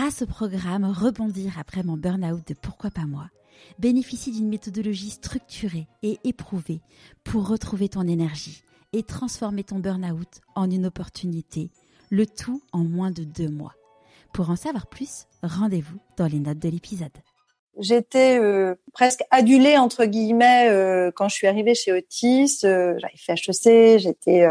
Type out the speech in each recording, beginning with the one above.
grâce au programme Rebondir après mon burn-out de Pourquoi pas moi, bénéficie d'une méthodologie structurée et éprouvée pour retrouver ton énergie et transformer ton burn-out en une opportunité, le tout en moins de deux mois. Pour en savoir plus, rendez-vous dans les notes de l'épisode. J'étais euh, presque adulée entre guillemets euh, quand je suis arrivée chez Otis. Euh, J'avais fait HEC, j'étais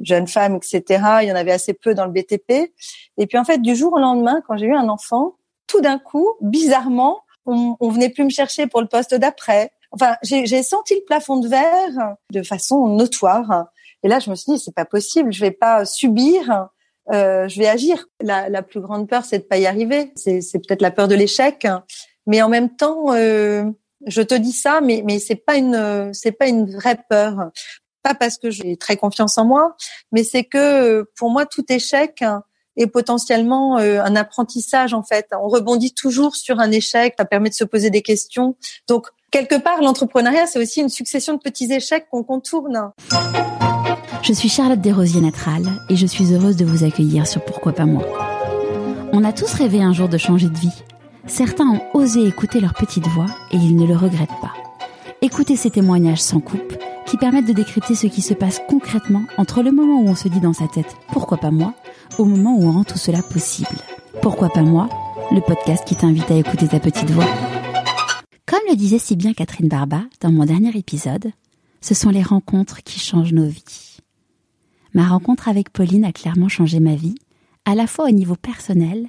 jeune femme, etc. Il y en avait assez peu dans le BTP. Et puis en fait, du jour au lendemain, quand j'ai eu un enfant, tout d'un coup, bizarrement, on, on venait plus me chercher pour le poste d'après. Enfin, j'ai senti le plafond de verre de façon notoire. Et là, je me suis dit, c'est pas possible. Je vais pas subir. Euh, je vais agir. La, la plus grande peur, c'est de pas y arriver. C'est peut-être la peur de l'échec, mais en même temps, euh, je te dis ça, mais mais c'est pas une c'est pas une vraie peur. Pas parce que j'ai très confiance en moi, mais c'est que pour moi, tout échec est potentiellement euh, un apprentissage en fait. On rebondit toujours sur un échec, ça permet de se poser des questions. Donc quelque part, l'entrepreneuriat, c'est aussi une succession de petits échecs qu'on contourne. Je suis Charlotte Desrosiers Natral et je suis heureuse de vous accueillir sur Pourquoi pas moi. On a tous rêvé un jour de changer de vie. Certains ont osé écouter leur petite voix et ils ne le regrettent pas. Écoutez ces témoignages sans coupe qui permettent de décrypter ce qui se passe concrètement entre le moment où on se dit dans sa tête pourquoi pas moi au moment où on rend tout cela possible. Pourquoi pas moi Le podcast qui t'invite à écouter ta petite voix. Comme le disait si bien Catherine Barba dans mon dernier épisode, ce sont les rencontres qui changent nos vies. Ma rencontre avec Pauline a clairement changé ma vie, à la fois au niveau personnel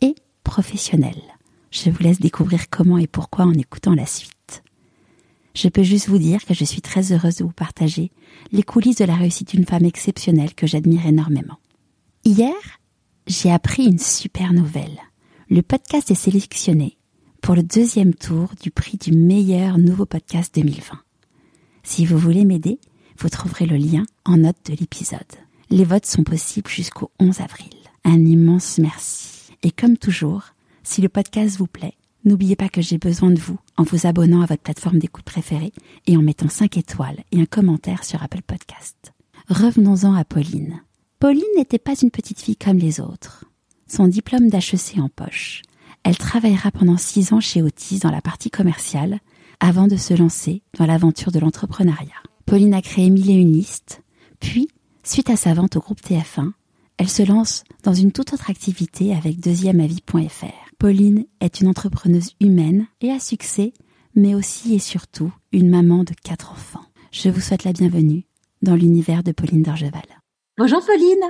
et professionnel. Je vous laisse découvrir comment et pourquoi en écoutant la suite. Je peux juste vous dire que je suis très heureuse de vous partager les coulisses de la réussite d'une femme exceptionnelle que j'admire énormément. Hier, j'ai appris une super nouvelle. Le podcast est sélectionné pour le deuxième tour du prix du meilleur nouveau podcast 2020. Si vous voulez m'aider, vous trouverez le lien en note de l'épisode. Les votes sont possibles jusqu'au 11 avril. Un immense merci. Et comme toujours, si le podcast vous plaît, n'oubliez pas que j'ai besoin de vous en vous abonnant à votre plateforme d'écoute préférée et en mettant 5 étoiles et un commentaire sur Apple Podcast. Revenons-en à Pauline. Pauline n'était pas une petite fille comme les autres. Son diplôme d'HEC en poche. Elle travaillera pendant 6 ans chez Otis dans la partie commerciale avant de se lancer dans l'aventure de l'entrepreneuriat. Pauline a créé Mille et une listes, puis, suite à sa vente au groupe TF1, elle se lance dans une toute autre activité avec deuxièmeavis.fr. Pauline est une entrepreneuse humaine et à succès, mais aussi et surtout une maman de quatre enfants. Je vous souhaite la bienvenue dans l'univers de Pauline d'Orgeval. Bonjour Pauline.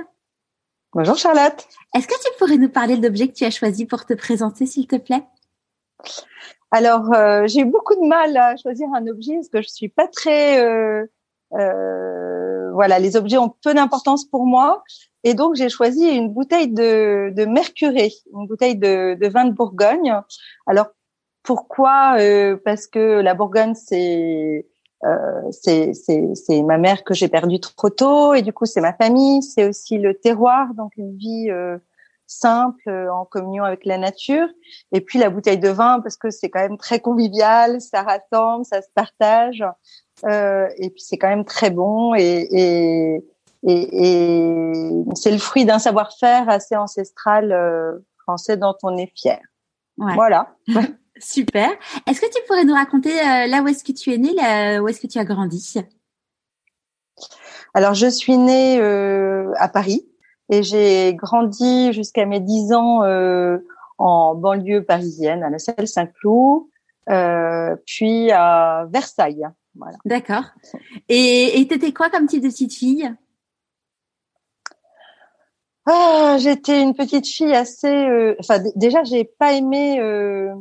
Bonjour Charlotte. Est-ce que tu pourrais nous parler de l'objet que tu as choisi pour te présenter, s'il te plaît? Alors, euh, j'ai eu beaucoup de mal à choisir un objet parce que je suis pas très... Euh, euh, voilà, les objets ont peu d'importance pour moi. Et donc, j'ai choisi une bouteille de, de Mercuré, une bouteille de, de vin de Bourgogne. Alors, pourquoi euh, Parce que la Bourgogne, c'est euh, c'est ma mère que j'ai perdue trop tôt et du coup c'est ma famille, c'est aussi le terroir, donc une vie euh, simple en communion avec la nature. Et puis la bouteille de vin parce que c'est quand même très convivial, ça rassemble, ça se partage. Euh, et puis c'est quand même très bon et, et, et, et c'est le fruit d'un savoir-faire assez ancestral euh, français dont on est fier. Ouais. Voilà. Super. Est-ce que tu pourrais nous raconter euh, là où est-ce que tu es né, là où est-ce que tu as grandi? Alors, je suis née euh, à Paris et j'ai grandi jusqu'à mes 10 ans euh, en banlieue parisienne, à la Salle Saint-Cloud, euh, puis à Versailles. Voilà. D'accord. Et t'étais quoi comme type de petite fille? Ah, j'étais une petite fille assez. Euh, enfin, déjà, j'ai pas aimé euh,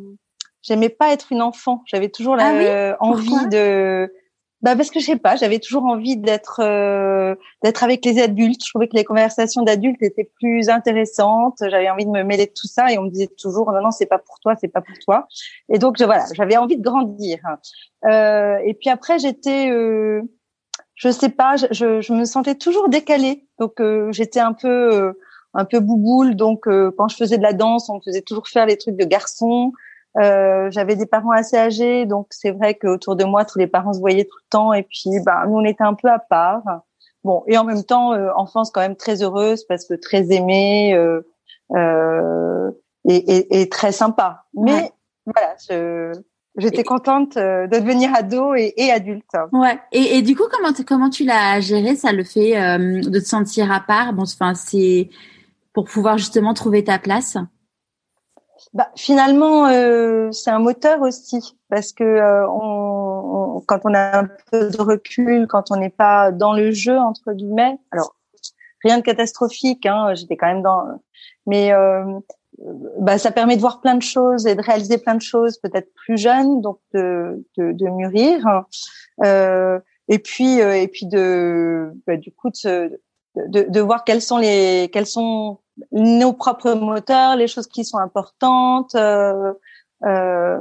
j'aimais pas être une enfant. J'avais toujours la, ah oui? euh, envie de bah parce que je sais pas, j'avais toujours envie d'être euh, d'être avec les adultes. Je trouvais que les conversations d'adultes étaient plus intéressantes. J'avais envie de me mêler de tout ça et on me disait toujours non non c'est pas pour toi, c'est pas pour toi. Et donc je, voilà, j'avais envie de grandir. Euh, et puis après j'étais euh, je sais pas, je, je, me sentais toujours décalée. Donc euh, j'étais un peu un peu bouboule. Donc quand je faisais de la danse, on me faisait toujours faire les trucs de garçon. Euh, j'avais des parents assez âgés, donc c'est vrai qu'autour de moi, tous les parents se voyaient tout le temps, et puis bah, nous on était un peu à part. Bon, et en même temps, euh, enfance quand même très heureuse parce que très aimée, euh, et, et, et, très sympa. Mais voilà, je, J'étais contente de devenir ado et, et adulte. Ouais. Et, et, du coup, comment comment tu l'as géré? Ça le fait de te sentir à part? Bon, enfin, c'est pour pouvoir justement trouver ta place? Bah, finalement, euh, c'est un moteur aussi parce que euh, on, quand on a un peu de recul, quand on n'est pas dans le jeu entre guillemets, alors rien de catastrophique, hein, j'étais quand même dans, mais euh, bah, ça permet de voir plein de choses et de réaliser plein de choses, peut-être plus jeune, donc de, de, de mûrir, euh, et puis euh, et puis de bah, du coup de, de, de voir quels sont les quels sont nos propres moteurs, les choses qui sont importantes. Euh, euh,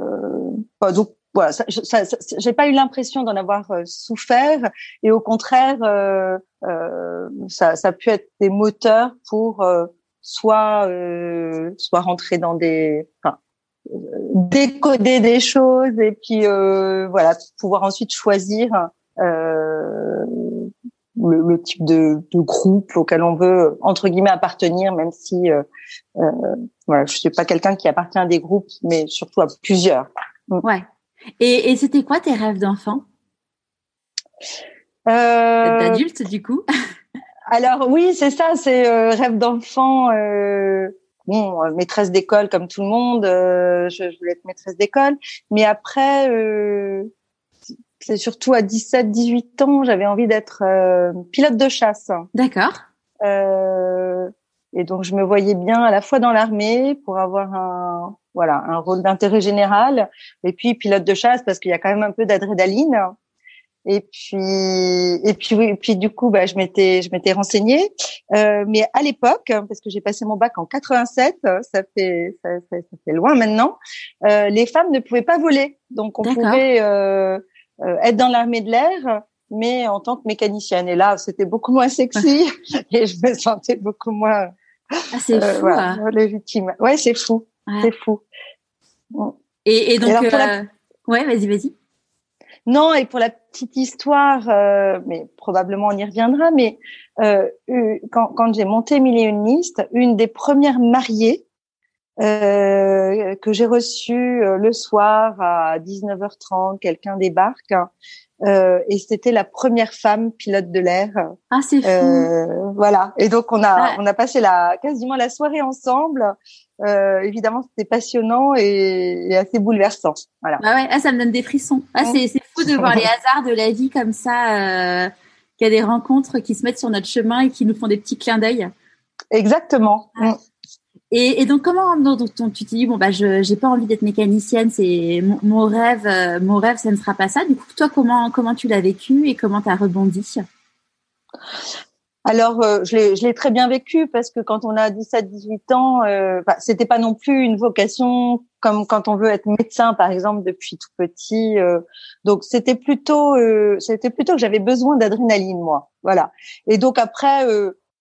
donc voilà, ça, ça, j'ai pas eu l'impression d'en avoir euh, souffert, et au contraire, euh, ça, ça a pu être des moteurs pour euh, soit soit rentrer dans des, enfin, décoder des choses et puis voilà pouvoir ensuite choisir euh, le, le type de, de, groupe auquel on veut entre guillemets appartenir, même si euh, euh, voilà, je suis pas quelqu'un qui appartient à des groupes, mais surtout à plusieurs. Mm. Ouais. Et, et c'était quoi tes rêves d'enfant? Euh... D'adulte du coup? Alors oui, c'est ça, c'est euh, rêve d'enfant. Euh, bon, maîtresse d'école comme tout le monde, euh, je, je, voulais être maîtresse d'école, mais après c'est surtout à 17, 18 ans, j'avais envie d'être euh, pilote de chasse. D'accord. Euh, et donc je me voyais bien à la fois dans l'armée pour avoir un voilà un rôle d'intérêt général, et puis pilote de chasse parce qu'il y a quand même un peu d'adrénaline. Et puis et puis oui, et puis du coup bah je m'étais je m'étais renseignée, euh, mais à l'époque parce que j'ai passé mon bac en 87, ça fait ça, ça, ça fait loin maintenant, euh, les femmes ne pouvaient pas voler, donc on pouvait euh, euh, être dans l'armée de l'air, mais en tant que mécanicienne. Et là, c'était beaucoup moins sexy et je me sentais beaucoup moins. Ah, c'est euh, fou. Voilà, hein. légitime. Ouais, c'est fou. C'est fou. Et, et donc, euh, ouais, vas-y, vas-y. Non, et pour la petite histoire, euh, mais probablement on y reviendra, mais euh, quand, quand j'ai monté Mille une des premières mariées euh, que j'ai reçu euh, le soir à 19h30. Quelqu'un débarque euh, et c'était la première femme pilote de l'air. Ah, c'est fou. Euh, voilà. Et donc on a on a passé la quasiment la soirée ensemble. Euh, évidemment, c'était passionnant et, et, assez bouleversant. Voilà. Ah ouais, ah, ça me donne des frissons. Ah, c'est c'est fou de voir les hasards de la vie comme ça. Euh, qu'il y a des rencontres qui se mettent sur notre chemin et qui nous font des petits clins d'œil. Exactement. Mm. Et, et, donc comment donc, tu te dis bon bah je j'ai pas envie d'être mécanicienne, c'est mon, rêve, euh, mon rêve, ça ne sera pas ça. Du coup, toi comment comment tu l'as vécu et comment tu as rebondi? Alors, euh, je l'ai, très bien vécu parce que quand on a 17-18 ans, euh, bah, c'était pas non plus une vocation comme quand on veut être médecin, par exemple, depuis tout petit. Euh, donc, c'était plutôt, euh, c'était plutôt que j'avais besoin d'adrénaline, moi. Voilà. Et donc après,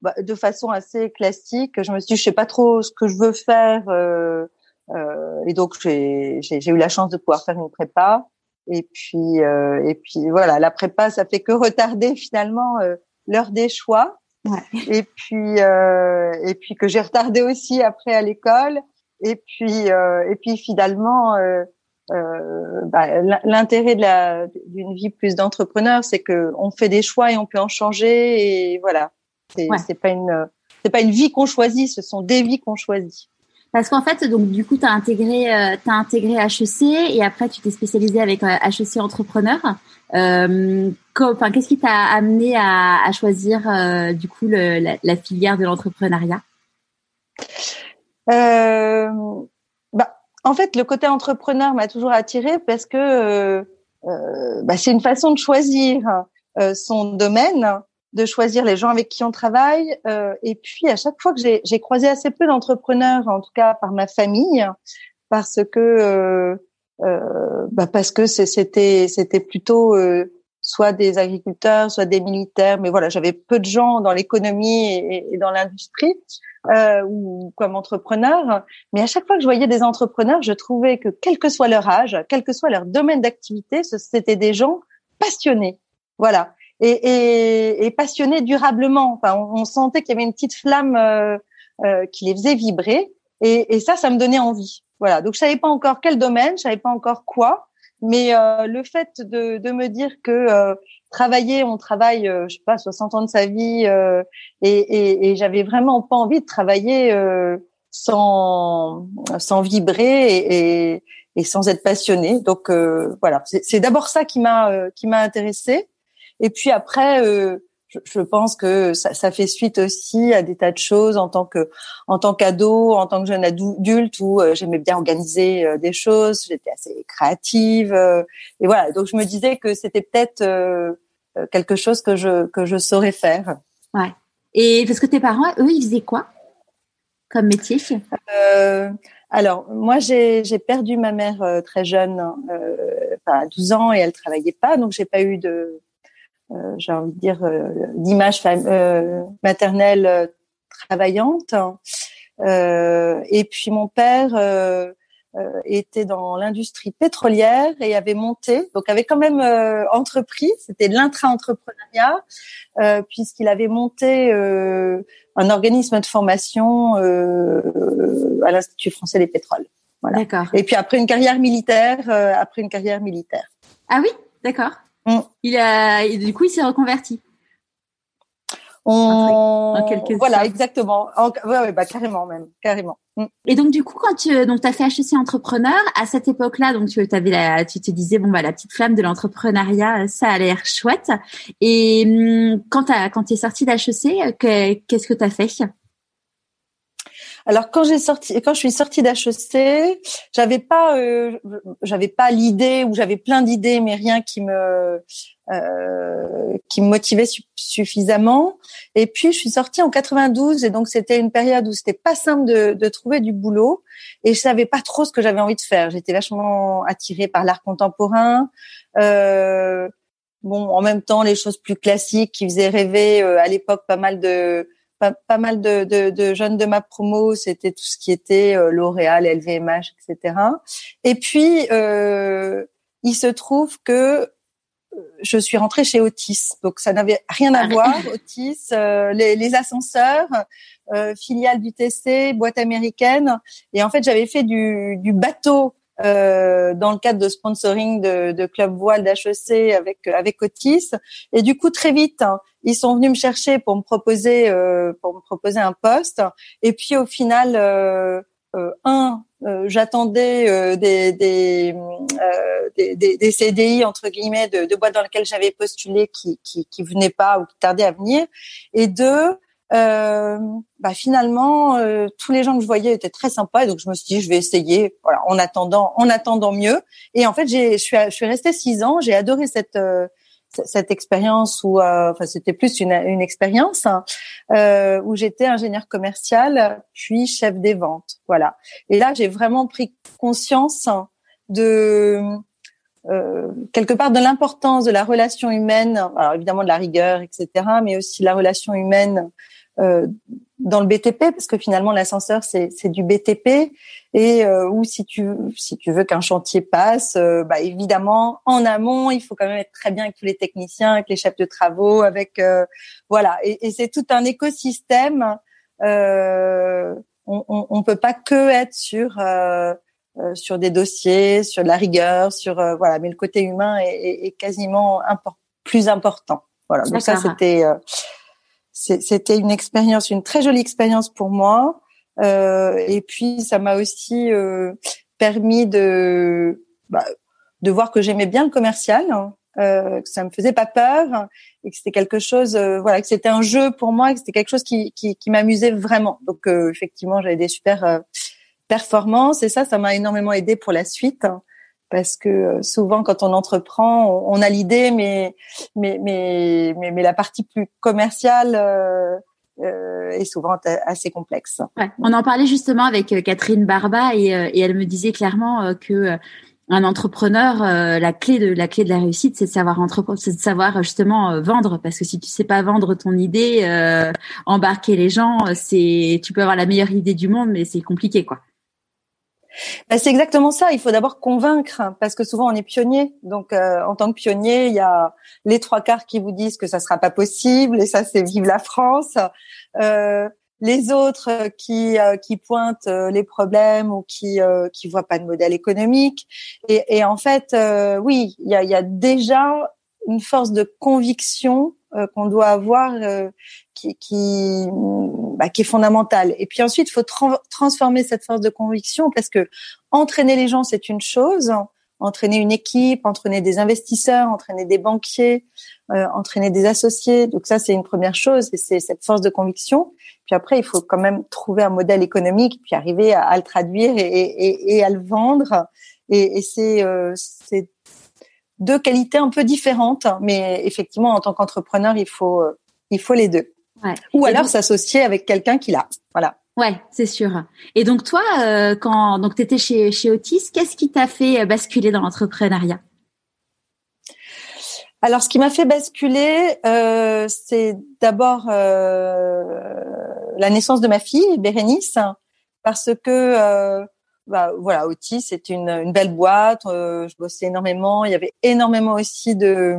bah, de façon assez classique. Je me suis dit, je sais pas trop ce que je veux faire, euh, euh, et donc j'ai, eu la chance de pouvoir faire une prépa. Et puis, euh, et puis voilà, la prépa, ça fait que retarder finalement euh, l'heure des choix. Ouais. Et puis, euh, et puis que j'ai retardé aussi après à l'école. Et puis, et puis finalement. Bah, l'intérêt de la d'une vie plus d'entrepreneur, c'est que on fait des choix et on peut en changer et voilà. C'est c'est pas une c'est pas une vie qu'on choisit, ce sont des vies qu'on choisit. Parce qu'en fait, donc du coup, tu as intégré, euh, as intégré HEC et après tu t'es spécialisé avec HEC euh, entrepreneur. Euh, qu'est-ce qui t'a amené à, à choisir euh, du coup le, la, la, filière de l'entrepreneuriat? Euh, bah, En fait, le côté entrepreneur m'a toujours attiré parce que bah, c'est une façon de choisir son domaine de choisir les gens avec qui on travaille. Euh, et puis à chaque fois que j'ai croisé assez peu d'entrepreneurs, en tout cas par ma famille, parce que euh, euh, bah parce que c'était c'était plutôt euh, soit des agriculteurs, soit des militaires, mais voilà, j'avais peu de gens dans l'économie et, dans l'industrie euh, ou comme entrepreneurs. Mais à chaque fois que je voyais des entrepreneurs, je trouvais que quel que soit leur âge, quel que soit leur domaine d'activité, c'était des gens passionnés. Voilà et, et, et passionné durablement. Enfin, on, sentait qu'il y avait une petite flamme euh, qui les faisait vibrer. Et, et, ça, ça me donnait envie. Voilà. Donc je savais pas encore quel domaine, je savais pas encore quoi, mais le fait de, de me dire que travailler, on travaille, je sais pas, 60 ans de sa vie, et, et, et j'avais vraiment pas envie de travailler sans sans vibrer et, et, sans être passionné. Donc euh, voilà, c'est d'abord ça qui m'a euh, qui m'a intéressé. Et puis après, euh, je, je, pense que ça, ça, fait suite aussi à des tas de choses en tant que en tant qu'ado, en tant que jeune adulte où j'aimais bien organiser des choses. J'étais assez créative et voilà. Donc je me disais que c'était peut-être quelque chose que je que je saurais faire. Ouais. Et parce que tes parents, eux, ils faisaient quoi comme métier euh, Alors, moi, j'ai perdu ma mère euh, très jeune, euh, à 12 ans, et elle travaillait pas, donc j'ai pas eu de, euh, j'ai envie de dire, d'image maternelle travaillante. et puis mon père euh, était dans l'industrie pétrolière et avait monté, donc avait quand même euh, entrepris, c'était l'intra-entrepreneuriat, euh, puisqu'il avait monté un organisme de formation à l'Institut français des pétroles. Voilà. D'accord. Et puis après une carrière militaire, après une carrière militaire. Ah oui, d'accord. Mm. Il a, du coup, il s'est reconverti. On... voilà, exactement. En... Ouais, bah, carrément même, carrément. Mm. Et donc du coup, quand tu donc as fait HEC entrepreneur, à cette époque-là, donc tu avais la, tu te disais bon bah la petite flamme de l'entrepreneuriat, ça a l'air chouette. Et mm, quand tu quand es sortie d'HEC, qu'est-ce que tu as fait? Alors quand j'ai sorti, quand je suis sortie d'HEC, j'avais pas, euh, j'avais pas l'idée ou j'avais plein d'idées, mais rien qui me euh, qui me motivait suffisamment. Et puis je suis sortie en 92 et donc c'était une période où c'était pas simple de, de, trouver du boulot et je savais pas trop ce que j'avais envie de faire. J'étais vachement attirée par l'art contemporain. Euh, bon, en même temps les choses plus classiques qui faisaient rêver euh, à l'époque pas mal de pas, mal de, de, de, jeunes de ma promo, c'était tout ce qui était euh, L'Oréal, LVMH, etc. Et puis, euh, il se trouve que euh, je suis rentrée chez Otis, donc ça n'avait rien à ah, voir. Otis, euh, les, les, ascenseurs, filiale du TC, boîte américaine, et en fait j'avais fait du, du bateau euh, dans le cadre de sponsoring de, de Club Voile d'HEC avec avec Otis. Et du coup, très vite, hein, ils sont venus me chercher pour me proposer euh, pour me proposer un poste. Et puis au final, euh, euh un, euh, j'attendais des des, des, des, CDI entre guillemets de, de boîtes dans lesquelles j'avais postulé qui, qui qui venaient pas ou qui tardaient à venir. Et deux, euh, bah finalement euh, tous les gens que je voyais étaient très sympas et donc je me suis dit je vais essayer voilà en attendant en attendant mieux. Et en fait j'ai je suis je suis restée six ans j'ai adoré cette euh, cette expérience où enfin c'était plus une, une expérience hein, où j'étais ingénieur commercial puis chef des ventes voilà. Et là j'ai vraiment pris conscience de euh, quelque part de l'importance de la relation humaine, alors évidemment de la rigueur, etc., mais aussi la relation humaine euh, dans le BTP parce que finalement l'ascenseur c'est du BTP et euh, ou si tu si tu veux qu'un chantier passe euh, bah évidemment en amont il faut quand même être très bien avec tous les techniciens avec les chefs de travaux avec euh, voilà et, et c'est tout un écosystème on, on peut pas que être sur sur des dossiers sur de la rigueur sur voilà. Mais le côté humain est, est, est quasiment plus important. Voilà. Donc ça c'était c'était une expérience, une très jolie expérience pour moi. Euh, et puis ça m'a aussi euh, permis de bah, de voir que j'aimais bien le commercial, hein, euh, que ça me faisait pas peur et que c'était quelque chose, euh, voilà, que c'était un jeu pour moi, que c'était quelque chose qui qui, qui m'amusait vraiment. Donc euh, effectivement, j'avais des super performances et ça, ça m'a énormément aidé pour la suite. Hein parce que euh, souvent quand on entreprend, on, a l'idée, mais, mais mais mais la partie plus commerciale euh, euh, est souvent assez complexe. On en parlait justement avec Catherine Barba et, elle me disait clairement que un entrepreneur, la clé de la clé de la réussite, c'est de savoir entreprendre, c'est de savoir justement vendre. Parce que si tu sais pas vendre ton idée, embarquer les gens, c'est tu peux avoir la meilleure idée du monde, mais c'est compliqué quoi. Ben, c'est exactement ça. Il faut d'abord convaincre, parce que souvent on est pionnier. Donc, euh, en tant que pionnier, il y a les trois quarts qui vous disent que ça sera pas possible, et ça, c'est vive la France. Euh, les autres qui qui pointent les problèmes ou qui qui voient pas de modèle économique. Et, et en fait, oui, il y a, y a déjà une force de conviction qu'on doit avoir qui qui, bah, qui est fondamentale. Et puis ensuite, il faut transformer cette force de conviction parce que entraîner les gens, c'est une chose entraîner une équipe, entraîner des investisseurs, entraîner des banquiers, euh, entraîner des associés. Donc ça, c'est une première chose, et c'est cette force de conviction. Puis après, il faut quand même trouver un modèle économique, puis arriver à, le traduire et, à le vendre. Et, euh, c'est deux qualités un peu différentes, mais effectivement, en tant qu'entrepreneur, il faut euh, il faut les deux. Ou alors s'associer avec quelqu'un qui l'a. Voilà. Ouais, c'est sûr. Et donc toi, euh, quand donc t'étais chez chez Otis, qu'est-ce qui t'a fait euh, basculer dans l'entrepreneuriat? Alors, ce qui m'a fait basculer, euh, c'est d'abord euh, la naissance de ma fille, Bérénice, parce que bah, voilà, Otis, c'est une, une belle boîte. je bossais énormément. Il y avait énormément aussi de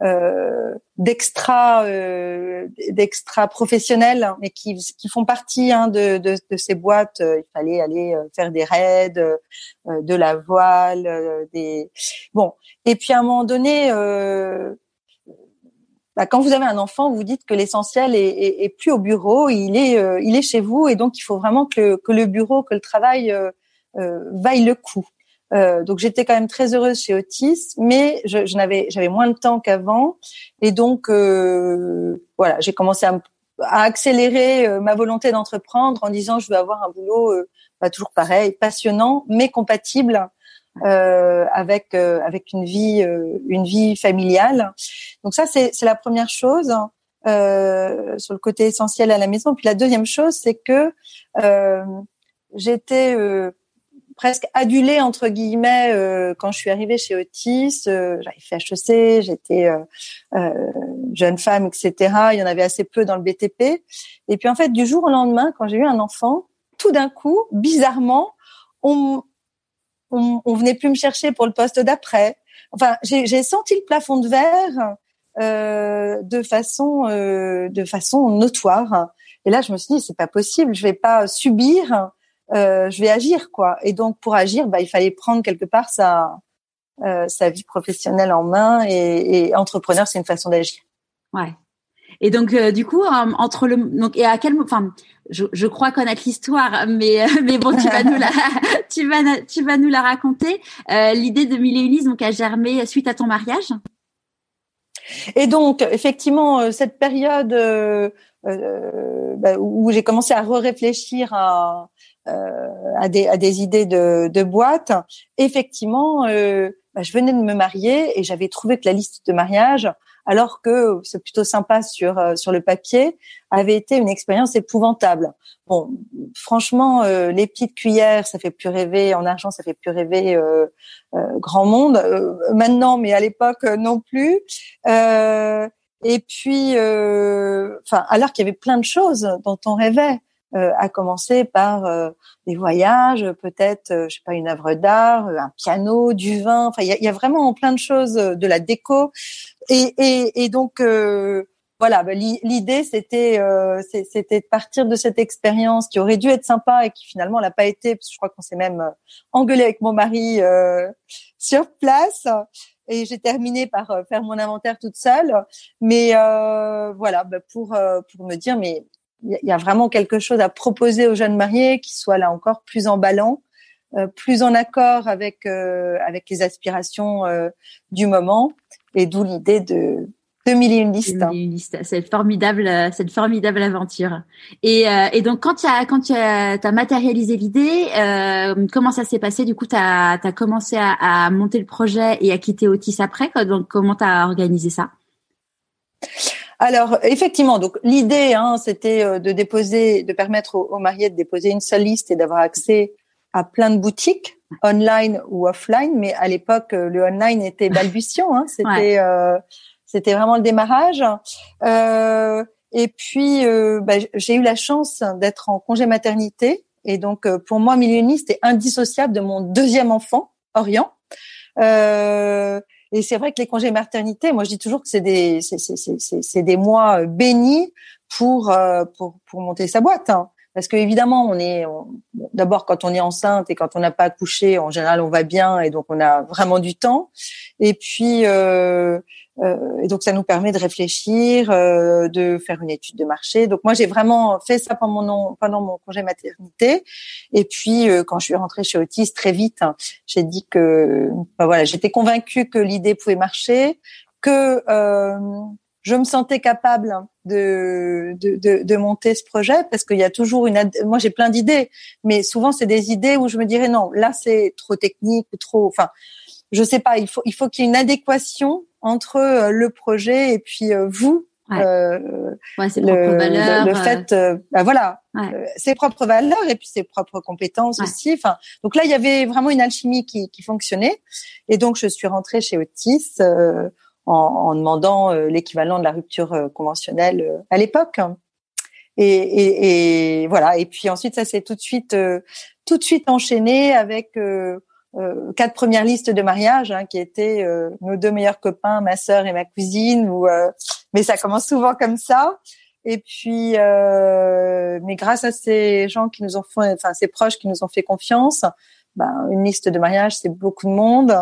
euh, d'extra euh, d'extra professionnels mais qui, qui font partie hein, de, de, de, ces boîtes il fallait aller euh, faire des raids euh, de la voile des bon et puis à un moment donné bah, quand vous avez un enfant, vous dites que l'essentiel est, est, est, plus au bureau, il est, il est chez vous, et donc il faut vraiment que, que le bureau, que le travail vaille le coup. Euh, donc j'étais quand même très heureuse chez Otis, mais je, je n'avais j'avais moins de temps qu'avant. Et donc euh, voilà j'ai commencé à, à accélérer euh, ma volonté d'entreprendre en disant je veux avoir un boulot euh, bah, toujours pareil passionnant mais compatible euh, avec avec une vie une vie familiale. Donc ça c'est c'est la première chose sur le côté essentiel à la maison. Puis la deuxième chose c'est que j'étais presque adulée entre guillemets euh, quand je suis arrivée chez Otis. Euh, j'avais fait HEC, j'étais euh, euh, jeune femme, etc. Il y en avait assez peu dans le BTP. Et puis en fait, du jour au lendemain, quand j'ai eu un enfant, tout d'un coup, bizarrement, on, on, on venait plus me chercher pour le poste d'après. Enfin, j'ai senti le plafond de verre euh, de façon de façon notoire. Et là, je me suis dit, c'est pas possible. Je vais pas subir euh, je vais agir quoi. Et donc pour agir, bah, il fallait prendre quelque part sa euh, sa vie professionnelle en main et, et entrepreneur, c'est une façon d'agir. Ouais. Et donc euh, du coup entre le donc et à quel enfin je, je crois connaître l'histoire mais mais bon tu vas nous la tu vas tu vas nous la raconter l'idée de Mille donc a germé suite à ton mariage? Et donc effectivement cette période bah, où j'ai commencé à re-réfléchir à euh, à, des, à des idées de, de boîte, effectivement, euh, bah, je venais de me marier et j'avais trouvé que la liste de mariage, alors que c'est plutôt sympa sur euh, sur le papier, avait été une expérience épouvantable. Bon, franchement, les petites cuillères, ça fait plus rêver. En argent, ça fait plus rêver grand monde. maintenant, mais à l'époque non plus. et puis, enfin, alors qu'il y avait plein de choses dont on rêvait. Euh, à commencer par euh, des voyages, peut-être, euh, je sais pas, une œuvre d'art, un piano, du vin. Enfin, il y a, y a, vraiment plein de choses, de la déco. Et, et, et donc voilà, bah, l'idée c'était c'était de partir de cette expérience qui aurait dû être sympa et qui finalement l'a pas été. Parce je crois qu'on s'est même engueulé avec mon mari sur place et j'ai terminé par faire mon inventaire toute seule. Mais euh, voilà, bah pour pour me dire, mais il y a vraiment quelque chose à proposer aux jeunes mariés qui soit là encore plus emballant, euh, plus en accord avec euh, avec les aspirations euh, du moment, et d'où l'idée de de mille et une listes. Cette formidable, cette formidable aventure. Et, et donc quand tu as quand tu as, as matérialisé l'idée, comment ça s'est passé? Du coup, tu as, as, commencé à, à, monter le projet et à quitter Otis après? Donc comment tu as organisé ça? Alors effectivement, donc l'idée, hein, c'était euh, de déposer, de permettre aux, mariés de déposer une seule liste et d'avoir accès à plein de boutiques online ou offline. Mais à l'époque, euh, le online était balbutiant. Hein, c'était euh, c'était vraiment le démarrage. Euh, et puis, bah, j'ai eu la chance d'être en congé maternité. Et donc, pour moi, Millioniste est indissociable de mon deuxième enfant, Orient. Euh, et c'est vrai que les congés maternité, moi je dis toujours que c'est des c'est des mois bénis pour pour pour monter sa boîte. Hein. Parce que évidemment, on est d'abord quand on est enceinte et quand on n'a pas accouché, en général, on va bien et donc on a vraiment du temps. Et puis euh, euh, et donc ça nous permet de réfléchir, euh, de faire une étude de marché. Donc moi j'ai vraiment fait ça pendant mon pendant mon congé maternité. Et puis euh, quand je suis rentrée chez Otis très vite, hein, j'ai dit que ben voilà j'étais convaincue que l'idée pouvait marcher, que je me sentais capable de, de, de, de monter ce projet parce qu'il y a toujours une moi j'ai plein d'idées mais souvent c'est des idées où je me dirais non là c'est trop technique trop enfin je sais pas il faut il faut qu'il y ait une adéquation entre euh, le projet et puis euh, vous ouais. Euh, ouais, ses propres valeurs, le, fait bah voilà ses propres valeurs et puis ses propres compétences aussi enfin donc là il y avait vraiment une alchimie qui, qui fonctionnait et donc je suis rentrée chez Otis en, demandant euh, l'équivalent de la rupture euh, conventionnelle euh, à l'époque. Et, et, et, voilà. Et puis ensuite, ça s'est tout de suite, tout de suite enchaîné avec euh, quatre premières listes de mariage, hein, qui étaient nos deux meilleurs copains, ma sœur et ma cousine. Ou, mais ça commence souvent comme ça. Et puis, mais grâce à ces gens qui nous ont fait, enfin ces proches qui nous ont fait confiance, ben, une liste de mariage, c'est beaucoup de monde.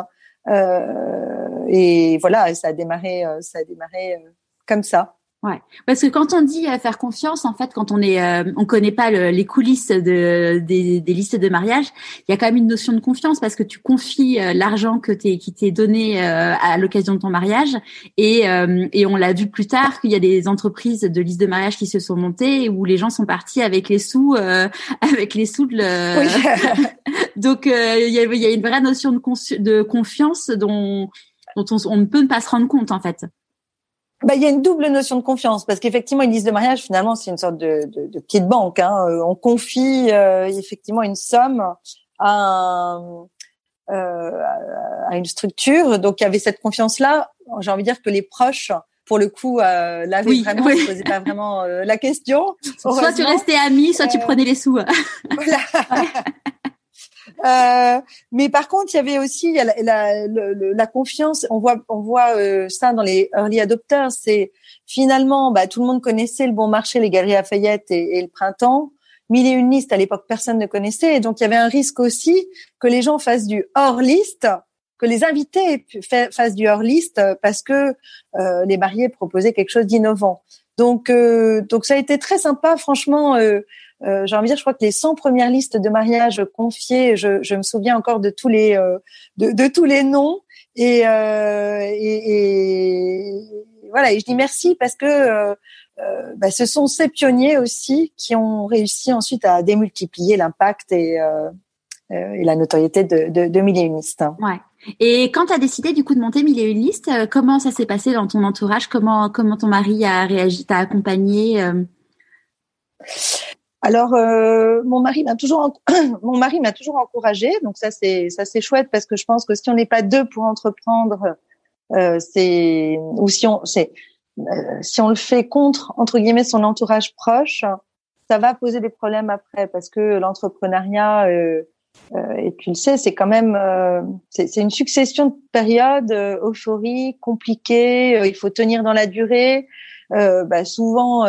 Euh, et voilà, ça a démarré, euh, ça a démarré euh, comme ça. Ouais, parce que quand on dit faire confiance, en fait, quand on est, on connaît pas les coulisses de, des, des, listes de mariage, il y a quand même une notion de confiance parce que tu confies l'argent que t'es, qui t'est donné à l'occasion de ton mariage et, et on l'a vu plus tard qu'il y a des entreprises de listes de mariage qui se sont montées où les gens sont partis avec les sous, avec les sous de le, Donc euh, il y, a, y, a, une vraie notion de, de confiance dont, dont on, on, ne peut pas se rendre compte en fait. Bah, il y a une double notion de confiance parce qu'effectivement une liste de mariage finalement c'est une sorte de, de, de, petite banque. Hein. Euh, on confie euh, effectivement une somme à, euh, à une structure. Donc il y avait cette confiance là. J'ai envie de dire que les proches pour le coup, euh, là, oui, vraiment, oui. je posais pas vraiment la question. Soit tu restais ami, soit tu prenais les sous. voilà. Euh, mais par contre, il y avait aussi la, la, la, confiance. On voit, on voit euh, ça dans les early adopters. C'est finalement, bah, tout le monde connaissait le bon marché, les galeries Lafayette et, et le printemps. Mille et une listes à l'époque, personne ne connaissait. Et donc, il y avait un risque aussi que les gens fassent du hors liste, que les invités fassent du hors liste parce que euh, les mariés proposaient quelque chose d'innovant. Donc, euh, donc ça a été très sympa, franchement. Euh, euh, j'ai envie de dire, je crois que les 100 premières listes de mariage confiées, je, je me souviens encore de tous les euh, de, de, tous les noms et, euh, et, et, voilà. Et je dis merci parce que euh, euh, bah, ce sont ces pionniers aussi qui ont réussi ensuite à démultiplier l'impact et, et la notoriété de, de, de Mille et une listes. Ouais. Et quand tu as décidé du coup de monter Mille et une listes, comment ça s'est passé dans ton entourage? Comment comment ton mari a réagi, t'a accompagné alors, euh, mon mari m'a toujours, mon mari m'a toujours encouragé, donc ça c'est ça c'est chouette parce que je pense que si on n'est pas deux pour entreprendre, euh, c'est ou si on c'est euh, si on le fait contre entre guillemets son entourage proche, ça va poser des problèmes après parce que l'entrepreneuriat euh, euh et tu le sais, c'est quand même c'est une succession de périodes euphoriques, compliquées. il faut tenir dans la durée. Bah, souvent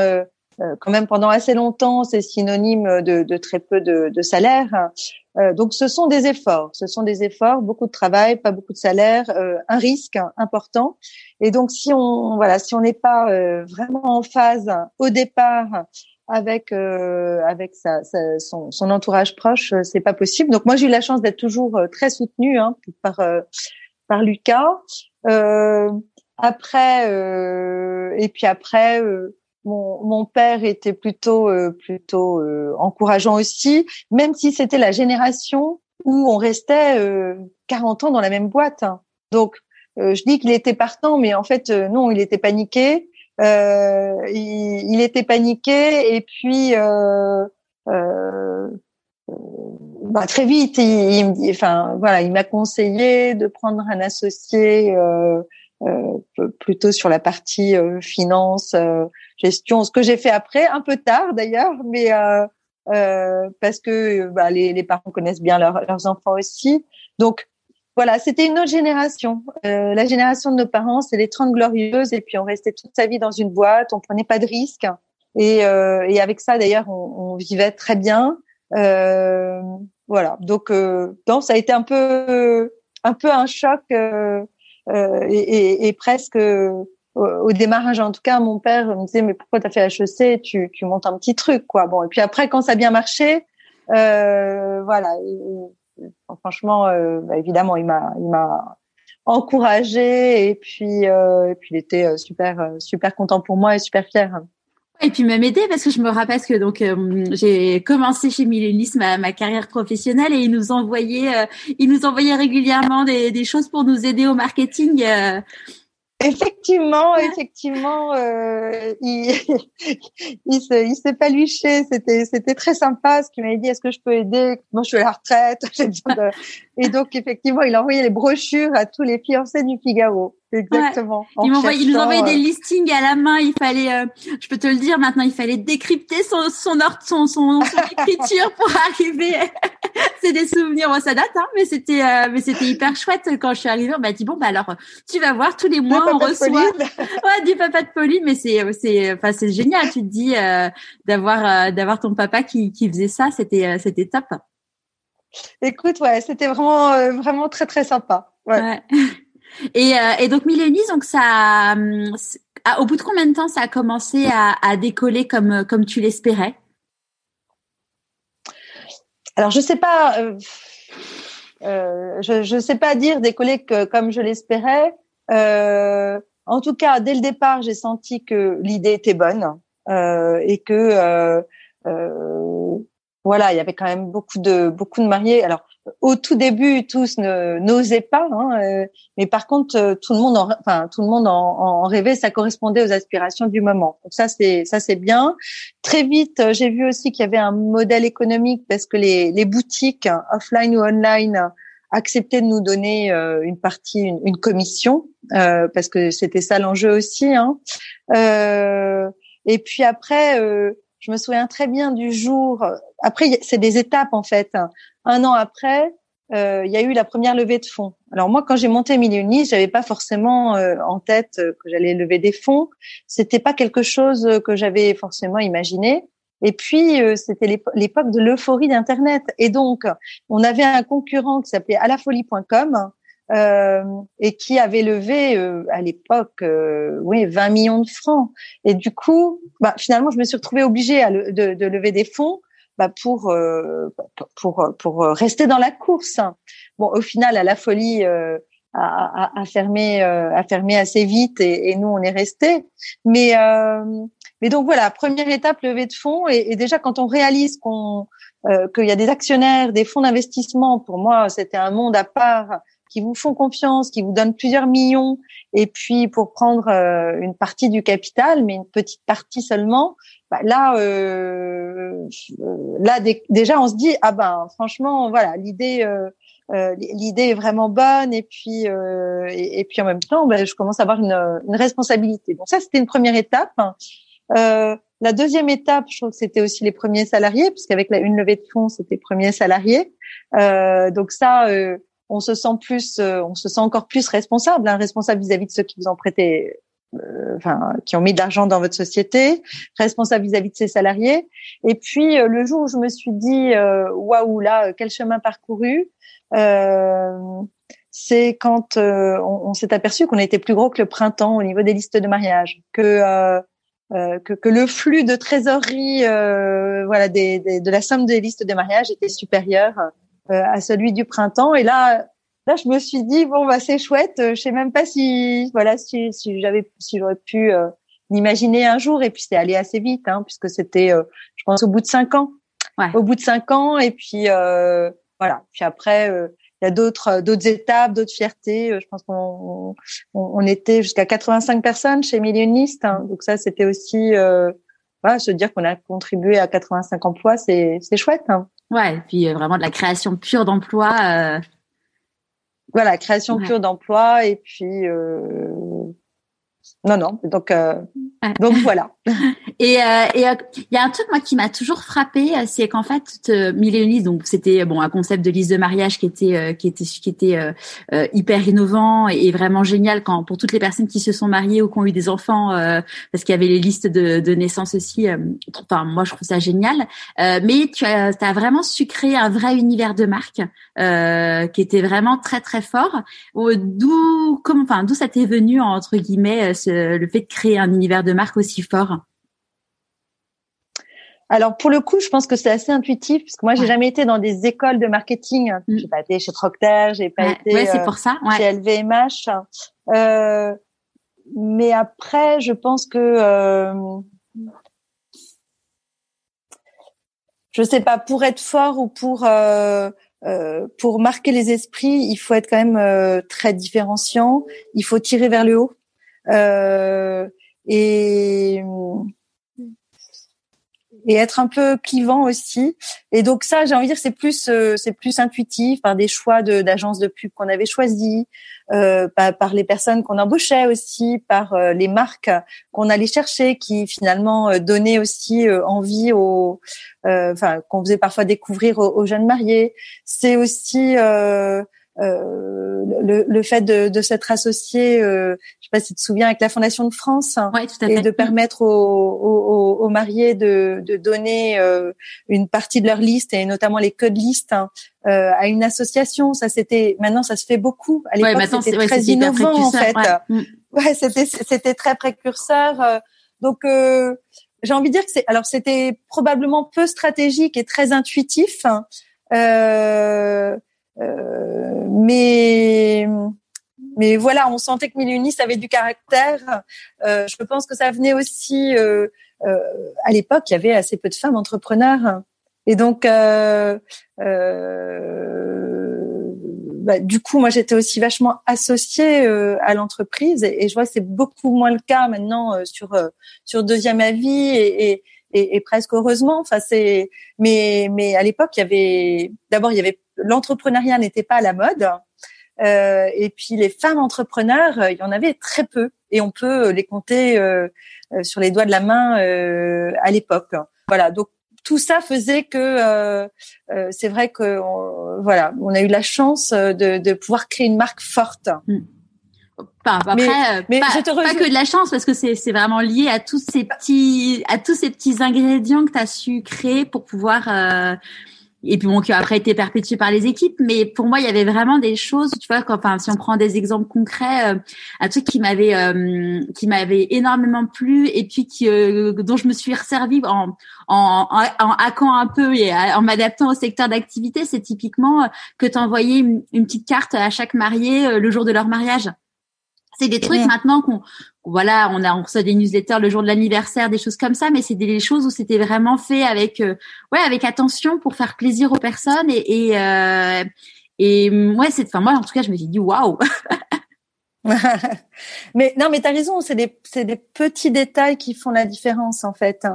quand même pendant assez longtemps, c'est synonyme de, de, très peu de, de salaire. Euh, donc, ce sont des efforts. Ce sont des efforts, beaucoup de travail, pas beaucoup de salaire, euh, un risque important. Et donc, si on voilà, si on n'est pas vraiment en phase au départ avec avec sa, sa, son, son, entourage proche, c'est pas possible. Donc, moi, j'ai eu la chance d'être toujours très soutenue hein, par par Lucas. après, et puis après mon, mon, père était plutôt euh, plutôt euh, encourageant aussi, même si c'était la génération où on restait 40 euh, ans dans la même boîte. Donc je dis qu'il était partant, mais en fait non, il était paniqué. Il, il, était paniqué et puis bah, très vite, il, il, enfin voilà, il m'a conseillé de prendre un associé plutôt sur la partie finance gestion. Ce que j'ai fait après, un peu tard d'ailleurs, mais euh, euh, parce que bah, les, les, parents connaissent bien leurs enfants aussi. Donc voilà, c'était une autre génération. Euh, la génération de nos parents, c'est les 30 glorieuses, et puis on restait toute sa vie dans une boîte, on prenait pas de risques. Et, euh, et avec ça, d'ailleurs, on, on, vivait très bien. Euh, voilà, donc, euh, donc ça a été un peu, un peu un choc euh, euh, et, et, et, presque au démarrage, en tout cas, mon père me disait mais pourquoi t'as fait HEC Tu, tu montes un petit truc, quoi. Bon, et puis après, quand ça a bien marché, voilà. franchement, bah, évidemment, il m'a, il m'a encouragé et puis, et puis il était super, super content pour moi et super fier. Et puis m'a m'aider parce que je me rappelle que donc euh, j'ai commencé chez Millénis ma, ma, carrière professionnelle et ils nous envoyaient euh, ils nous envoyaient régulièrement des, des, choses pour nous aider au marketing. Euh, Effectivement, effectivement, euh, il, il se, il. C'était, c'était très sympa. Ce qu'il m'avait dit, est-ce que je peux aider? Moi, je suis à la retraite. Et donc, effectivement, il a envoyé les brochures à tous les fiancés du Figaro. Exactement. Il, il, nous envoyait des euh, listings à la main. Il fallait, euh, je peux te le dire maintenant, il fallait décrypter son son son, son, son écriture pour arriver. c'est des souvenirs. Ça date, hein, mais c'était euh, mais c'était hyper chouette quand je suis arrivée. On m'a dit bon bah alors tu vas voir tous les mois on reçoit ouais du papa de Pauline, mais c'est c'est enfin c'est génial. Tu te dis d'avoir d'avoir ton papa qui qui faisait ça, c'était c'était top. Écoute, ouais, c'était vraiment vraiment très très sympa. ouais. ouais. Et, euh, et donc Millénis, donc ça, euh, au bout de combien de temps ça a commencé à, à décoller comme comme tu l'espérais? Alors je sais pas, euh, euh, je je sais pas dire décoller que, comme je l'espérais. Euh, en tout cas, dès le départ, j'ai senti que l'idée était bonne euh, et que voilà, il y avait quand même beaucoup de beaucoup de mariés. Alors au tout début, tous n'osaient pas, hein, euh, mais par contre, euh, tout le monde, en, enfin tout le monde en, en, rêvait. Ça correspondait aux aspirations du moment. Donc ça, c'est ça, c'est bien. Très vite, euh, j'ai vu aussi qu'il y avait un modèle économique parce que les, les boutiques, offline ou online, acceptaient de nous donner une partie, une, une commission, parce que c'était ça l'enjeu aussi. Hein. et puis après je me souviens très bien du jour. Après, c'est des étapes en fait. Un an après, euh, il y a eu la première levée de fonds. Alors moi, quand j'ai monté Millionnis, j'avais pas forcément euh, en tête euh, que j'allais lever des fonds. C'était pas quelque chose que j'avais forcément imaginé. Et puis c'était l'époque de l'euphorie d'Internet. Et donc, on avait un concurrent qui s'appelait alafolie.com euh, et qui avait levé euh, à l'époque euh, oui 20 millions de francs et du coup bah, finalement je me suis retrouvée obligée à de, de, lever des fonds bah, pour euh, pour pour rester dans la course. Bon au final à la folie a, a, a, fermé a fermé assez vite et, et nous on est resté mais mais donc voilà première étape levée de fonds. Et, et déjà quand on réalise qu'on qu'il y a des actionnaires des fonds d'investissement pour moi c'était un monde à part qui vous font confiance, qui vous donnent plusieurs millions, et puis pour prendre euh, une partie du capital, mais une petite partie seulement, bah là, euh, là déjà on se dit ah ben franchement voilà l'idée euh, euh l'idée est vraiment bonne et puis euh, et, puis en même temps bah, je commence à avoir une, une responsabilité. Donc ça c'était une première étape. la deuxième étape, je trouve que c'était aussi les premiers salariés, puisqu'avec une levée de fonds, c'était premiers salariés. donc ça, on se sent plus, euh, on se sent encore plus responsable, hein, responsable vis-à-vis de ceux qui vous ont prêté, euh, enfin, qui ont mis de l'argent dans votre société, responsable vis-à-vis de ses salariés. Et puis euh, le jour où je me suis dit, waouh là, quel chemin parcouru, c'est quand on, s'est aperçu qu'on était plus gros que le printemps au niveau des listes de mariage, que que, que, le flux de trésorerie, voilà, des, de la somme des listes de mariage était supérieur euh, à celui du printemps. Et là, là, je me suis dit bon bah c'est chouette. Je sais même pas si voilà si, si j'avais si j'aurais pu euh, l'imaginer un jour. Et puis c'est allé assez vite, hein, puisque c'était, euh, je pense, au bout de cinq ans. Ouais. Au bout de cinq ans. Et puis euh, voilà. Puis après. il y a d'autres d'autres étapes, d'autres fiertés. Je pense qu'on on, était jusqu'à 85 personnes chez Millioniste. Hein. donc ça, c'était aussi euh, voilà, se dire qu'on a contribué à 85 emplois, c'est c'est chouette. Hein. Ouais, et puis euh, vraiment de la création pure d'emplois. Euh... Voilà, création pure d'emplois et puis euh, non, non. Donc, euh, donc voilà. et euh, et il euh, y a un truc moi qui m'a toujours frappé, c'est qu'en fait, euh, donc c'était bon un concept de liste de mariage qui était qui était qui était hyper innovant et, vraiment génial quand pour toutes les personnes qui se sont mariées ou qui ont eu des enfants, parce qu'il y avait les listes de, de naissance aussi. enfin, moi je trouve ça génial. mais tu as, as vraiment su créer un vrai univers de marque qui était vraiment très très fort. D'où comment enfin d'où ça t'est venu entre guillemets ce le fait de créer un univers de marque aussi fort alors pour le coup, je pense que c'est assez intuitif parce que moi j'ai jamais été dans des écoles de marketing. Mm. J'ai pas été chez Procter, j'ai pas été ouais, c'est pour ça. chez LVMH. Euh, mais après, je pense que euh, je sais pas pour être fort ou pour euh, euh, pour marquer les esprits, il faut être quand même euh, très différenciant. Il faut tirer vers le haut. Euh, et et être un peu clivant aussi. Et donc ça, j'ai envie de dire, c'est plus euh, c'est plus intuitif par des choix d'agences de pub qu'on avait choisis, euh, par, les personnes qu'on embauchait aussi, par euh, les marques qu'on allait chercher, qui finalement donnaient aussi envie aux, enfin qu'on faisait parfois découvrir aux, aux jeunes mariés. C'est aussi euh, le, le, fait de, de s'être associé, euh, je sais pas si tu te souviens, avec la Fondation de France, hein, et de permettre aux, aux, aux, mariés de, de donner euh, une partie de leur liste et notamment les codes listes hein, euh, à une association. Ça c'était, maintenant ça se fait beaucoup. À l'époque c'était très innovant en fait. Ouais, ouais c'était c'était très précurseur. Euh, donc j'ai envie de dire que c'est, alors c'était probablement peu stratégique et très intuitif. Hein, euh, mais mais voilà, on sentait que Mille avait du caractère. Euh, je pense que ça venait aussi euh, euh, à l'époque, il y avait assez peu de femmes entrepreneurs, et donc euh, euh, bah, du coup, moi j'étais aussi vachement associée à l'entreprise, et, je vois que c'est beaucoup moins le cas maintenant sur sur deuxième avis et et, et, presque heureusement. Enfin, c'est mais mais à l'époque, il y avait d'abord il y avait l'entrepreneuriat n'était pas à la mode. Euh, et puis les femmes entrepreneurs, euh, il y en avait très peu, et on peut les compter euh, euh sur les doigts de la main euh, à l'époque. Voilà, donc tout ça faisait que c'est vrai que voilà, on a eu la chance de, de pouvoir créer une marque forte. Mm. Enfin, après, mais, pas, pas, que de la chance parce que c'est c'est vraiment lié à tous ces petits à tous ces petits ingrédients que tu as su créer pour pouvoir et puis bon qui a après été perpétué par les équipes. Mais pour moi il y avait vraiment des choses tu vois quand, enfin si on prend des exemples concrets euh, un truc qui m'avait euh, qui m'avait énormément plu et puis qui euh, dont je me suis resservie en en, en, hackant un peu et en m'adaptant au secteur d'activité c'est typiquement que tu envoyais une, une, petite carte à chaque marié le jour de leur mariage. C'est des trucs maintenant qu'on voilà, on a on reçoit des newsletters le jour de l'anniversaire, des choses comme ça, mais c'est des choses où c'était vraiment fait avec euh, ouais avec attention pour faire plaisir aux personnes et et, euh, et ouais c'est enfin moi en tout cas je me suis dit waouh. mais non mais tu as raison, c'est des c'est des petits détails qui font la différence en fait.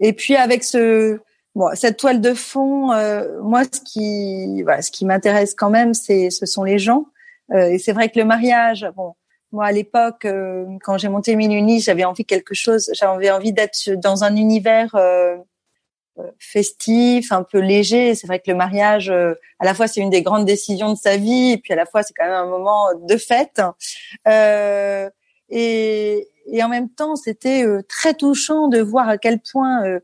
Et puis avec ce bon cette toile de fond, euh, moi ce qui voilà, ce qui m'intéresse quand même c'est ce sont les gens. Euh, et c'est vrai que le mariage, bon, moi, à l'époque, euh, quand j'ai monté Minuni, j'avais envie quelque chose, j'avais envie d'être dans un univers euh, euh, festif, un peu léger. C'est vrai que le mariage, à la fois, c'est une des grandes décisions de sa vie, et puis à la fois, c'est quand même un moment de fête. et, et en même temps, c'était très touchant de voir à quel point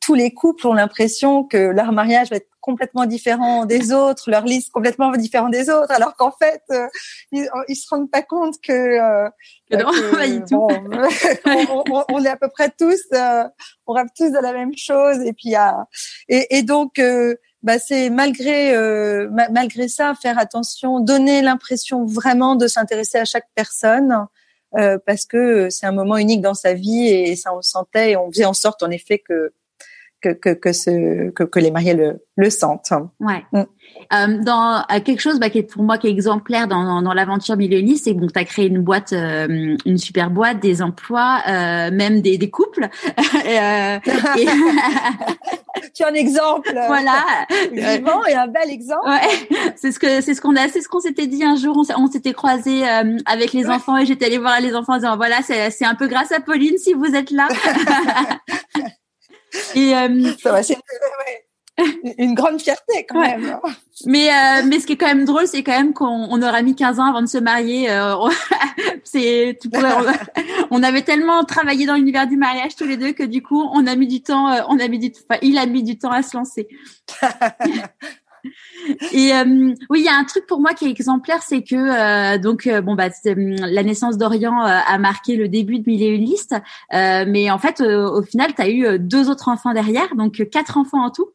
tous les couples ont l'impression que leur mariage va être complètement différents des autres, leur liste complètement différente des autres, alors qu'en fait, euh, ils, ils se rendent pas compte que, euh, non, bon, on, on, est à peu près tous, euh, on rêve tous de la même chose, et puis et, et donc euh, bah c'est malgré malgré ça faire attention, donner l'impression vraiment de s'intéresser à chaque personne. parce que c'est un moment unique dans sa vie et ça on sentait et on faisait en sorte en effet que que, que, que, ce, que, que les mariés le, le sentent. Ouais. Mm. Euh, dans euh, quelque chose bah, qui est pour moi qui est exemplaire dans, dans, l'aventure Millénie, c'est que bon, tu as créé une boîte, euh, une super boîte, des emplois, euh, même des, des couples. et, euh, tu es un exemple. Voilà. Vivant et un bel exemple. Ouais. C'est ce que c'est ce qu'on a, c'est ce qu'on s'était dit un jour. On s'était croisés avec les enfants et j'étais allée voir les enfants en disant voilà, c'est c'est un peu grâce à Pauline si vous êtes là. et ça va, c'est une grande fierté quand même. Mais euh, mais ce qui est quand même drôle, c'est quand même qu'on on aura mis 15 ans avant de se marier. Euh, c'est on, avait tellement travaillé dans l'univers du mariage tous les deux que du coup, on a mis du temps. Euh, on a mis du, enfin, il a mis du temps à se lancer. Et oui, il y a un truc pour moi qui est exemplaire, c'est que donc bon bah la naissance d'Orient a marqué le début de Mille et une listes, mais en fait au final tu as eu deux autres enfants derrière, donc quatre enfants en tout.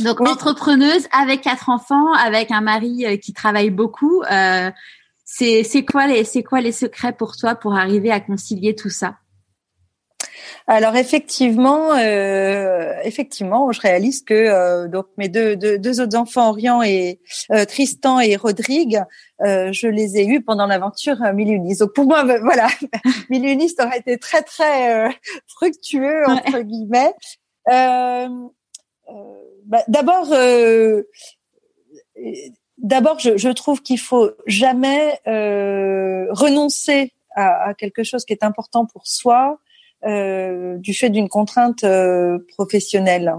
Donc entrepreneuse avec quatre enfants, avec un mari euh, qui travaille beaucoup. Euh, c'est c'est quoi les c'est quoi les secrets pour toi pour arriver à concilier tout ça? Alors effectivement, euh, effectivement, je réalise que euh, donc mes deux, deux, deux, autres enfants, Orient et euh, Tristan et Rodrigue, euh, je les ai eus pendant l'aventure Millioniste. Donc pour moi, ben, voilà, Millioniste aurait été très très fructueux entre guillemets. Bah, d'abord, euh, d'abord, je, je, trouve qu'il faut jamais euh, renoncer à, à, quelque chose qui est important pour soi. Euh, du fait d'une contrainte euh, professionnelle.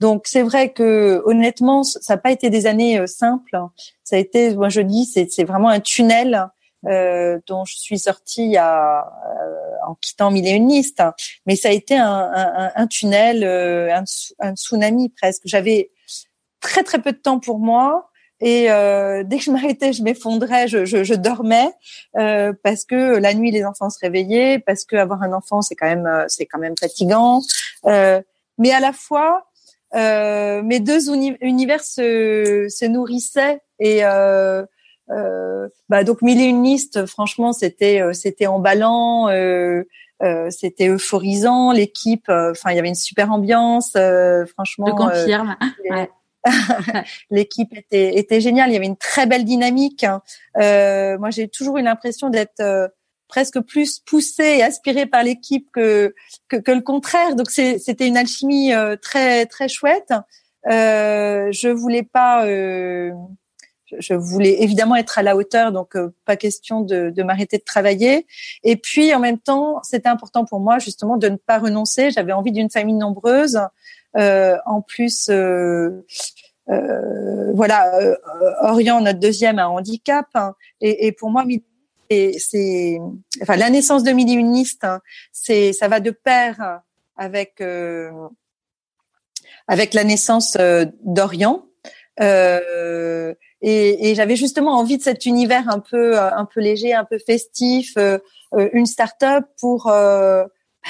Donc c'est vrai que honnêtement, ça n'a pas été des années euh, simples. Ça a été, moi je dis, c'est vraiment un tunnel euh, dont je suis sortie à, en quittant Mille. Mais ça a été un, un, un tunnel, un, un, tsunami presque. J'avais très très peu de temps pour moi. Et euh, dès que je m'arrêtais, je m'effondrais, je, je, je dormais euh, parce que la nuit les enfants se réveillaient, parce que avoir un enfant c'est quand même euh, c'est quand même fatigant. Euh, mais à la fois, euh, mes deux univers se, se nourrissaient et euh, bah donc mille et une listes, franchement, c'était c'était emballant, euh, euh, c'était euphorisant. L'équipe, euh, enfin, il y avait une super ambiance. franchement, je confirme. L'équipe était était géniale. Il y avait une très belle dynamique. Hein. moi, j'ai toujours eu l'impression d'être presque plus poussée et aspirée par l'équipe que, que, que le contraire. Donc c'était une alchimie très très chouette. Euh, je voulais pas euh, je voulais évidemment être à la hauteur, donc euh, pas question de, de m'arrêter de travailler. Et puis en même temps, c'était important pour moi justement de ne pas renoncer. J'avais envie d'une famille nombreuse. Euh, en plus, euh, euh voilà, euh, Orient, notre deuxième, a un handicap. Hein, et, et, pour moi, c'est, enfin, la naissance de mille unistes, hein, c'est, ça va de pair avec avec la naissance d'Orient. Euh, et, et j'avais justement envie de cet univers un peu euh, un peu léger, un peu festif, euh, euh, une start-up pour bah,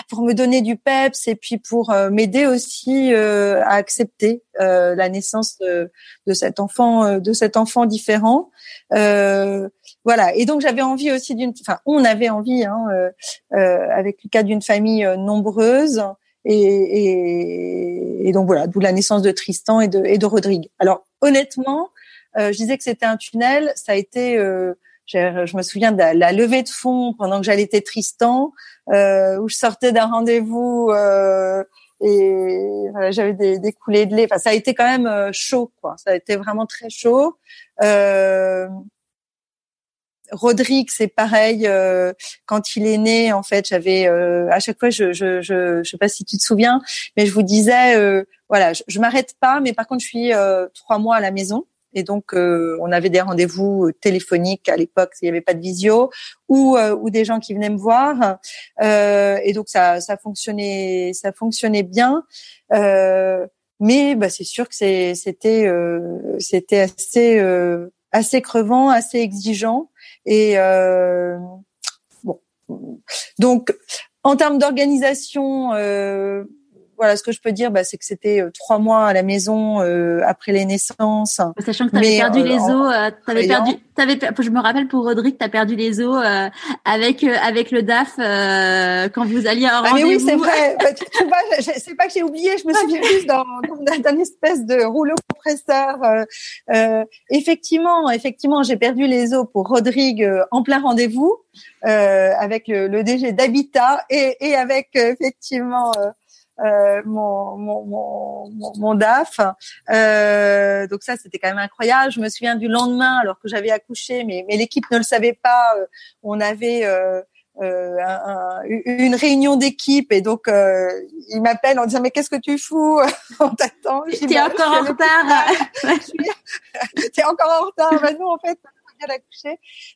pour me donner du peps et puis pour m'aider aussi à accepter la naissance de, de, cet enfant de cet enfant différent. voilà. Et donc j'avais envie aussi d'une, enfin on avait envie hein, avec le cas d'une famille nombreuse. Et, et, et, donc voilà, d'où la naissance de Tristan et de, et de Rodrigue. Alors honnêtement, euh, je disais que c'était un tunnel. Ça a été, euh, je me souviens de la, levée de fond pendant que j'allais Tristan, euh, où je sortais d'un rendez-vous et j'avais des, coulées de lait. Enfin, ça a été quand même chaud, quoi. Ça a été vraiment très chaud. Euh, Rodrigue, c'est pareil. Euh, quand il est né, en fait, j'avais à chaque fois, je, je, je, je sais pas si tu te souviens, mais je vous disais, voilà, je, je m'arrête pas, mais par contre, je suis trois mois à la maison. Et donc, euh, on avait des rendez-vous euh, téléphoniques à l'époque, il n'y avait pas de visio, ou, euh, ou des gens qui venaient me voir. et donc, ça, ça fonctionnait, ça fonctionnait bien. mais bah, c'est sûr que c'était, c'était assez, assez crevant, assez exigeant. Et bon, donc, en termes d'organisation, voilà, ce que je peux dire, bah, c'est que c'était euh, trois mois à la maison euh, après les naissances. Sachant que tu avais perdu euh, les os, tu avais perdu, je me rappelle pour Rodrigue, tu as perdu les os avec avec le DAF quand vous alliez en rendez-vous. Ah mais oui, c'est vrai. Bah, tu, vois, c'est pas que j'ai oublié, je me souviens juste d'un espèce de rouleau compresseur. effectivement, effectivement, j'ai perdu les os pour Rodrigue en plein rendez-vous avec le, le DG d'Habitat et, et avec effectivement euh, mon, mon, mon, mon, DAF. Euh, donc ça, c'était quand même incroyable. Je me souviens du lendemain, alors que j'avais accouché, mais, mais l'équipe ne le savait pas. Euh, on avait euh, euh, un, une réunion d'équipe et donc euh, il m'appelle en disant mais qu'est-ce que tu fous? On t'attend. T'es encore en retard. T'es encore en retard. Bah, nous en fait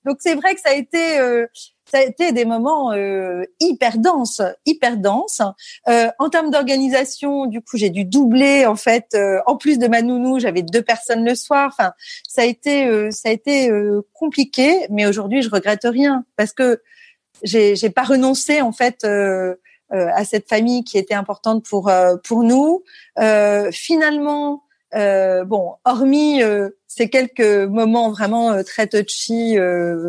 Donc c'est vrai que ça a été euh, ça a été des moments euh, hyper denses, hyper denses. Euh, en termes d'organisation, du coup, j'ai dû doubler en fait. Euh, en plus de ma nounou, j'avais deux personnes le soir. Enfin, ça a été, euh, ça a été compliqué, mais aujourd'hui, je regrette rien parce que j'ai, j'ai pas renoncé en fait à cette famille qui était importante pour pour nous. finalement, bon, hormis ces quelques moments vraiment très touchy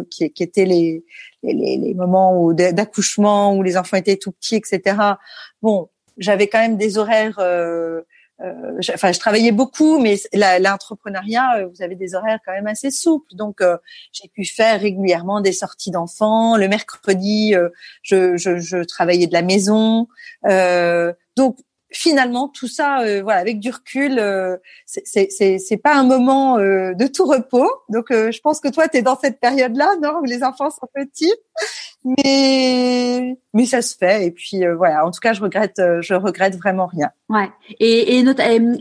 qui, qui étaient les les, les moments d'accouchement où les enfants étaient tout petits, etc. Bon, j'avais quand même des horaires. Euh, euh, enfin, je travaillais beaucoup, mais l'entrepreneuriat, euh, vous avez des horaires quand même assez souples. Donc, euh, j'ai pu faire régulièrement des sorties d'enfants. Le mercredi, euh, je, je, je, travaillais de la maison. donc, finalement tout ça euh, voilà avec du recul euh, c'est pas un moment euh, de tout repos. Donc euh, je pense que toi tu es dans cette période là non où les enfants sont petits. Mais mais ça se fait. Et puis voilà en tout cas je regrette je regrette vraiment rien. Ouais. Et et,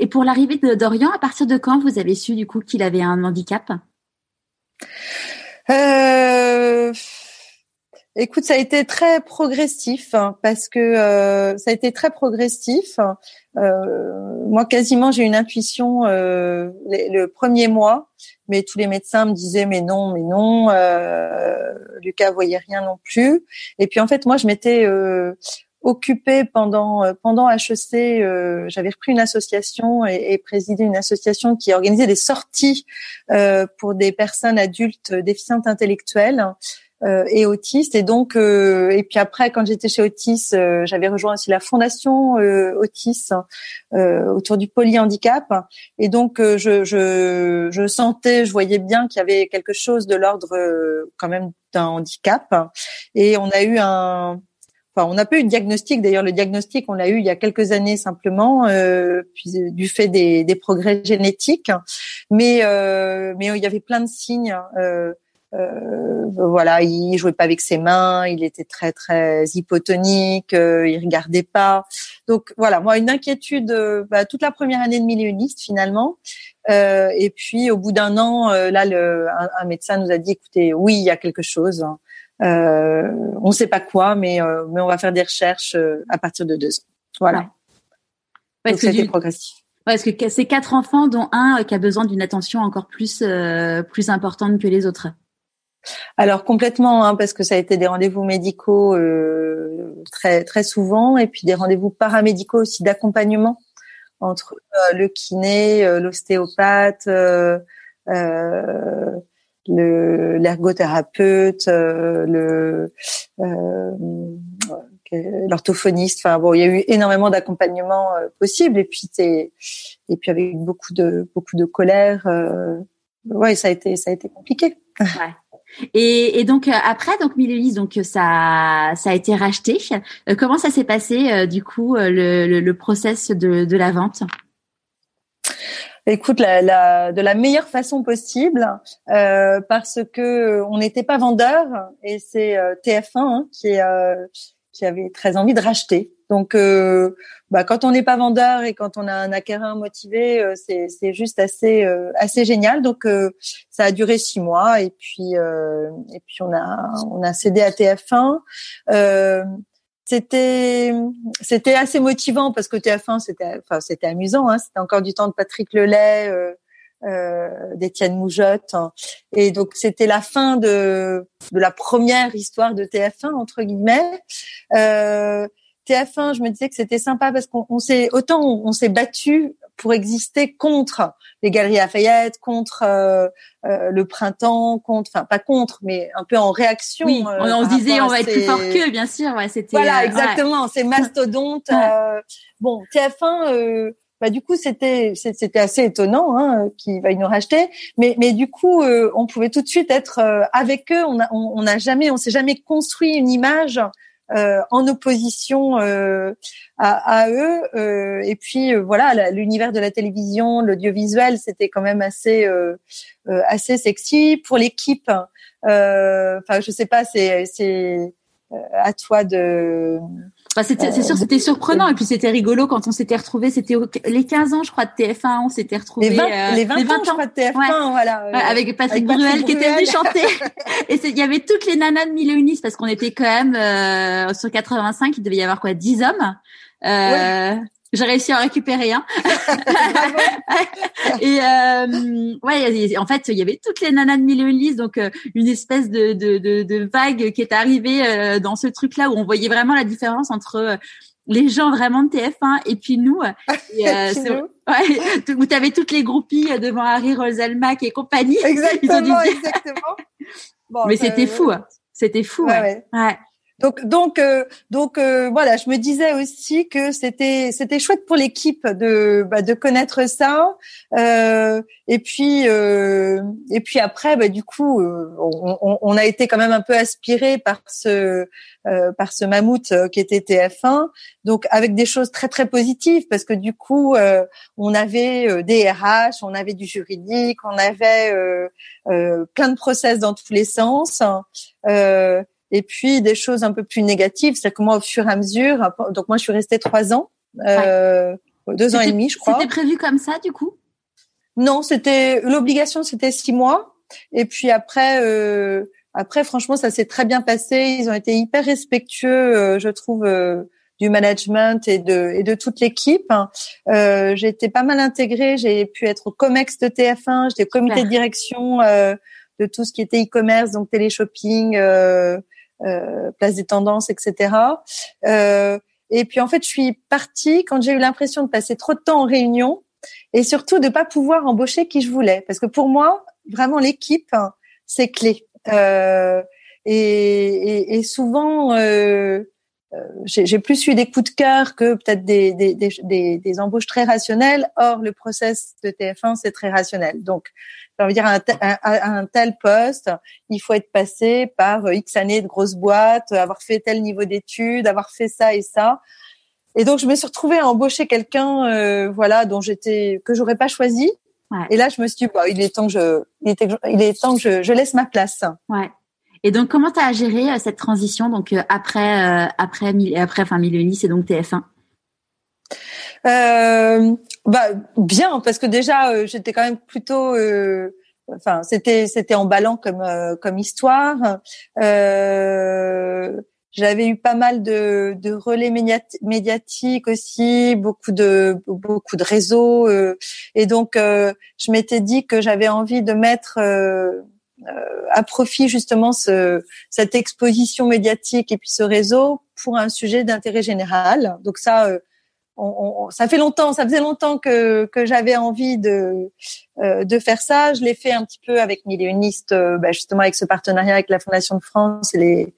et pour l'arrivée de Dorian à partir de quand vous avez su du coup qu'il avait un handicap? Euh Écoute, ça a été très progressif hein, parce que euh, ça a été très progressif. Euh, moi, quasiment, j'ai une intuition euh, le premier mois, mais tous les médecins me disaient mais non, mais non. Lucas voyait rien non plus. Et puis en fait, moi, je m'étais occupée pendant pendant HEC. J'avais repris une association et, et, présidé une association qui organisait des sorties pour des personnes adultes déficientes intellectuelles. Euh, et autiste. Et donc, euh, et puis après, quand j'étais chez Otis, euh, j'avais rejoint aussi la fondation Otis autour du polyhandicap. Et donc, je, je, je sentais, je voyais bien qu'il y avait quelque chose de l'ordre quand même d'un handicap. Et on a eu un Enfin, on n'a pas eu de diagnostic. D'ailleurs, le diagnostic, on l'a eu il y a quelques années simplement, euh, du fait des, des, progrès génétiques. Mais euh, mais il y avait plein de signes. Euh, voilà, il jouait pas avec ses mains, il était très très hypotonique, euh, il regardait pas. Donc voilà, moi une inquiétude euh, bah, toute la première année de millioniste finalement. Euh, et puis au bout d'un an, euh, là, le, un, médecin nous a dit écoutez, oui, il y a quelque chose. Hein. on ne sait pas quoi, mais mais on va faire des recherches à partir de deux ans. Voilà. Ouais. Donc c'était progressif. Ouais, parce que c'est quatre enfants, dont un qui a besoin d'une attention encore plus plus importante que les autres. Alors complètement, hein, parce que ça a été des rendez-vous médicaux euh, très très souvent, et puis des rendez-vous paramédicaux aussi d'accompagnement entre euh, le kiné, euh, l'ostéopathe, le l'ergothérapeute, le l'orthophoniste. Enfin bon, il y a eu énormément d'accompagnement possible, et puis et puis avec beaucoup de beaucoup de colère. ouais, ça a été ça a été compliqué. Et, et, donc euh, après, donc donc ça, ça a été racheté. Euh, comment ça s'est passé euh, du coup le, le, le, process de, de la vente? Écoute, la, la, de la meilleure façon possible, euh, parce que on n'était pas vendeur et c'est TF1 hein, qui, qui avait très envie de racheter. Donc, euh, bah, quand on n'est pas vendeur et quand on a un acquéreur motivé, euh, c'est, juste assez euh, assez génial. Donc, ça a duré six mois et puis et puis on a on a cédé à TF1. c'était c'était assez motivant parce que TF1 c'était enfin c'était amusant. Hein, c'était encore du temps de Patrick Lelay. Euh, d'Étienne Moujotte. Et donc c'était la fin de, de la première histoire de TF1 entre guillemets. Euh, TF1, je me disais que c'était sympa parce qu'on s'est autant on, s'est battu pour exister contre les galeries Lafayette, contre euh, euh, le printemps, contre, enfin pas contre, mais un peu en réaction. Oui, euh, on, se disait on va être plus fort qu'eux, bien sûr. Ouais, c'était. Voilà, exactement. C'est mastodonte. bon, TF1. Bah du coup c'était c'était assez étonnant hein, qu'ils veuillent nous racheter mais mais du coup on pouvait tout de suite être avec eux on a on n'a jamais on s'est jamais construit une image en opposition à, à, eux. et puis voilà, l'univers de la télévision, l'audiovisuel, c'était quand même assez assez sexy pour l'équipe. Enfin, je sais pas, c'est c'est à toi de c'est sûr, c'était surprenant et puis c'était rigolo quand on s'était retrouvés. C'était les 15 ans, je crois, de TF1. On s'était retrouvés. Les 20, euh, les 20, ans, je crois, de TF1, voilà. Euh, avec Patrick, Bruel, qui était venu chanter. et il y avait toutes les nanas de Mille parce qu'on était quand même euh, sur 85. Il devait y avoir quoi, 10 hommes. Euh, j'ai réussi à en récupérer un. et euh, ouais, en fait, il y avait toutes les nanas de Mille donc euh, une espèce de, de, de, de, vague qui est arrivée euh, dans ce truc-là où on voyait vraiment la différence entre euh, les gens vraiment de TF1 et puis nous. Et, ouais, où tu avais toutes les groupies devant Harry Roselmack et compagnie. Exactement, exactement. Bon, Mais c'était fou. Hein. C'était fou. ouais. ouais. Donc donc euh, donc euh, voilà, je me disais aussi que c'était c'était chouette pour l'équipe de bah, de connaître ça. Euh, et puis euh, et puis après, bah, du coup, on, on, a été quand même un peu aspiré par ce par ce mammouth qui était TF1. Donc avec des choses très très positives parce que du coup, on avait des RH, on avait du juridique, on avait plein de process dans tous les sens. Euh, et puis des choses un peu plus négatives, c'est que moi au fur et à mesure, donc moi je suis restée trois ans, euh, deux ans et demi je crois. C'était prévu comme ça du coup? Non, c'était l'obligation, c'était six mois. Et puis après, euh, après franchement ça s'est très bien passé. Ils ont été hyper respectueux, euh, je trouve. Euh, du management et de et de toute l'équipe. Euh, j'ai été pas mal intégrée. J'ai pu être au Comex de TF1. J'étais au comité de direction euh, de tout ce qui était e-commerce, donc télé-shopping, euh, place des tendances, etc. Euh, et puis en fait, je suis partie quand j'ai eu l'impression de passer trop de temps en réunion et surtout de pas pouvoir embaucher qui je voulais, parce que pour moi, vraiment l'équipe, c'est clé. Euh, et, et, et, souvent, euh, euh, j'ai plus eu des coups de cœur que peut-être des, des, des, des, embauches très rationnelles. Or, le process de TF1, c'est très rationnel. Donc, j'ai envie de dire, à un, tel poste, il faut être passé par euh, X années de grosses boîtes, avoir fait tel niveau d'études, avoir fait ça et ça. Et donc, je me suis retrouvée à embaucher quelqu'un, euh, voilà, dont j'étais que j'aurais pas choisi. Ouais. Et là, je me suis dit, bah, il est temps que je, il, est temps que je, je laisse ma place. Ouais. Et donc, comment tu as géré euh, cette transition? Donc euh, après, euh, après, après, enfin, et donc TF1 euh, bah bien parce que déjà j'étais quand même plutôt enfin c'était c'était emballant comme comme histoire j'avais eu pas mal de, de relais médiatiques aussi beaucoup de beaucoup de réseaux et donc je m'étais dit que j'avais envie de mettre euh, à profit justement ce, cette exposition médiatique et puis ce réseau pour un sujet d'intérêt général. Donc ça, euh, on, on, ça fait longtemps, ça faisait longtemps que, que j'avais envie de euh, de faire ça. Je l'ai fait un petit peu avec Milléonistes, bah, justement avec ce partenariat avec la Fondation de France et, les,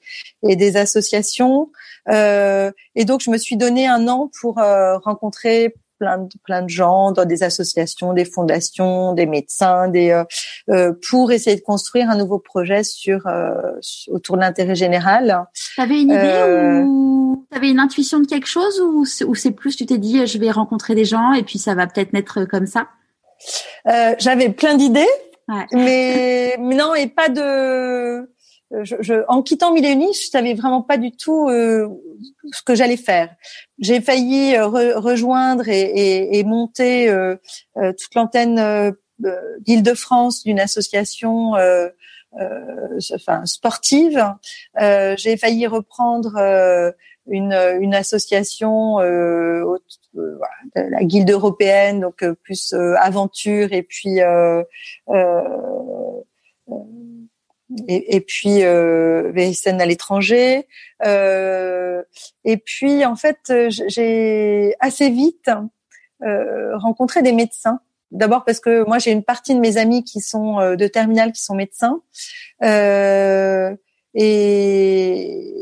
et des associations. Euh, et donc je me suis donné un an pour rencontrer plein de, plein de gens dans des associations, des fondations, des médecins, des euh, euh, pour essayer de construire un nouveau projet sur euh, autour de l'intérêt général. T'avais une idée ou t'avais une intuition de quelque chose ou ou c'est plus tu t'es dit je vais rencontrer des gens et puis ça va peut-être naître comme ça? J'avais plein d'idées, ouais. mais, mais non et pas de je, je, en quittant Milléunis, je savais vraiment pas du tout euh, ce que j'allais faire. J'ai failli euh, rejoindre et, et, et monter euh, euh toute l'antenne euh, d'Île-de-France d'une association enfin sportive. J'ai failli reprendre une, une association la guilde européenne, donc plus aventure et puis et, et puis euh, VSN à l'étranger. Euh, et puis en fait, j'ai assez vite euh, rencontré des médecins. D'abord parce que moi j'ai une partie de mes amis qui sont de terminale qui sont médecins et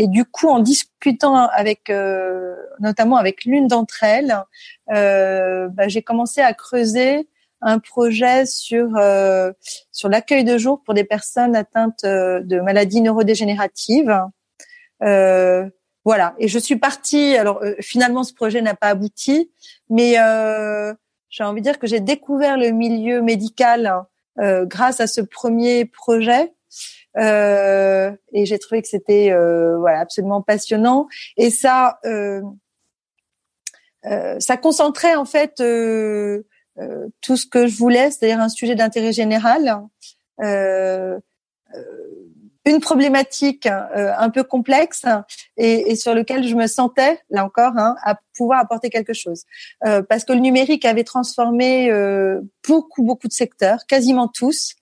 et du coup, en discutant avec, euh, notamment avec l'une d'entre elles, euh, bah, j'ai commencé à creuser un projet sur euh, sur l'accueil de jour pour des personnes atteintes euh, de maladies neurodégénératives. voilà. Et je suis partie. Alors finalement, ce projet n'a pas abouti, mais j'ai envie de dire que j'ai découvert le milieu médical grâce à ce premier projet. Euh, et j'ai trouvé que c'était euh, voilà absolument passionnant et ça euh, ça concentrait en fait tout ce que je voulais, c'est-à-dire un sujet d'intérêt général, une problématique un peu complexe et, et, sur lequel je me sentais là encore hein, à pouvoir apporter quelque chose, parce que le numérique avait transformé beaucoup beaucoup de secteurs, quasiment tous,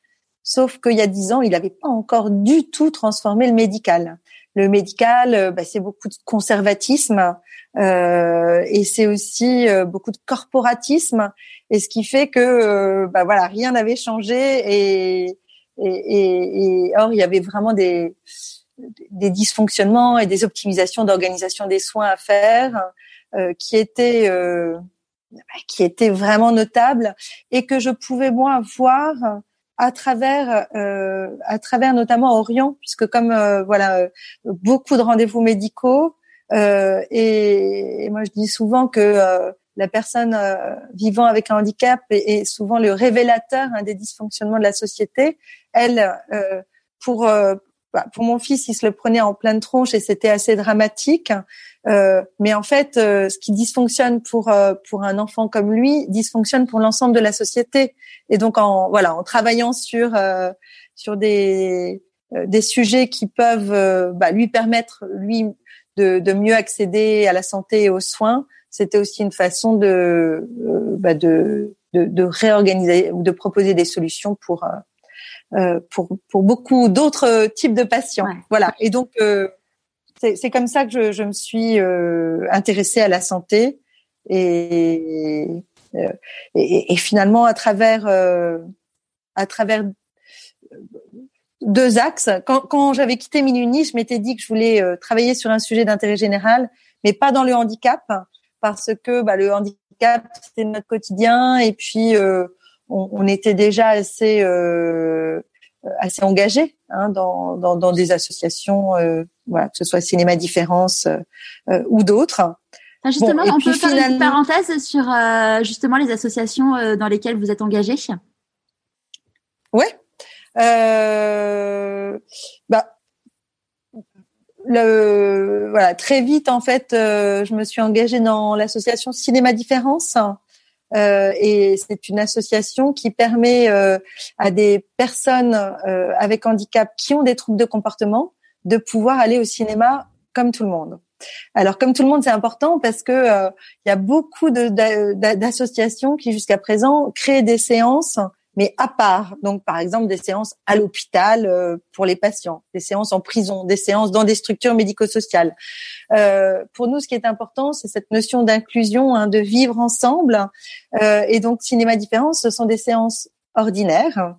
Sauf qu'il y a dix ans, il n'avait pas encore du tout transformé le médical. Le médical, euh, bah, c'est beaucoup de conservatisme euh, et c'est aussi euh, beaucoup de corporatisme. Et ce qui fait que, euh, bah, voilà, rien n'avait changé et, et, et, et, or il y avait vraiment des, des dysfonctionnements et des optimisations d'organisation des soins à faire euh, qui étaient bah, qui étaient vraiment notables et que je pouvais moi voir à travers euh, à travers notamment Orient puisque comme euh, voilà euh, beaucoup de rendez-vous médicaux euh, et, moi je dis souvent que euh, la personne vivant avec un handicap est, souvent le révélateur hein, des dysfonctionnements de la société. Elle pour bah, pour mon fils il se le prenait en pleine tronche et c'était assez dramatique euh, mais en fait, euh, ce qui dysfonctionne pour euh, pour un enfant comme lui dysfonctionne pour l'ensemble de la société. Et donc, en voilà, en travaillant sur sur des des sujets qui peuvent bah, lui permettre lui de, de mieux accéder à la santé et aux soins, c'était aussi une façon de bah, de, de, de réorganiser ou de proposer des solutions pour pour pour beaucoup d'autres types de patients. Voilà. Et donc c'est comme ça que je, je me suis euh, intéressée à la santé et, euh, et, et, finalement à travers euh, à travers deux axes. Quand, quand j'avais quitté Minuni, je m'étais dit que je voulais euh, travailler sur un sujet d'intérêt général, mais pas dans le handicap, parce que bah, le handicap c'était notre quotidien et puis euh, on, on, était déjà assez assez engagés hein, dans, dans, dans, des associations, euh, voilà, que ce soit Cinéma Différence euh, ou d'autres. justement, on peut faire une parenthèse sur euh, justement les associations euh, dans lesquelles vous êtes engagés? Ouais. Euh, bah, le, voilà, très vite en fait, je me suis engagée dans l'association Cinéma Différence euh, et c'est une association qui permet euh, à des personnes euh, avec handicap qui ont des troubles de comportement de pouvoir aller au cinéma comme tout le monde. Alors comme tout le monde, c'est important parce que il y a beaucoup d'associations qui jusqu'à présent créent des séances mais à part. Donc, par exemple, des séances à l'hôpital euh, pour les patients, des séances en prison, des séances dans des structures médico-sociales. Euh, pour nous, ce qui est important, c'est cette notion d'inclusion, hein, de vivre ensemble. Euh, et donc, cinéma différence, ce sont des séances ordinaires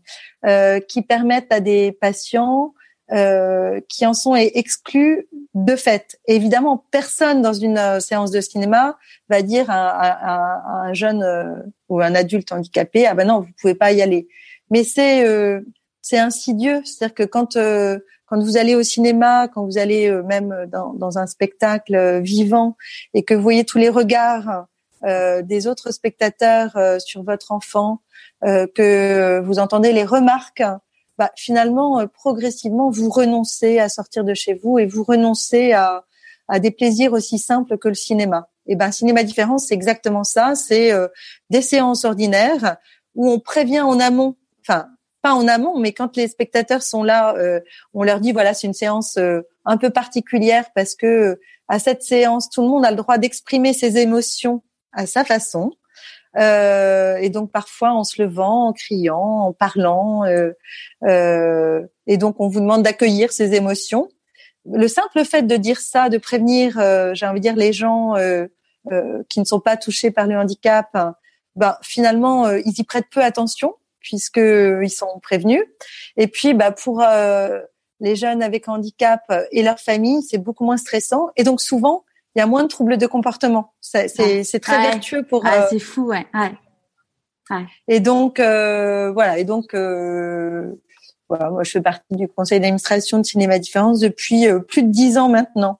euh, qui permettent à des patients euh, qui en sont exclus de fait. évidemment, personne dans une euh, séance de cinéma va dire à, un jeune euh, ou un adulte handicapé ah ben non vous pouvez pas y aller. Mais c'est c'est insidieux, c'est-à-dire que quand quand vous allez au cinéma, quand vous allez même dans, dans un spectacle vivant et que vous voyez tous les regards des autres spectateurs sur votre enfant, que vous entendez les remarques bah, finalement, euh, progressivement, vous renoncez à sortir de chez vous et vous renoncez à, à des plaisirs aussi simples que le cinéma. Et ben, cinéma différence, c'est exactement ça. C'est euh, des séances ordinaires où on prévient en amont, enfin pas en amont, mais quand les spectateurs sont là, euh, on leur dit voilà, c'est une séance un peu particulière parce que à cette séance, tout le monde a le droit d'exprimer ses émotions à sa façon. Euh, et donc parfois en se levant, en criant, en parlant. Euh, euh, et donc on vous demande d'accueillir ces émotions. Le simple fait de dire ça, de prévenir, j'ai envie de dire les gens qui ne sont pas touchés par le handicap, ben, finalement ils y prêtent peu attention puisque ils sont prévenus. Et puis bah pour les jeunes avec handicap et leurs familles, c'est beaucoup moins stressant. Et donc souvent, il y a moins de troubles de comportement. C'est c'est très vertueux pour. Ah, c'est fou, ouais. ouais. Et donc euh, voilà. Et donc euh, voilà, moi je fais partie du conseil d'administration de Cinéma Différence depuis plus de dix ans maintenant.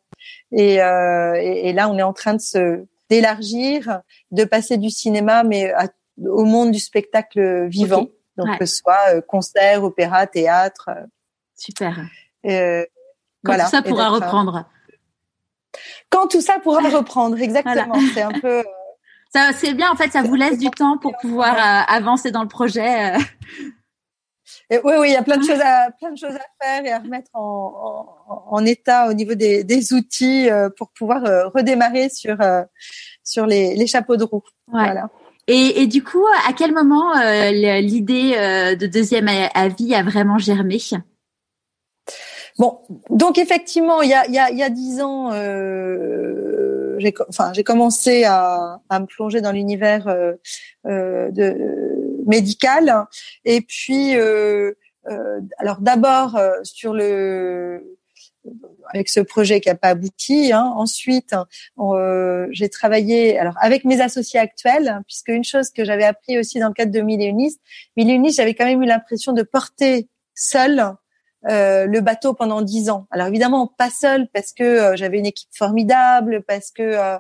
Et, et, et, là, on est en train de se d'élargir, de passer du cinéma, mais au monde du spectacle vivant. Donc, que ce soit euh, concert, opéra, théâtre. Euh, Super. Euh, Quand voilà. tout ça pourra reprendre. Quand tout ça pourra reprendre, exactement. C'est un peu. Ça, c'est bien. En fait, ça vous laisse du temps pour pouvoir avancer dans le projet. Et oui, oui, il y a plein de choses à plein de choses à faire et à remettre en, en, en état au niveau des, des outils pour pouvoir redémarrer sur sur les, les chapeaux de roue. Voilà. Et, et, du coup, à quel moment euh, l'idée euh, de deuxième avis a vraiment germé? Bon, donc effectivement, il y a il y a, il y a dix ans, euh, j'ai enfin j'ai commencé à, à me plonger dans l'univers euh, euh de médical et puis alors d'abord sur le avec ce projet qui n'a pas abouti. Hein. Ensuite, euh, j'ai travaillé alors avec mes associés actuels, puisque une chose que j'avais appris aussi dans le cadre de Mille et j'avais quand même eu l'impression de porter seul euh, le bateau pendant dix ans. Alors évidemment pas seul parce que euh, j'avais une équipe formidable, parce que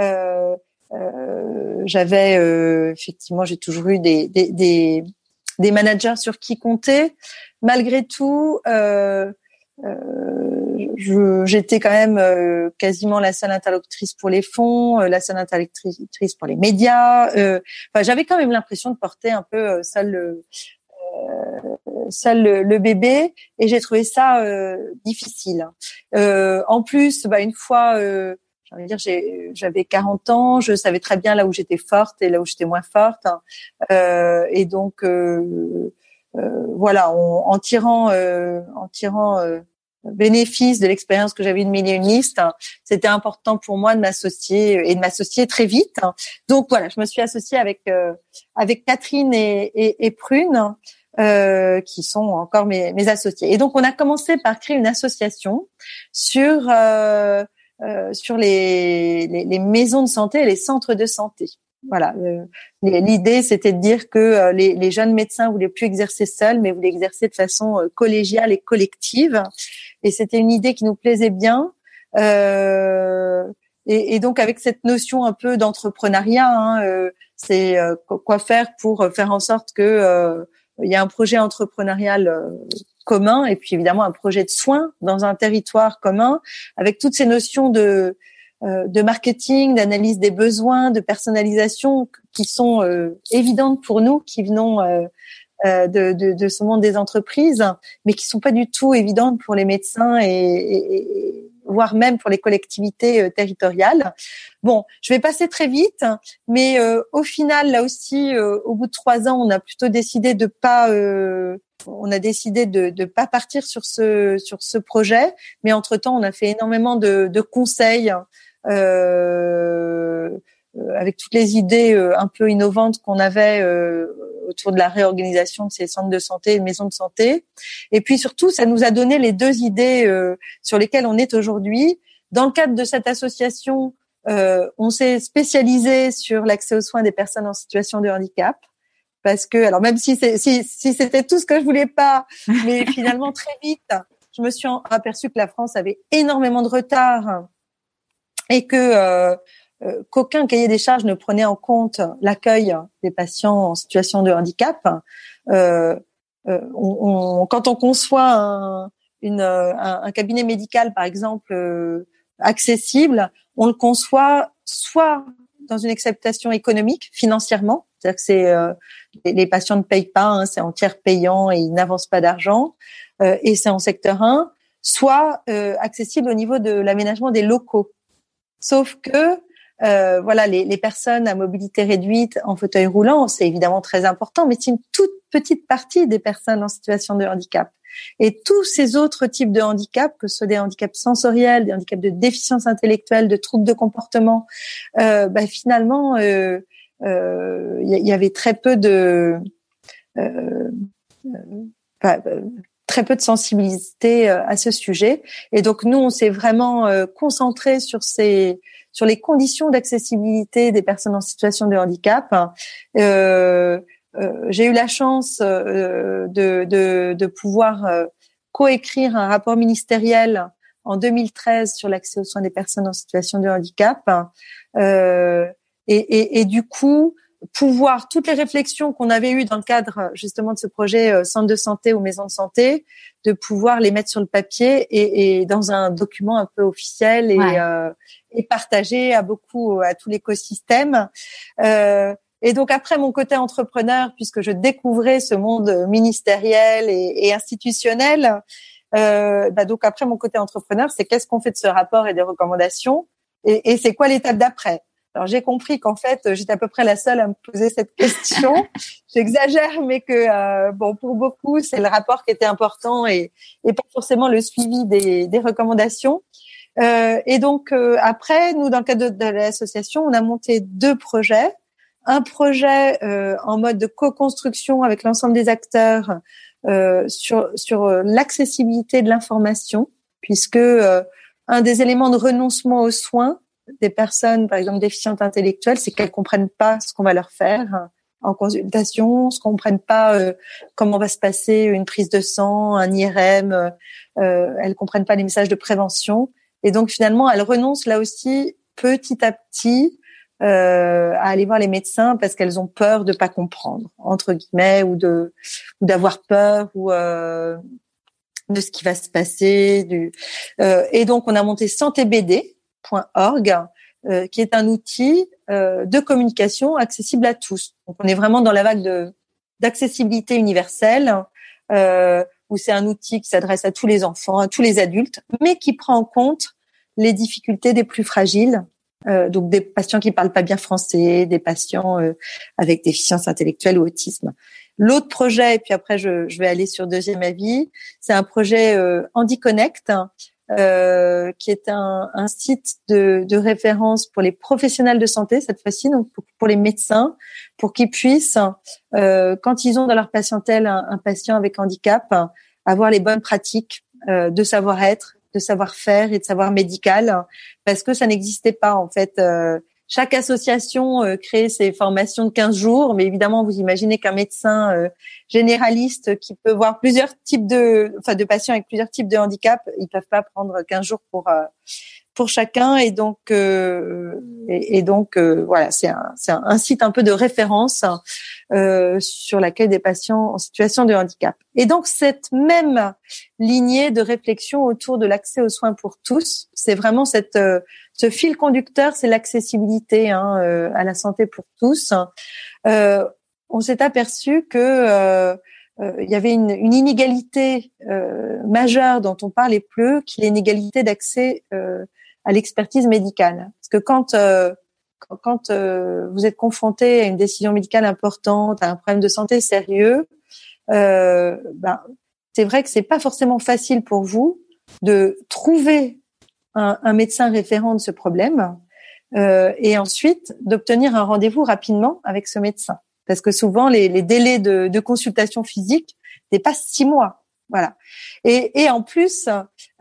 euh, j'avais effectivement j'ai toujours eu des, des, des, des, managers sur qui compter. Malgré tout, euh, j'étais quand même euh, quasiment la seule interlocutrice pour les fonds, euh, la seule interlocutrice pour les médias. Euh, enfin, j'avais quand même l'impression de porter un peu seul seul le, bébé, et j'ai trouvé ça difficile. en plus, bah, une fois dire, j'avais 40 ans, je savais très bien là où j'étais forte et là où j'étais moins forte. Euh, et donc, euh, voilà, en tirant, en tirant bénéfice de l'expérience que j'avais de millioniste, c'était important pour moi de m'associer et de m'associer très vite. Donc voilà, je me suis associée avec euh, avec Catherine et, et Prune, euh, qui sont encore mes, mes, associés. Et donc on a commencé par créer une association sur euh, euh sur les, les, les, maisons de santé et les centres de santé. Voilà, l'idée c'était de dire que les, les, jeunes médecins voulaient plus exercer seuls, mais voulaient exercer de façon collégiale et collective et c'était une idée qui nous plaisait bien. Euh, et, et, donc avec cette notion un peu d'entrepreneuriat, hein, euh, c'est euh, quoi faire pour faire en sorte que euh, il y a un projet entrepreneurial commun et puis évidemment un projet de soins dans un territoire commun avec toutes ces notions de de marketing, d'analyse des besoins, de personnalisation qui sont évidentes pour nous qui venons euh, de, de, de, ce monde des entreprises, mais qui sont pas du tout évidentes pour les médecins et, voire même pour les collectivités euh, territoriales. Bon, je vais passer très vite, mais euh, au final, là aussi, au bout de trois ans, on a plutôt décidé de pas, on a décidé de ne pas partir sur ce sur ce projet, mais entre temps, on a fait énormément de, de conseils. Euh, avec toutes les idées un peu innovantes qu'on avait autour de la réorganisation de ces centres de santé et maisons de santé. Et puis surtout, ça nous a donné les deux idées euh, sur lesquelles on est aujourd'hui. Dans le cadre de cette association, euh, on s'est spécialisé sur l'accès aux soins des personnes en situation de handicap. Parce que, alors même si, si, si c'était tout ce que je voulais pas, mais finalement très vite, je me suis aperçu que la France avait énormément de retard et que euh, qu'aucun cahier des charges ne prenait en compte l'accueil des patients en situation de handicap. Euh, euh on, quand on conçoit un, une, un, cabinet médical, par exemple, euh, accessible, on le conçoit soit dans une acceptation économique, financièrement, c'est-à-dire que c'est les, patients ne payent pas, hein, c'est en tiers payant et ils n'avancent pas d'argent, et c'est en secteur 1, soit accessible au niveau de l'aménagement des locaux. Sauf que euh, voilà, les, les, personnes à mobilité réduite en fauteuil roulant, c'est évidemment très important, mais c'est une toute petite partie des personnes en situation de handicap. Et tous ces autres types de handicaps, que ce soit des handicaps sensoriels, des handicaps de déficience intellectuelle, de troubles de comportement, euh, bah, finalement, euh, il euh, y, y, avait très peu de bah, très peu de sensibilité à ce sujet. Et donc nous, on s'est vraiment concentré sur ces sur les conditions d'accessibilité des personnes en situation de handicap. Euh, j'ai eu la chance de, de, de pouvoir coécrire un rapport ministériel en 2013 sur l'accès aux soins des personnes en situation de handicap. Euh, et, et, et, du coup, pouvoir toutes les réflexions qu'on avait eues dans le cadre justement de ce projet euh, centre de santé ou maison de santé, de pouvoir les mettre sur le papier et, et dans un document un peu officiel et, euh, et partagé à beaucoup à tout l'écosystème. Euh, et donc après mon côté entrepreneur, puisque je découvrais ce monde ministériel et, et institutionnel, euh, bah donc après mon côté entrepreneur, c'est qu'est-ce qu'on fait de ce rapport et des recommandations et, et c'est quoi l'étape d'après? Alors j'ai compris qu'en fait j'étais à peu près la seule à me poser cette question. J'exagère, mais que euh, bon pour beaucoup c'est le rapport qui était important et, et pas forcément le suivi des, des recommandations. Euh, et donc euh, après nous dans le cadre de, de l'association on a monté deux projets un projet euh, en mode de co-construction avec l'ensemble des acteurs euh, sur sur euh, l'accessibilité de l'information, puisque euh, un des éléments de renoncement aux soins des personnes, par exemple déficientes intellectuelles, c'est qu'elles comprennent pas ce qu'on va leur faire en consultation, ce qu'on comprennent pas comment va se passer une prise de sang, un IRM, euh, elles comprennent pas les messages de prévention, et donc finalement elles renoncent là aussi petit à petit euh, à aller voir les médecins parce qu'elles ont peur de pas comprendre entre guillemets ou de ou d'avoir peur ou euh, de ce qui va se passer du euh, et donc on a monté euh, qui est un outil euh, de communication accessible à tous donc on est vraiment dans la vague de d'accessibilité universelle euh, où c'est un outil qui s'adresse à tous les enfants à tous les adultes mais qui prend en compte les difficultés des plus fragiles euh, donc des patients qui parlent pas bien français, des patients avec déficience intellectuelle ou autisme. L'autre projet, et puis après je, je, vais aller sur deuxième avis, c'est un projet euh, HandiConnect, euh, qui est un, un site de, de, référence pour les professionnels de santé cette fois-ci, donc pour, les médecins, pour qu'ils puissent, euh, quand ils ont dans leur patientèle un, un patient avec handicap, avoir les bonnes pratiques de savoir-être de savoir-faire et de savoir médical parce que ça n'existait pas en fait. Euh, chaque association euh, crée ses formations de 15 jours, mais évidemment, vous imaginez qu'un médecin euh, généraliste qui peut voir plusieurs types de, enfin, de patients avec plusieurs types de handicap, ils peuvent pas prendre 15 jours pour pour chacun et donc euh, et, donc euh, voilà c'est un, un, un, site un peu de référence euh, sur laquelle des patients en situation de handicap. Et donc cette même lignée de réflexion autour de l'accès aux soins pour tous c'est vraiment cette euh, ce fil conducteur c'est l'accessibilité hein, euh, à la santé pour tous. On s'est aperçu que il y avait une, une inégalité majeure dont on parlait plus, qui est l'inégalité d'accès à l'expertise médicale. Parce que quand euh, quand euh, vous êtes confronté à une décision médicale importante, à un problème de santé sérieux, euh, ben, c'est vrai que c'est pas forcément facile pour vous de trouver un, un médecin référent de ce problème euh, et ensuite d'obtenir un rendez-vous rapidement avec ce médecin. Parce que souvent les, les délais de, de consultation physique dépassent six mois. Voilà. Et, et en plus,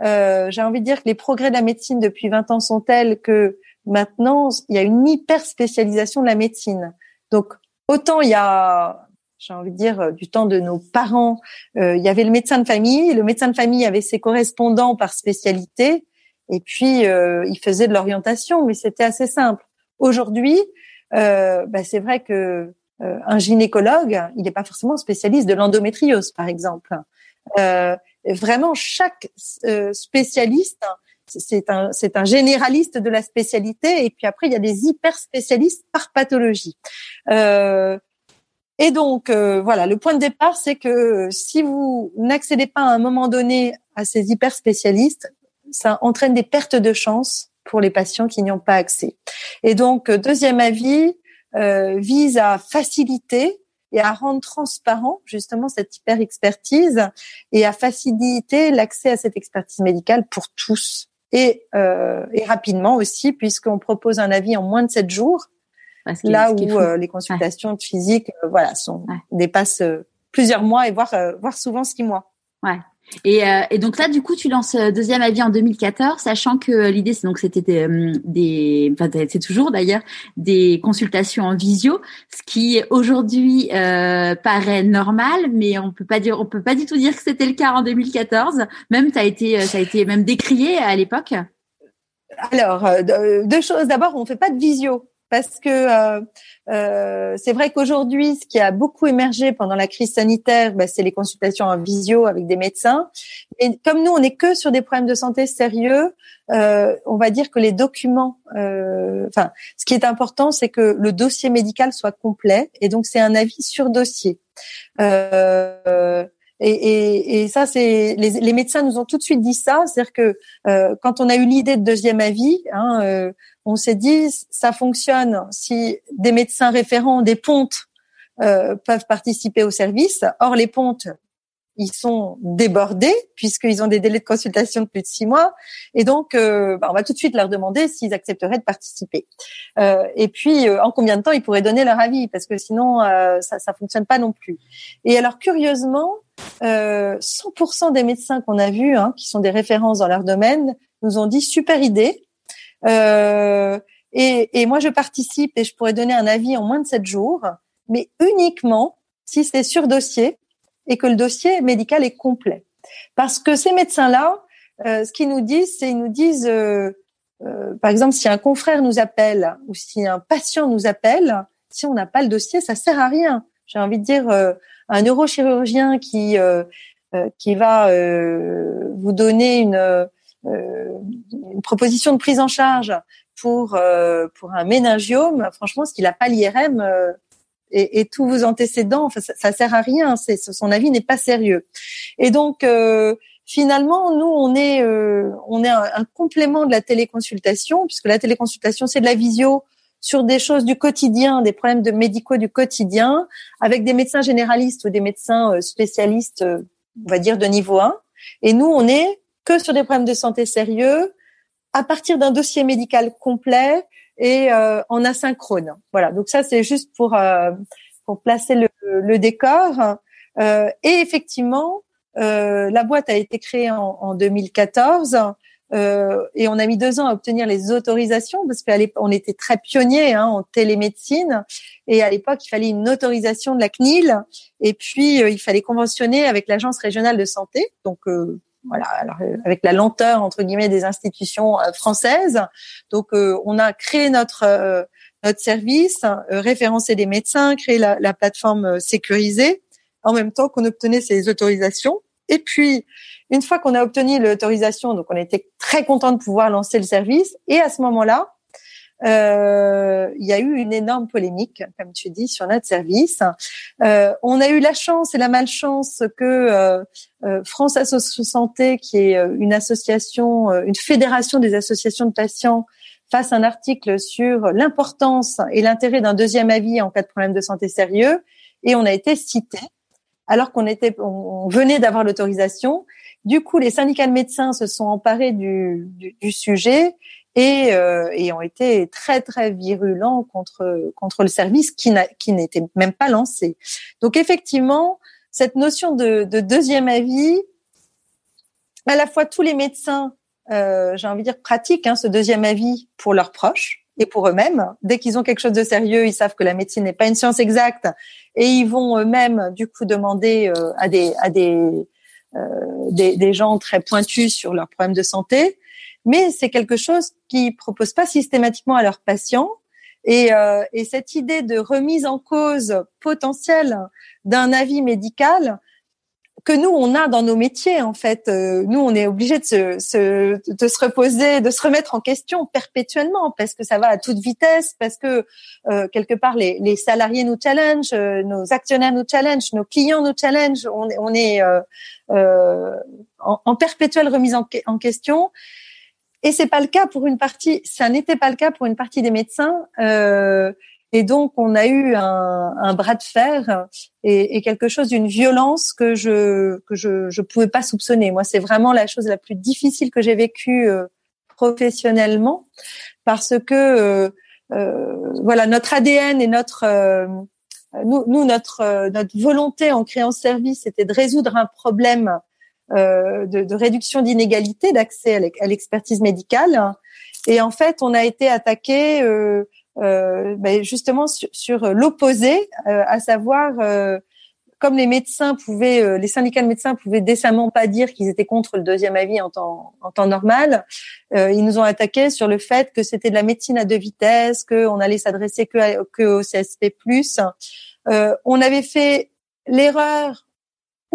euh, j'ai envie de dire que les progrès de la médecine depuis 20 ans sont tels que maintenant, il y a une hyper spécialisation de la médecine. Donc, autant il y a, j'ai envie de dire, du temps de nos parents, euh, il y avait le médecin de famille. Le médecin de famille avait ses correspondants par spécialité. Et puis, euh, il faisait de l'orientation, mais c'était assez simple. Aujourd'hui, euh, bah, c'est vrai que euh, un gynécologue, il n'est pas forcément spécialiste de l'endométriose, par exemple. Euh, vraiment, chaque euh, spécialiste, c'est un, c'est un généraliste de la spécialité. Et puis après, il y a des hyper spécialistes par pathologie. Euh, et donc, euh, voilà, le point de départ, c'est que si vous n'accédez pas à un moment donné à ces hyper spécialistes, ça entraîne des pertes de chance pour les patients qui n'y ont pas accès. Et donc, deuxième avis, euh, vise à faciliter et à rendre transparent justement cette hyper expertise et à faciliter l'accès à cette expertise médicale pour tous et, euh, et rapidement aussi puisqu'on propose un avis en moins de sept jours là où euh, les consultations physiques euh, voilà sont dépassent euh, plusieurs mois et voire voire souvent six mois. Ouais. Et, euh, et, donc là, du coup, tu lances euh, deuxième avis en 2014, sachant que l'idée, c'est donc c'était des, euh, des, enfin c'est toujours d'ailleurs des consultations en visio, ce qui aujourd'hui euh, paraît normal, mais on peut pas dire, on peut pas du tout dire que c'était le cas en 2014. Même, ça a été, ça a été même décrié à l'époque. Alors, deux choses. D'abord, on fait pas de visio parce que euh, euh, c'est vrai qu'aujourd'hui, ce qui a beaucoup émergé pendant la crise sanitaire, bah, c'est les consultations en visio avec des médecins. Et comme nous, on n'est que sur des problèmes de santé sérieux, euh, on va dire que les documents, euh, enfin, ce qui est important, c'est que le dossier médical soit complet, et donc c'est un avis sur dossier. Euh, et, et, et, ça, c'est les, les, médecins nous ont tout de suite dit ça, c'est-à-dire que euh, quand on a eu l'idée de deuxième avis, hein, euh, on s'est dit ça fonctionne si des médecins référents, des pontes euh, peuvent participer au service. Or, les pontes, ils sont débordés puisqu'ils ont des délais de consultation de plus de six mois. Et donc, euh, bah, on va tout de suite leur demander s'ils accepteraient de participer. Euh, et puis, en combien de temps ils pourraient donner leur avis? Parce que sinon, ça ça fonctionne pas non plus. Et alors, curieusement, 100% des médecins qu'on a vus, hein, qui sont des références dans leur domaine, nous ont dit super idée. Euh, et, et, moi, je participe et je pourrais donner un avis en moins de sept jours, mais uniquement si c'est sur dossier et que le dossier médical est complet. Parce que ces médecins-là, euh, ce qu'ils nous disent, c'est ils nous disent, euh, euh, par exemple, si un confrère nous appelle ou si un patient nous appelle, si on n'a pas le dossier, ça sert à rien. J'ai envie de dire, euh, un neurochirurgien qui euh, qui va vous donner une euh, une proposition de prise en charge pour euh, pour un méningiome, franchement, ce qu'il n'a pas l'IRM euh, et, et, tous vos antécédents, ça, ça sert à rien. C'est son avis n'est pas sérieux. Et donc finalement, nous, on est, on est un, complément de la téléconsultation, puisque la téléconsultation, c'est de la visio sur des choses du quotidien, des problèmes de médicaux du quotidien, avec des médecins généralistes ou des médecins spécialistes, on va dire, de niveau 1. Et nous, on est que sur des problèmes de santé sérieux, à partir d'un dossier médical complet et euh, en asynchrone. Voilà. Donc ça, c'est juste pour euh, pour placer le, le décor. Euh, et effectivement, euh, la boîte a été créée en, en 2014. Euh, et on a mis deux ans à obtenir les autorisations parce qu'à l'époque on était très pionniers hein, en télémédecine et à l'époque il fallait une autorisation de la CNIL et puis euh, il fallait conventionner avec l'agence régionale de santé donc voilà, alors, euh, avec la lenteur entre guillemets des institutions euh, françaises. Donc, euh, on a créé notre notre service, référencé des médecins, créé la, la, plateforme sécurisée, en même temps qu'on obtenait ces autorisations. Et puis, une fois qu'on a obtenu l'autorisation, donc on était très content de pouvoir lancer le service. Et à ce moment-là, euh, il y a eu une énorme polémique, comme tu dis, sur notre service. Euh, on a eu la chance et la malchance que euh, euh France Association Santé, qui est euh, une association, euh, une fédération des associations de patients, fasse un article sur l'importance et l'intérêt d'un deuxième avis en cas de problème de santé sérieux. Et on a été cité alors qu'on était, on venait d'avoir l'autorisation. Du coup, les syndicats de médecins se sont emparés du, du sujet et, euh, et, ont été très très virulents contre contre le service qui n'était même pas lancé. Donc effectivement, cette notion de, de deuxième avis, à la fois tous les médecins, euh, j'ai envie de dire pratiquent hein, ce deuxième avis pour leurs proches et pour eux-mêmes. Dès qu'ils ont quelque chose de sérieux, ils savent que la médecine n'est pas une science exacte et ils vont eux-mêmes du coup demander euh, à des à des, euh, des, des gens très pointus sur leurs problèmes de santé mais c'est quelque chose qu'ils proposent pas systématiquement à leurs patients. Et, euh, et, cette idée de remise en cause potentielle d'un avis médical que nous on a dans nos métiers en fait, euh, nous on est obligé de se, de se reposer, de se remettre en question perpétuellement parce que ça va à toute vitesse, parce que euh, quelque part les, les, salariés nous challenge, euh, nos actionnaires nous challenge, nos clients nous challenge, on, on est euh, en, en, perpétuelle remise en question. Et c'est pas le cas pour une partie. Ça n'était pas le cas pour une partie des médecins. Euh, et donc, on a eu un, un bras de fer et, et quelque chose d'une violence que je que je je pouvais pas soupçonner. Moi, c'est vraiment la chose la plus difficile que j'ai vécue euh, professionnellement parce que euh, euh voilà notre ADN et notre euh, nous, nous notre notre volonté en créant ce service, c'était de résoudre un problème de, de, réduction d'inégalités d'accès à l'expertise médicale. Et en fait, on a été attaqué ben justement sur, l'opposé, à savoir comme les médecins pouvaient, euh, les syndicats de médecins pouvaient décemment pas dire qu'ils étaient contre le deuxième avis en temps, en temps normal, euh, ils nous ont attaqué sur le fait que c'était de la médecine à deux vitesses, qu'on allait s'adresser que, que au CSP+. Euh, on avait fait l'erreur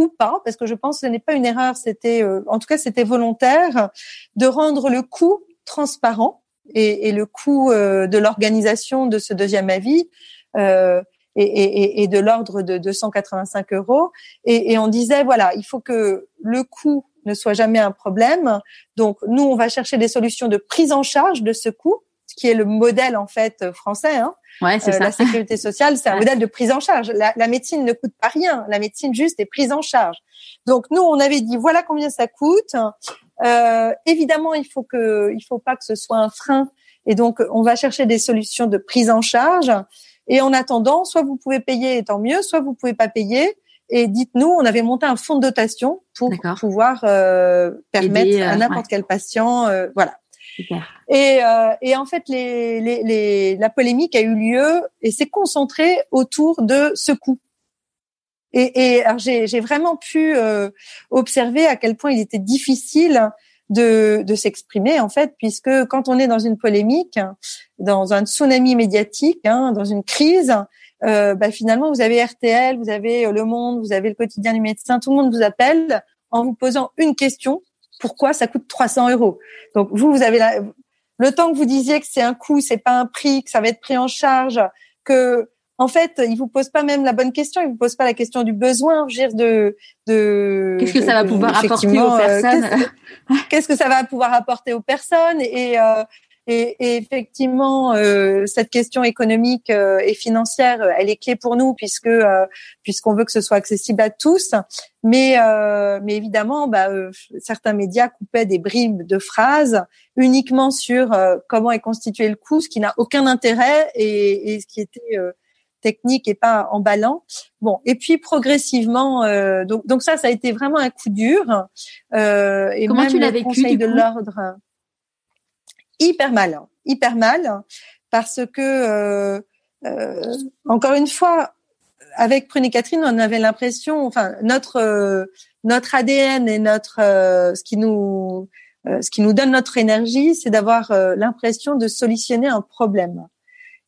ou pas, parce que je pense que ce n'est pas une erreur, c'était, euh, en tout cas, c'était volontaire, de rendre le coût transparent et, et le coût de l'organisation de ce deuxième avis. Euh, et, et, et de l'ordre de 285 euros. Et, et, on disait voilà, il faut que le coût ne soit jamais un problème. Donc nous, on va chercher des solutions de prise en charge de ce coût, qui est le modèle en fait français. Hein. Ouais, c'est euh, ça. La sécurité sociale, c'est un modèle de prise en charge. La, la, médecine ne coûte pas rien. La médecine juste est prise en charge. Donc nous, on avait dit voilà combien ça coûte. Euh, évidemment, il faut que, il faut pas que ce soit un frein. Et donc, on va chercher des solutions de prise en charge. Et en attendant, soit vous pouvez payer, tant mieux, soit vous pouvez pas payer. Et dites-nous, on avait monté un fonds de dotation pour pouvoir euh, permettre à euh, n'importe quel patient, euh, Et, euh, et en fait, les, les, les, la polémique a eu lieu et s'est concentrée autour de ce coût. Et, et j'ai vraiment pu observer à quel point il était difficile de, de s'exprimer en fait, puisque quand on est dans une polémique, dans un tsunami médiatique, hein, dans une crise, euh, bah, finalement vous avez RTL, vous avez euh, Le Monde, vous avez le quotidien du médecin, tout le monde vous appelle en vous posant une question pourquoi ça coûte 300 euros. Donc vous, vous avez la, le temps que vous disiez que c'est un coût, c'est pas un prix, que ça va être pris en charge, que en fait, il vous pose pas même la bonne question, il vous pose pas la question du besoin, dire de de qu'est-ce que ça va pouvoir apporter aux euh, personnes Qu'est-ce que ça va pouvoir apporter aux personnes et euh, et, et, effectivement, euh, cette question économique euh, et financière, elle est clé pour nous puisque euh, puisqu'on veut que ce soit accessible à tous. Mais mais évidemment, bah, certains médias coupaient des bribes de phrases uniquement sur comment est constitué le coût, ce qui n'a aucun intérêt et, et ce qui était technique et pas emballant. Bon, et puis progressivement, euh, donc, donc ça, ça a été vraiment un coup dur. Euh, et Comment même tu l'as vécu Conseil de l'ordre, hyper mal, hyper mal, parce que euh, euh, encore une fois, avec Prune et Catherine, on avait l'impression, enfin notre euh, notre ADN et notre euh, ce qui nous ce qui nous donne notre énergie, c'est d'avoir l'impression de solutionner un problème.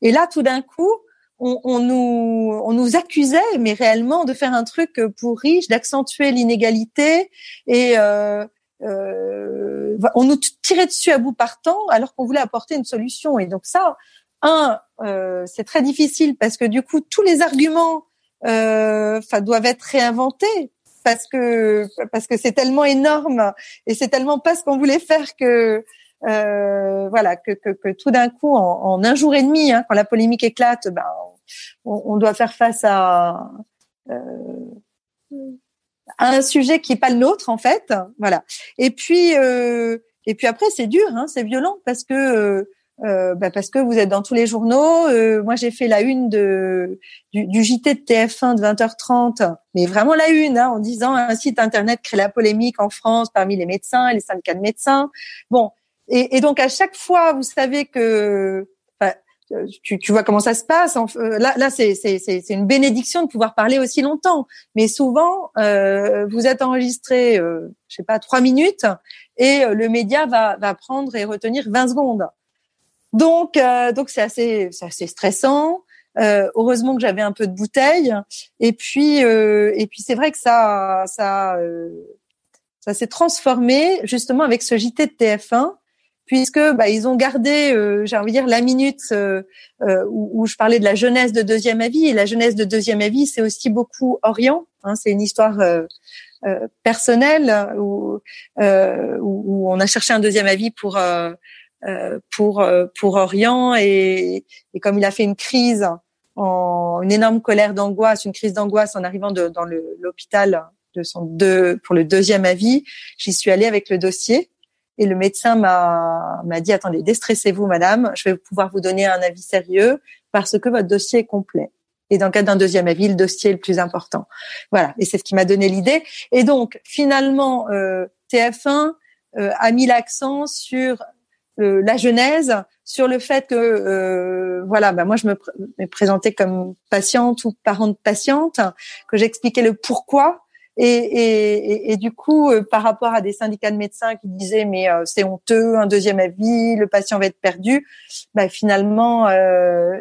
Et là, tout d'un coup, on, nous, on nous accusait, mais réellement, de faire un truc pour riches, d'accentuer l'inégalité et euh, euh, on nous tirait dessus à bout partant alors qu'on voulait apporter une solution. Et donc ça, un, euh, c'est très difficile parce que du coup, tous les arguments euh, doivent être réinventés parce que parce que c'est tellement énorme et c'est tellement pas ce qu'on voulait faire que euh, voilà que, que, tout d'un coup en, un jour et demi, hein, quand la polémique éclate, ben, on, doit faire face à, euh, à un sujet qui est pas le nôtre en fait, voilà. Et puis euh, et puis après c'est dur, hein, c'est violent parce que euh, euh bah parce que vous êtes dans tous les journaux. Euh, moi, j'ai fait la une de du, du, JT de TF1 de 20h30, mais vraiment la une, hein, en disant un site internet crée la polémique en France parmi les médecins et les syndicats de médecins. Bon, et, donc à chaque fois, vous savez que tu, tu, vois comment ça se passe. Euh, là, là, c'est une bénédiction de pouvoir parler aussi longtemps. Mais souvent, euh, vous êtes enregistré, euh, je sais pas, trois minutes, et euh, le média va, va prendre et retenir 20 secondes. Donc, donc c'est assez, assez stressant. heureusement que j'avais un peu de bouteille. Et puis, et puis c'est vrai que ça, ça, ça s'est transformé justement avec ce JT de TF1 puisque bah, ils ont gardé, euh, j'ai envie de dire, la minute euh, euh, où, je parlais de la jeunesse de deuxième avis. Et la jeunesse de deuxième avis, c'est aussi beaucoup Orient. Hein, c'est une histoire personnelle où, où, on a cherché un deuxième avis pour pour pour Orient et, et, comme il a fait une crise, en une énorme colère d'angoisse, une crise d'angoisse en arrivant de, dans l'hôpital de son deux pour le deuxième avis, j'y suis allée avec le dossier et le médecin m'a m'a dit attendez, déstressez-vous, madame. Je vais pouvoir vous donner un avis sérieux parce que votre dossier est complet. Et dans le cadre d'un deuxième avis, le dossier est le plus important. Voilà, et c'est ce qui m'a donné l'idée. Et donc, finalement, euh, TF1 euh, a mis l'accent sur euh, la genèse, sur le fait que, euh, voilà, bah moi je me, présentais comme patiente ou parente patiente, que j'expliquais le pourquoi. Et, et, et, du coup, par rapport à des syndicats de médecins qui disaient mais c'est honteux, un deuxième avis, le patient va être perdu, bah, finalement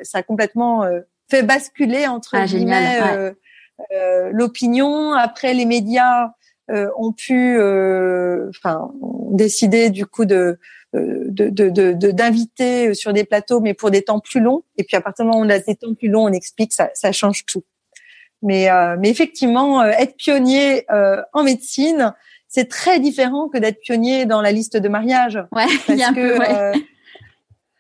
ça a complètement fait basculer entre ah, guillemets l'opinion. Après, les médias euh, ont pu, euh, enfin, décider du coup de d'inviter de, de, sur des plateaux, mais pour des temps plus longs. Et puis à partir du moment où on a des temps plus longs, on explique, ça, ça change tout. Mais, euh, mais effectivement, être pionnier en médecine, c'est très différent que d'être pionnier dans la liste de mariage. Ouais, il y a un peu,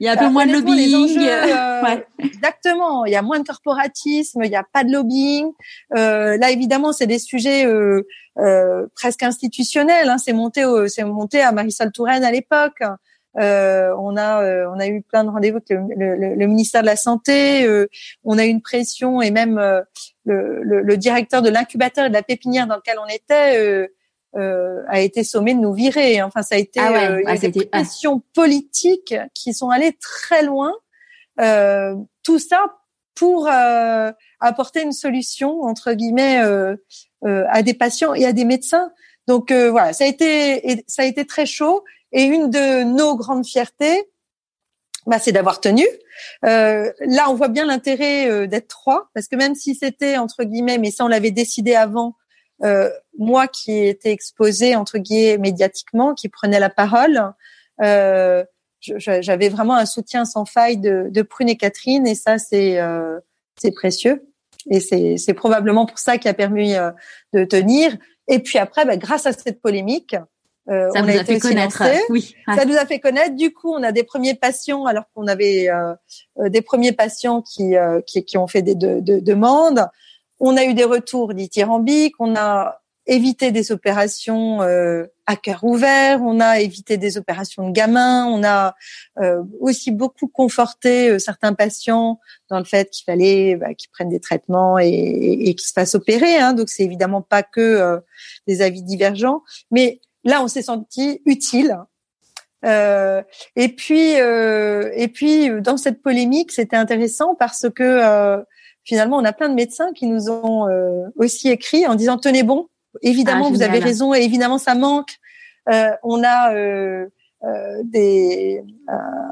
il y a un peu moins de lobbying. ouais. Exactement. Il y a moins de corporatisme. Il n'y a pas de lobbying. Euh, là, évidemment, c'est des sujets euh, euh, presque institutionnels. Hein. C'est monté, c'est monté à Marisol Touraine à l'époque. Euh, on a euh, on a eu plein de rendez-vous avec le, le, le, ministère de la santé. Euh, on a eu une pression et même le, le, directeur de l'incubateur et de la pépinière dans lequel on était euh, a été sommé de nous virer. Enfin, ça a été ah euh, ah, des pressions politiques qui sont allées très loin. Euh, tout ça pour euh, apporter une solution entre guillemets à des patients et à des médecins. Donc voilà, ça a été ça a été très chaud. Et une de nos grandes fiertés, bah, c'est d'avoir tenu. Euh, là, on voit bien l'intérêt d'être trois, parce que même si c'était entre guillemets, mais ça on l'avait décidé avant, euh, moi qui étais exposée entre guillemets médiatiquement, qui prenait la parole, euh, j'avais vraiment un soutien sans faille de, de Prune et Catherine, et ça c'est euh, c'est précieux. Et c'est probablement pour ça qui a permis de tenir. Et puis après, bah, grâce à cette polémique, euh, ça on a, été fait connaître. Oui. Ça nous a fait connaître. Du coup, on a des premiers patients, alors qu'on avait euh, des premiers patients qui, qui, qui ont fait des de, de, demandes. On a eu des retours dithyrambiques, on a évité des opérations euh, à cœur ouvert, on a évité des opérations de gamins, on a euh, aussi beaucoup conforté euh, certains patients dans le fait qu'il fallait bah, qu'ils prennent des traitements et, et, qu'ils se fassent opérer. Hein, donc c'est évidemment pas que des avis divergents, mais là on s'est senti utile. et puis et puis dans cette polémique, c'était intéressant parce que finalement, on a plein de médecins qui nous ont euh, aussi écrit en disant tenez bon, évidemment ah, vous avez raison et évidemment ça manque. Euh, on a euh, euh des,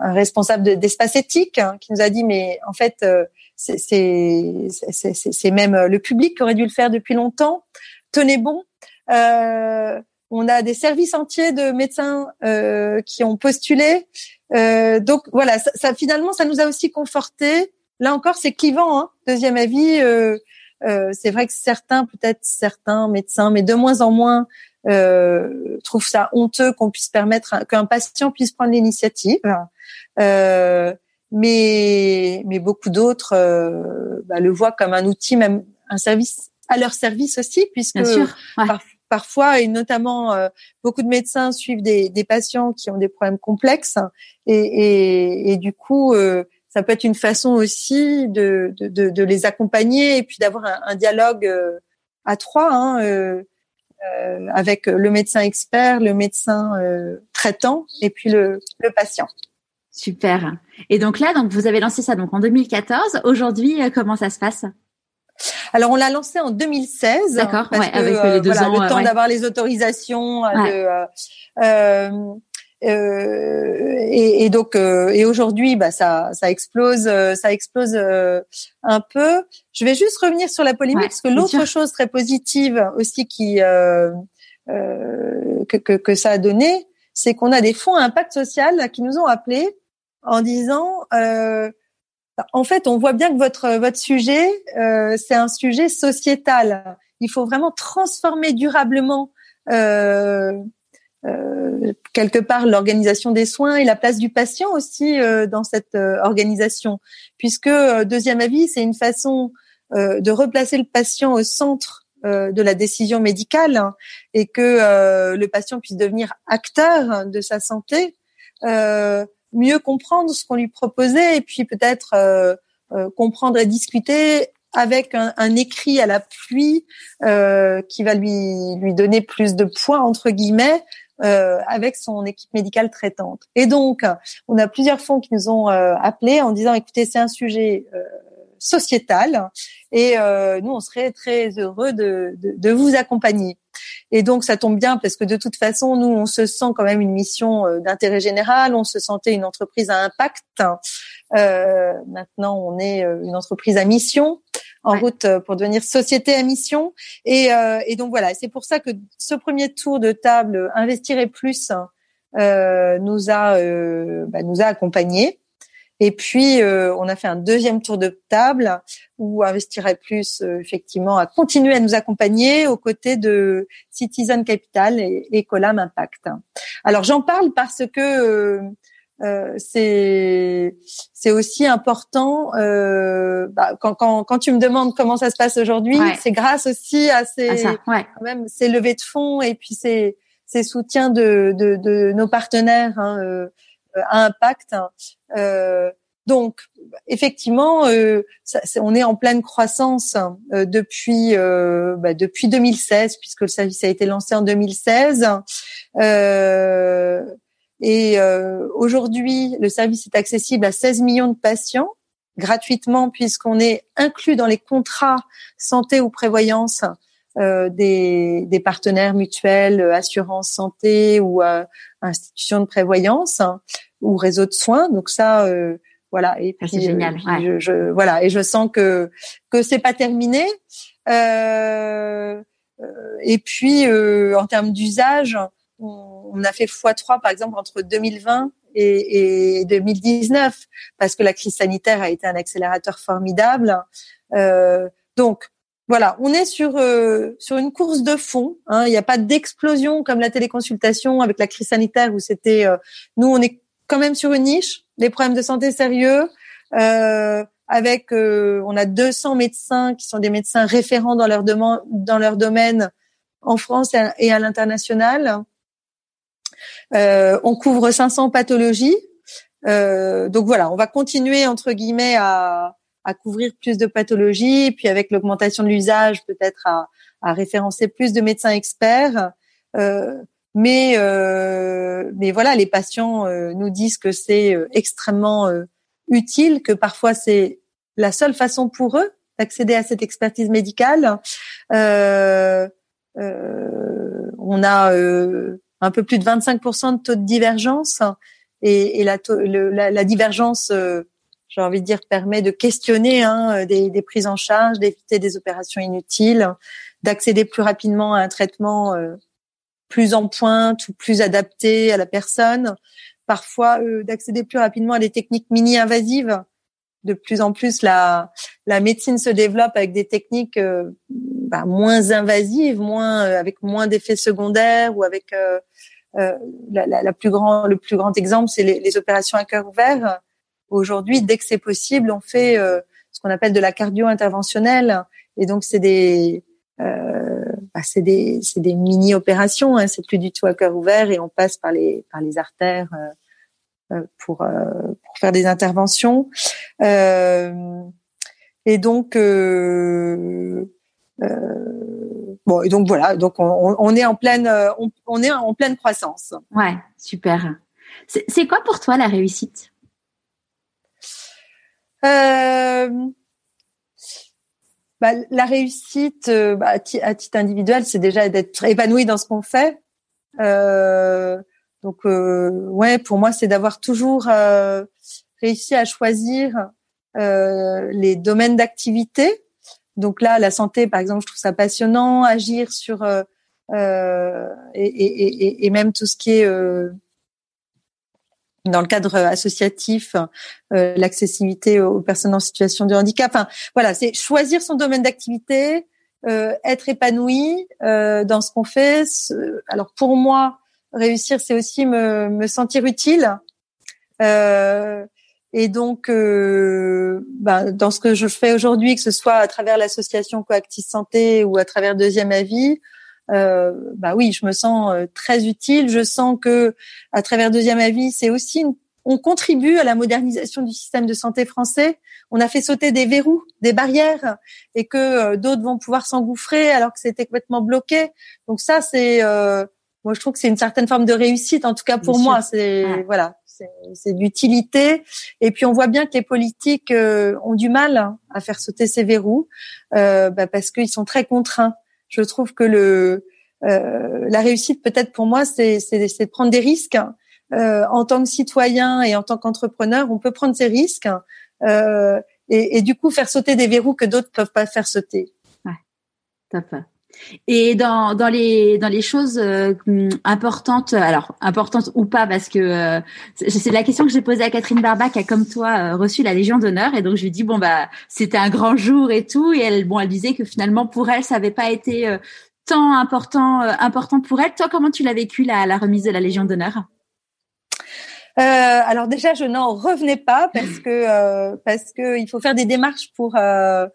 un responsable d'espace éthique hein, qui nous a dit mais en fait c'est même le public qui aurait dû le faire depuis longtemps. Tenez bon. On a des services entiers de médecins qui ont postulé. donc voilà, ça, ça, finalement ça nous a aussi conforté Là encore, c'est clivant. Hein Deuxième avis, euh, euh, c'est vrai que certains, peut-être certains médecins, mais de moins en moins, euh, trouvent ça honteux qu'on puisse permettre qu'un patient puisse prendre l'initiative. Euh, mais, mais beaucoup d'autres euh, bah, le voient comme un outil, même un service à leur service aussi, puisque parfois et notamment euh, beaucoup de médecins suivent des, des, patients qui ont des problèmes complexes et, et, et du coup euh, ça peut être une façon aussi de, de, de, les accompagner et puis d'avoir un, dialogue euh, à trois hein, euh, euh, avec le médecin expert, le médecin traitant et puis le, le patient. Super. Et donc là, donc vous avez lancé ça donc en 2014. Aujourd'hui, comment ça se passe? Alors on l'a lancé en 2016. D'accord. Ouais, avec les deux ans, le temps d'avoir les autorisations. De, euh, euh, et, et, donc euh, et aujourd'hui bah ça ça explose euh, ça explose un peu je vais juste revenir sur la polémique parce que l'autre chose très positive aussi qui que, que, que ça a donné c'est qu'on a des fonds à impact social qui nous ont appelés en disant en fait on voit bien que votre votre sujet c'est un sujet sociétal. Il faut vraiment transformer durablement euh, euh, quelque part l'organisation des soins et la place du patient aussi euh, dans cette euh, organisation, puisque deuxième avis, c'est une façon de replacer le patient au centre de la décision médicale et que le patient puisse devenir acteur de sa santé, mieux comprendre ce qu'on lui proposait et puis peut-être comprendre et discuter avec un, un, écrit à la pluie euh, qui va lui lui donner plus de poids entre guillemets euh, avec son équipe médicale traitante. Et donc, on a plusieurs fonds qui nous ont euh, appelés en disant écoutez, c'est un sujet euh, sociétal et euh, nous, on serait très heureux de, de, de, vous accompagner. Et donc, ça tombe bien parce que de toute façon, nous, on se sent quand même une mission euh, d'intérêt général, on se sentait une entreprise à impact. Euh, maintenant, on est euh, une entreprise à mission, en route pour devenir société à mission. Et, euh, et donc voilà, c'est pour ça que ce premier tour de table, investir et plus, euh, nous a bah, nous a accompagnés. Et puis, euh, on a fait un deuxième tour de table où Investirait Plus, euh, effectivement, a continué à nous accompagner aux côtés de Citizen Capital et, et Colam Impact. Alors, j'en parle parce que euh, c'est c'est aussi important. Bah, quand, quand, quand tu me demandes comment ça se passe aujourd'hui, c'est grâce aussi à ces quand même ces levées de fonds et puis ces ces soutiens de, de, de nos partenaires. Hein, à impact. Euh, donc, effectivement, euh, on est en pleine croissance euh, depuis euh, bah, depuis 2016, puisque le service a été lancé en 2016. Euh, et aujourd'hui, le service est accessible à 16 millions de patients gratuitement, puisqu'on est inclus dans les contrats santé ou prévoyance des, des, partenaires mutuels, assurance santé ou institutions de prévoyance ou réseau de soins. Donc ça, euh, voilà. Et puis, c'est génial. je, je, voilà, et je sens que que c'est pas terminé. Euh, euh et puis euh, en termes d'usage, on, on, a fait x3 par exemple entre 2020 et, et 2019 parce que la crise sanitaire a été un accélérateur formidable. Euh, donc voilà, on est sur euh, sur une course de fond. Hein. Il n'y a pas d'explosion comme la téléconsultation avec la crise sanitaire où c'était. Euh, nous, on est quand même sur une niche, des problèmes de santé sérieux. Euh, avec, euh, on a 200 médecins qui sont des médecins référents dans leur, dans leur domaine en France et à, l'international. Euh, on couvre 500 pathologies. Euh, donc voilà, on va continuer entre guillemets à, à couvrir plus de pathologies, puis avec l'augmentation de l'usage, peut-être à, à référencer plus de médecins experts. Euh, mais euh, mais voilà, les patients euh, nous disent que c'est euh, extrêmement utile, que parfois c'est la seule façon pour eux d'accéder à cette expertise médicale. on a un peu plus de 25% de taux de divergence et, et la, la, la, divergence, j'ai envie de dire, permet de questionner hein, des, des, prises en charge, d'éviter des opérations inutiles, d'accéder plus rapidement à un traitement plus en pointe ou plus adapté à la personne. Parfois, euh, d'accéder plus rapidement à des techniques mini-invasives. De plus en plus, la, la médecine se développe avec des techniques euh, bah, moins invasives, moins euh, avec moins d'effets secondaires ou avec la, la, la, plus grand, le plus grand exemple, c'est les, les, opérations à cœur ouvert. Aujourd'hui, dès que c'est possible, on fait ce qu'on appelle de la cardio interventionnelle, et donc c'est des bah, c'est des c'est des mini opérations, hein, c'est plus du tout à cœur ouvert et on passe par les par les artères euh, euh pour euh, pour faire des interventions. Euh, et donc euh, bon et donc voilà donc on, on est en pleine on, est en pleine croissance. Ouais super. C'est quoi pour toi la réussite? euh, bah, la réussite euh, bah, à titre individuel, c'est déjà d'être épanoui dans ce qu'on fait. Euh, donc euh, ouais, pour moi, c'est d'avoir toujours euh, réussi à choisir euh, les domaines d'activité. Donc là, la santé, par exemple, je trouve ça passionnant. Agir sur et, et, et, et, même tout ce qui est dans le cadre associatif, euh, l'accessibilité aux personnes en situation de handicap. Enfin, voilà, c'est choisir son domaine d'activité, euh, être épanoui euh, dans ce qu'on fait. Alors pour moi, réussir, c'est aussi me, me, sentir utile. Euh, et donc, euh, ben, dans ce que je fais aujourd'hui, que ce soit à travers l'association Coactis Santé ou à travers Deuxième Avis, euh, bah oui, je me sens euh, très utile. Je sens que à travers deuxième avis, c'est aussi on contribue à la modernisation du système de santé français. On a fait sauter des verrous, des barrières, et que euh, d'autres vont pouvoir s'engouffrer alors que c'était complètement bloqué. Donc ça, c'est, euh, moi je trouve que c'est une certaine forme de réussite, en tout cas pour moi. C'est voilà, c'est d'utilité. Et puis on voit bien que les politiques euh, ont du mal à faire sauter ces verrous euh, bah, parce qu'ils sont très contraints. Je trouve que le euh, la réussite peut-être pour moi, c'est de prendre des risques. Euh, en tant que citoyen et en tant qu'entrepreneur, on peut prendre ces risques euh, et, et, du coup faire sauter des verrous que d'autres peuvent pas faire sauter. Ouais, top. Et dans, dans les dans les choses euh, importantes, alors importantes ou pas, parce que euh, c'est la question que j'ai posée à Catherine Barba qui a comme toi euh, reçu la Légion d'honneur, et donc je lui dis bon bah c'était un grand jour et tout, et elle bon elle disait que finalement pour elle ça avait pas été tant important important pour elle. Toi comment tu l'as vécu la, la remise de la Légion d'honneur? Alors déjà je n'en revenais pas parce que parce que il faut faire des démarches pour euh,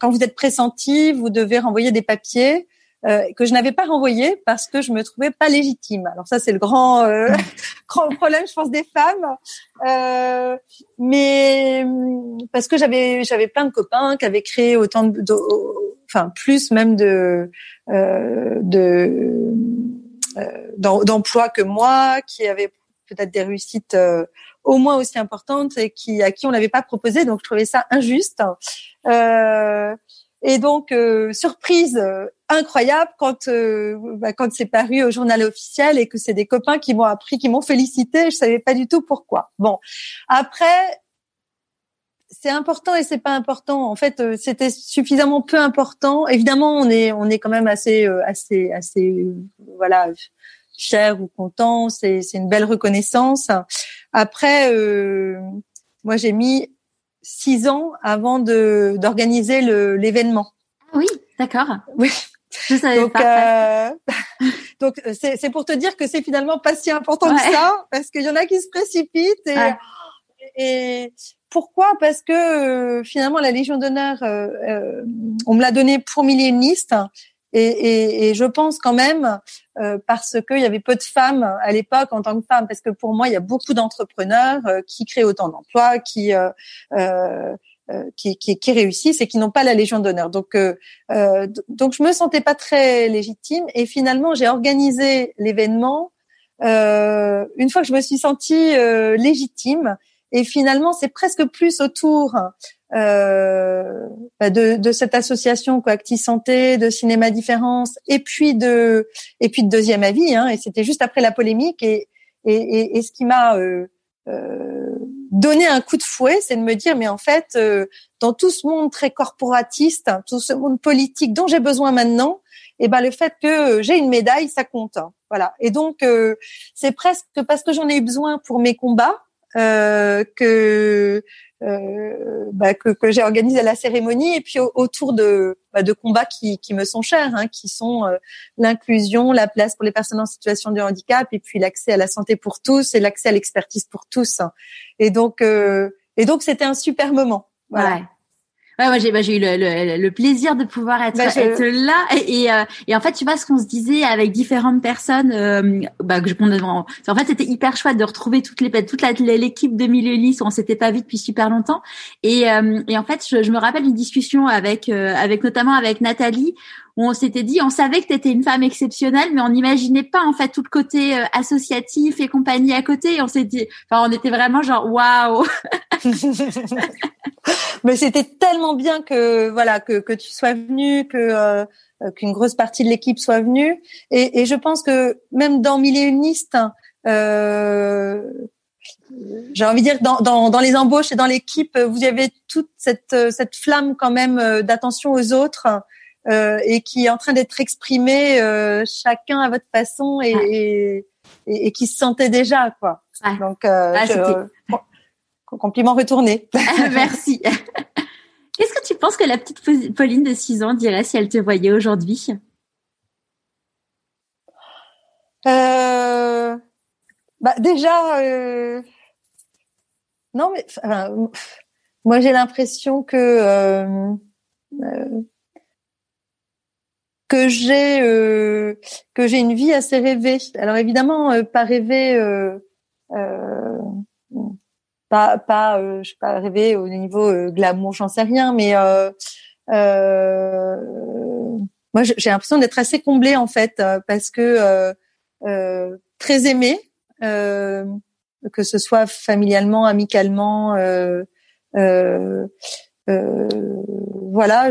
quand vous êtes pressenti, vous devez renvoyer des papiers euh, que je n'avais pas renvoyés parce que je me trouvais pas légitime. Alors ça, c'est le grand euh, grand problème, je pense, des femmes. Euh, mais parce que j'avais j'avais plein de copains qui avaient créé autant de, enfin plus même de euh, de d'emplois que moi, qui avaient peut-être des réussites au moins aussi importantes et qui à qui on l'avait pas proposé. Donc je trouvais ça injuste. Euh, et donc euh, surprise euh, incroyable quand bah, quand c'est paru au journal officiel et que c'est des copains qui m'ont appris, qui m'ont félicité. Je savais pas du tout pourquoi. Bon, après c'est important et c'est pas important. En fait, c'était suffisamment peu important. Évidemment, on est on est quand même assez assez assez voilà cher ou content. C'est c'est une belle reconnaissance. Après, euh, moi j'ai mis six ans avant de d'organiser le l'événement. Ah oui, d'accord. Oui. Je savais donc, pas. Euh, donc c'est c'est pour te dire que c'est finalement pas si important que ça parce qu'il y en a qui se précipitent et et pourquoi? Parce que euh, finalement la Légion d'honneur, euh, euh, on me l'a donnée pour milléniste et, et, et, je pense quand même euh, parce qu'il y avait peu de femmes à l'époque en tant que femmes, parce que pour moi il y a beaucoup d'entrepreneurs euh, qui créent autant d'emplois, qui, euh, euh qui, qui, qui réussissent et qui n'ont pas la Légion d'honneur. Donc donc je me sentais pas très légitime et finalement j'ai organisé l'événement une fois que je me suis sentie légitime et finalement c'est presque plus autour euh, bah, de, de, cette association Coacti Santé, de Cinéma Différence, et puis de et puis de Deuxième Avis. Hein, et c'était juste après la polémique. Et, et, et, ce qui m'a euh, euh, donné un coup de fouet, c'est de me dire, mais en fait, euh, dans tout ce monde très corporatiste, tout ce monde politique dont j'ai besoin maintenant, et eh ben le fait que j'ai une médaille, ça compte. Hein, voilà. Et donc euh, c'est presque parce que j'en ai eu besoin pour mes combats euh, que euh, bah, que, que j'ai organisé la cérémonie et puis autour de, bah, de combats qui, qui me sont chers, hein, qui sont euh, l'inclusion, la place pour les personnes en situation de handicap et puis l'accès à la santé pour tous et l'accès à l'expertise pour tous. Et donc euh, et donc c'était un super moment. Ouais, moi j'ai bah, j'ai eu le, le, le, plaisir de pouvoir être, bah, être là. Et, et, euh, et, en fait tu vois ce qu'on se disait avec différentes personnes euh, bah, que je en, en fait c'était hyper chouette de retrouver toutes les toute l'équipe de milieu où on s'était pas vu depuis super longtemps. Et, euh, et en fait je, je, me rappelle une discussion avec euh, avec notamment avec Nathalie on s'était dit on savait que tu étais une femme exceptionnelle mais on n'imaginait pas en fait tout le côté associatif et compagnie à côté on s'est dit enfin on était vraiment genre waouh mais c'était tellement bien que voilà que que tu sois venu, que euh, qu'une grosse partie de l'équipe soit venue. Et, et, je pense que même dans Mille euh, j'ai envie de dire dans, dans, dans les embauches et dans l'équipe, vous avez toute cette cette flamme quand même euh, d'attention aux autres. Euh, et qui est en train d'être exprimée euh, chacun à votre façon et, et, et, qui se sentait déjà quoi. Donc euh, ah, compliment retourné. Merci. Qu'est-ce que tu penses que la petite Pauline de 6 ans dirait si elle te voyait aujourd'hui? Euh, bah Déjà, euh, non, mais moi j'ai l'impression que euh, que j'ai que j'ai une vie assez rêvée. Alors évidemment, pas rêvée pas pas je sais pas rêver au niveau glamour, j'en sais rien, mais moi j'ai l'impression d'être assez comblée en fait parce que très aimée, que ce soit familialement, amicalement. Euh, euh, voilà,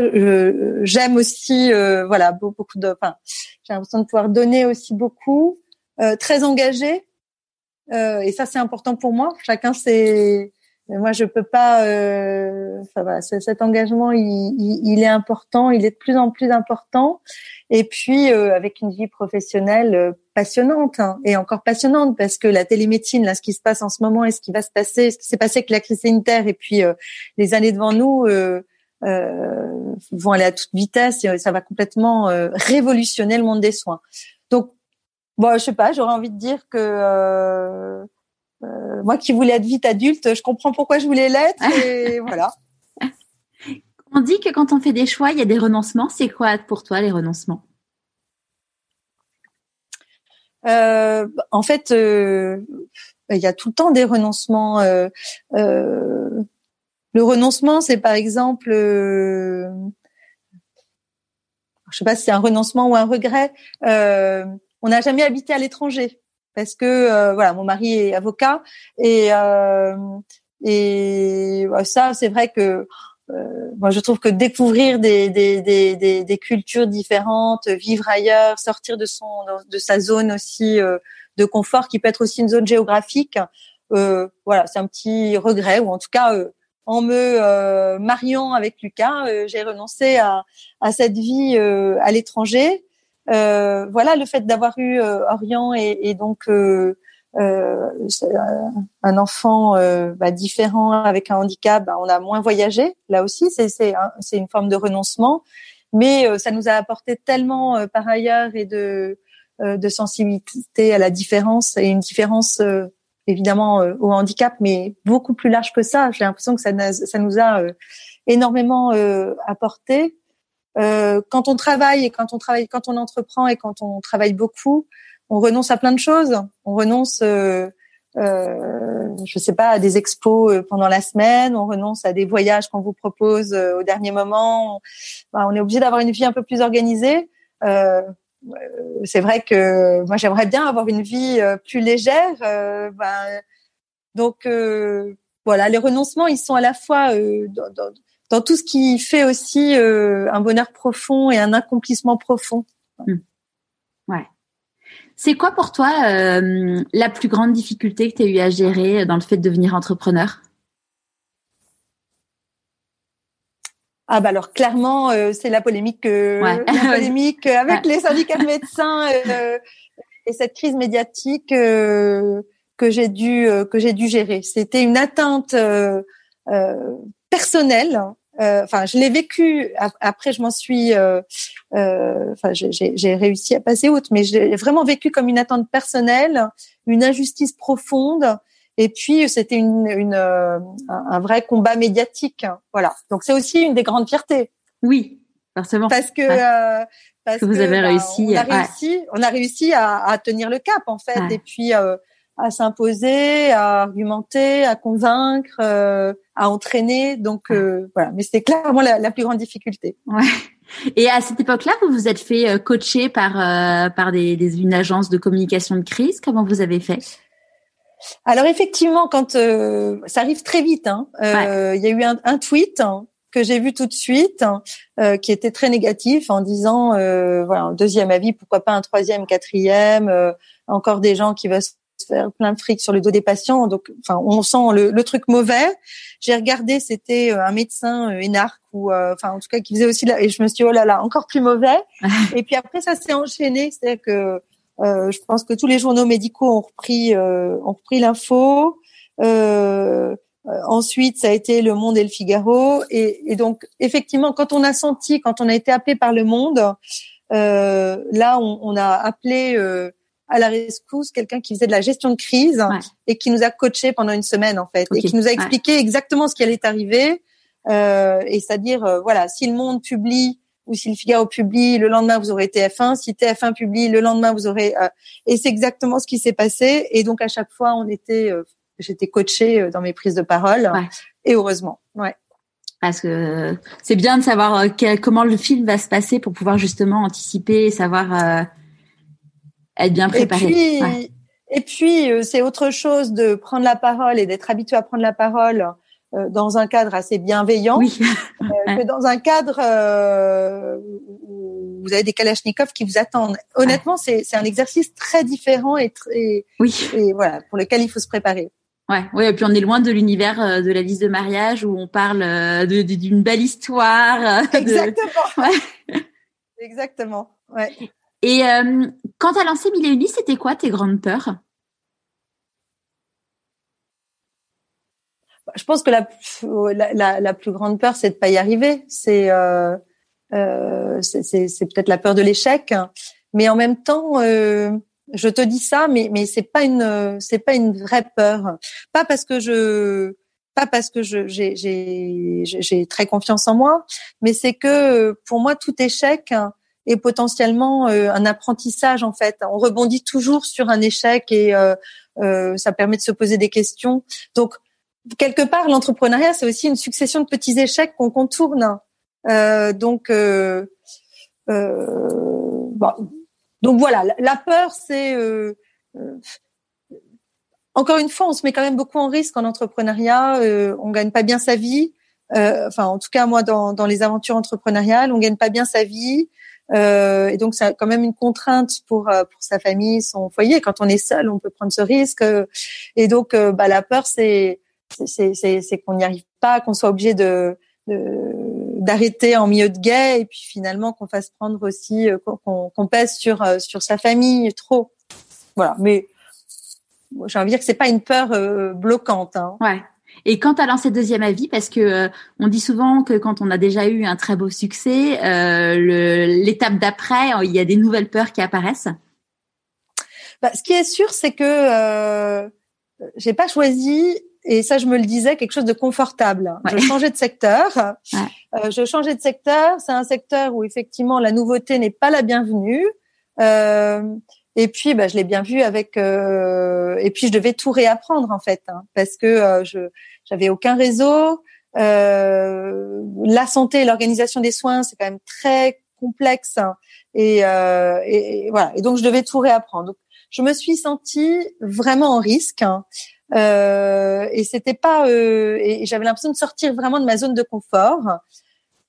j'aime aussi, euh, voilà, beaucoup de, enfin, j'ai l'impression de pouvoir donner aussi beaucoup, euh, très engagé, et ça c'est important pour moi. Chacun c'est, moi je peux pas, enfin voilà, cet engagement il, il, est important, il est de plus en plus important, et puis avec une vie professionnelle passionnante hein, et encore passionnante parce que la télémédecine, là, ce qui se passe en ce moment et ce qui va se passer, ce qui s'est passé avec la crise sanitaire et puis euh, les années devant nous euh, euh, vont aller à toute vitesse et ça va complètement euh, révolutionner le monde des soins. Donc, bon, je sais pas, j'aurais envie de dire que moi qui voulais être vite adulte, je comprends pourquoi je voulais l'être et voilà. On dit que quand on fait des choix, il y a des renoncements. C'est quoi pour toi les renoncements? Euh, en fait, euh, il y a tout le temps des renoncements. Euh, le renoncement, c'est par exemple, je sais pas si c'est un renoncement ou un regret. on n'a jamais habité à l'étranger parce que voilà, mon mari est avocat et et ça, c'est vrai que moi, je trouve que découvrir des, des, des, des, cultures différentes, vivre ailleurs, sortir de son de sa zone aussi euh, de confort, qui peut être aussi une zone géographique, euh, voilà, c'est un petit regret ou en tout cas en me mariant avec Lucas, j'ai renoncé à, à cette vie à l'étranger. voilà, le fait d'avoir eu Orient et, et donc euh, un enfant euh, bah, différent avec un handicap, bah, on a moins voyagé. Là aussi, c'est c'est une forme de renoncement, mais euh, ça nous a apporté tellement euh, par ailleurs et de de sensibilité à la différence et une différence évidemment au handicap, mais beaucoup plus large que ça. J'ai l'impression que ça, ça nous a énormément apporté. quand on travaille et quand on travaille, quand on entreprend et quand on travaille beaucoup, on renonce à plein de choses. On renonce, euh, euh, je sais pas, à des expos euh, pendant la semaine. On renonce à des voyages qu'on vous propose euh, au dernier moment. On, bah, on est obligé d'avoir une vie un peu plus organisée. Euh, c'est vrai que moi j'aimerais bien avoir une vie plus légère. Ben, donc voilà, les renoncements, ils sont à la fois dans, tout ce qui fait aussi un bonheur profond et un accomplissement profond. Mmh. C'est quoi pour toi euh, la plus grande difficulté que tu as eu à gérer dans le fait de devenir entrepreneur? Ah bah alors clairement euh, c'est la polémique, euh, la polémique avec les syndicats de médecins et cette crise médiatique que j'ai dû que j'ai dû gérer. C'était une atteinte personnelle euh, enfin, je l'ai vécu. Après, je m'en suis. Euh, euh, enfin, j'ai réussi à passer outre, mais je l'ai vraiment vécu comme une attente personnelle, une injustice profonde. Et puis, c'était une, une un vrai combat médiatique. Voilà. Donc, c'est aussi une des grandes fiertés. Oui, forcément. Parce que. parce que vous avez bah, réussi. On a réussi. On a réussi à, à, tenir le cap, en fait. Et puis à s'imposer, à argumenter, à convaincre, euh, à entraîner. Donc euh, voilà, mais c'était clairement la, la, plus grande difficulté. Ouais. Et à cette époque-là, vous vous êtes fait euh, coacher par par des, des, une agence de communication de crise. Comment vous avez fait? Alors effectivement, quand ça arrive très vite, hein, il y a eu un, un tweet. Hein, que j'ai vu tout de suite, hein, qui était très négatif, en disant voilà un deuxième avis, pourquoi pas un troisième, quatrième, encore des gens qui veulent faire plein de fric sur le dos des patients. Donc, enfin, on sent le, truc mauvais. J'ai regardé, c'était euh, un médecin euh, énarque ou, euh, enfin, en tout cas, qui faisait aussi là. Et je me suis dit, oh là là, encore plus mauvais. et puis après, ça s'est enchaîné. C'est-à-dire que je pense que tous les journaux médicaux ont repris, ont repris l'info. ensuite, ça a été Le Monde et Le Figaro. Et, et, donc, effectivement, quand on a senti, quand on a été appelé par Le Monde, là, on, on, a appelé à la rescousse quelqu'un qui faisait de la gestion de crise et qui nous a coaché pendant une semaine en fait et qui nous a expliqué exactement ce qui allait arriver euh, et c'est-à-dire euh, voilà si le Monde publie ou si le Figaro publie le lendemain vous aurez TF1 si TF1 publie le lendemain vous aurez euh, et c'est exactement ce qui s'est passé et donc à chaque fois on était j'étais coachée dans mes prises de parole. Et heureusement, ouais. Parce que c'est bien de savoir comment le film va se passer pour pouvoir justement anticiper et savoir être bien préparé. Et puis, et puis c'est autre chose de prendre la parole et d'être habitué à prendre la parole euh, dans un cadre assez bienveillant oui. euh, que dans un cadre euh, où vous avez des kalachnikovs qui vous attendent. Honnêtement, c'est c'est un exercice très différent et très oui. et voilà pour lequel il faut se préparer. Ouais, ouais, et puis on est loin de l'univers euh, de la liste de mariage où on parle d'une belle histoire. Exactement. Ouais. Exactement. Ouais. Et euh, quand tu as lancé Mille Une c'était quoi tes grandes peurs? Je pense que la, la, plus grande peur, c'est de pas y arriver. C'est euh, euh, c'est peut-être la peur de l'échec, mais en même temps, euh, je te dis ça, mais mais c'est pas une c'est pas une vraie peur. Pas parce que je pas parce que j'ai très confiance en moi, mais c'est que pour moi tout échec est potentiellement euh, un apprentissage en fait. On rebondit toujours sur un échec et euh, euh, ça permet de se poser des questions. Donc quelque part, l'entrepreneuriat, c'est aussi une succession de petits échecs qu'on contourne. Euh, donc, euh, euh, bon. donc voilà, la peur, c'est euh, euh, encore une fois, on se met quand même beaucoup en risque en entrepreneuriat. Euh, on gagne pas bien sa vie. enfin, en tout cas, moi, dans, dans les aventures entrepreneuriales, on gagne pas bien sa vie. Et donc, c'est quand même une contrainte pour pour sa famille, son foyer. Quand on est seul, on peut prendre ce risque. Et donc, bah, la peur, c'est c'est qu'on n'y arrive pas, qu'on soit obligé de d'arrêter en milieu de guet et puis finalement qu'on fasse prendre aussi euh, qu'on pèse sur euh, sur sa famille trop. Voilà, mais j'ai envie de dire que c'est pas une peur euh, bloquante. Hein. Ouais. Et quand tu as lancé deuxième avis, parce que on dit souvent que quand on a déjà eu un très beau succès, l'étape d'après, il y a des nouvelles peurs qui apparaissent. Bah, ce qui est sûr, c'est que euh, j'ai pas choisi et ça, je me le disais, quelque chose de confortable. Je changeais de secteur. Euh, je changeais de secteur. C'est un secteur où effectivement la nouveauté n'est pas la bienvenue. Euh, et puis, bah, je l'ai bien vu avec. Euh, et puis, je devais tout réapprendre en fait, hein, parce que euh, je j'avais aucun réseau. Euh, la santé l'organisation des soins, c'est quand même très complexe. Hein, et, et, et, voilà. Et donc, je devais tout réapprendre. Donc, je me suis sentie vraiment en risque. Hein, euh, et c'était pas, euh, et j'avais l'impression de sortir vraiment de ma zone de confort.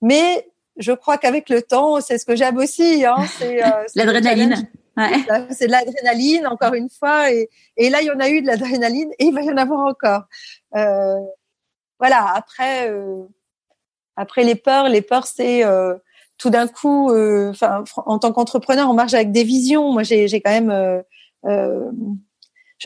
Mais je crois qu'avec le temps, c'est ce que j'aime aussi. Hein, c'est euh, l'adrénaline. C'est de l'adrénaline, encore une fois. Et, et là, il y en a eu de l'adrénaline et il va y en avoir encore. Euh, voilà. Après, euh, après les peurs, les peurs, c'est euh, tout d'un coup. Enfin, en tant qu'entrepreneur, on marche avec des visions. Moi, j'ai quand même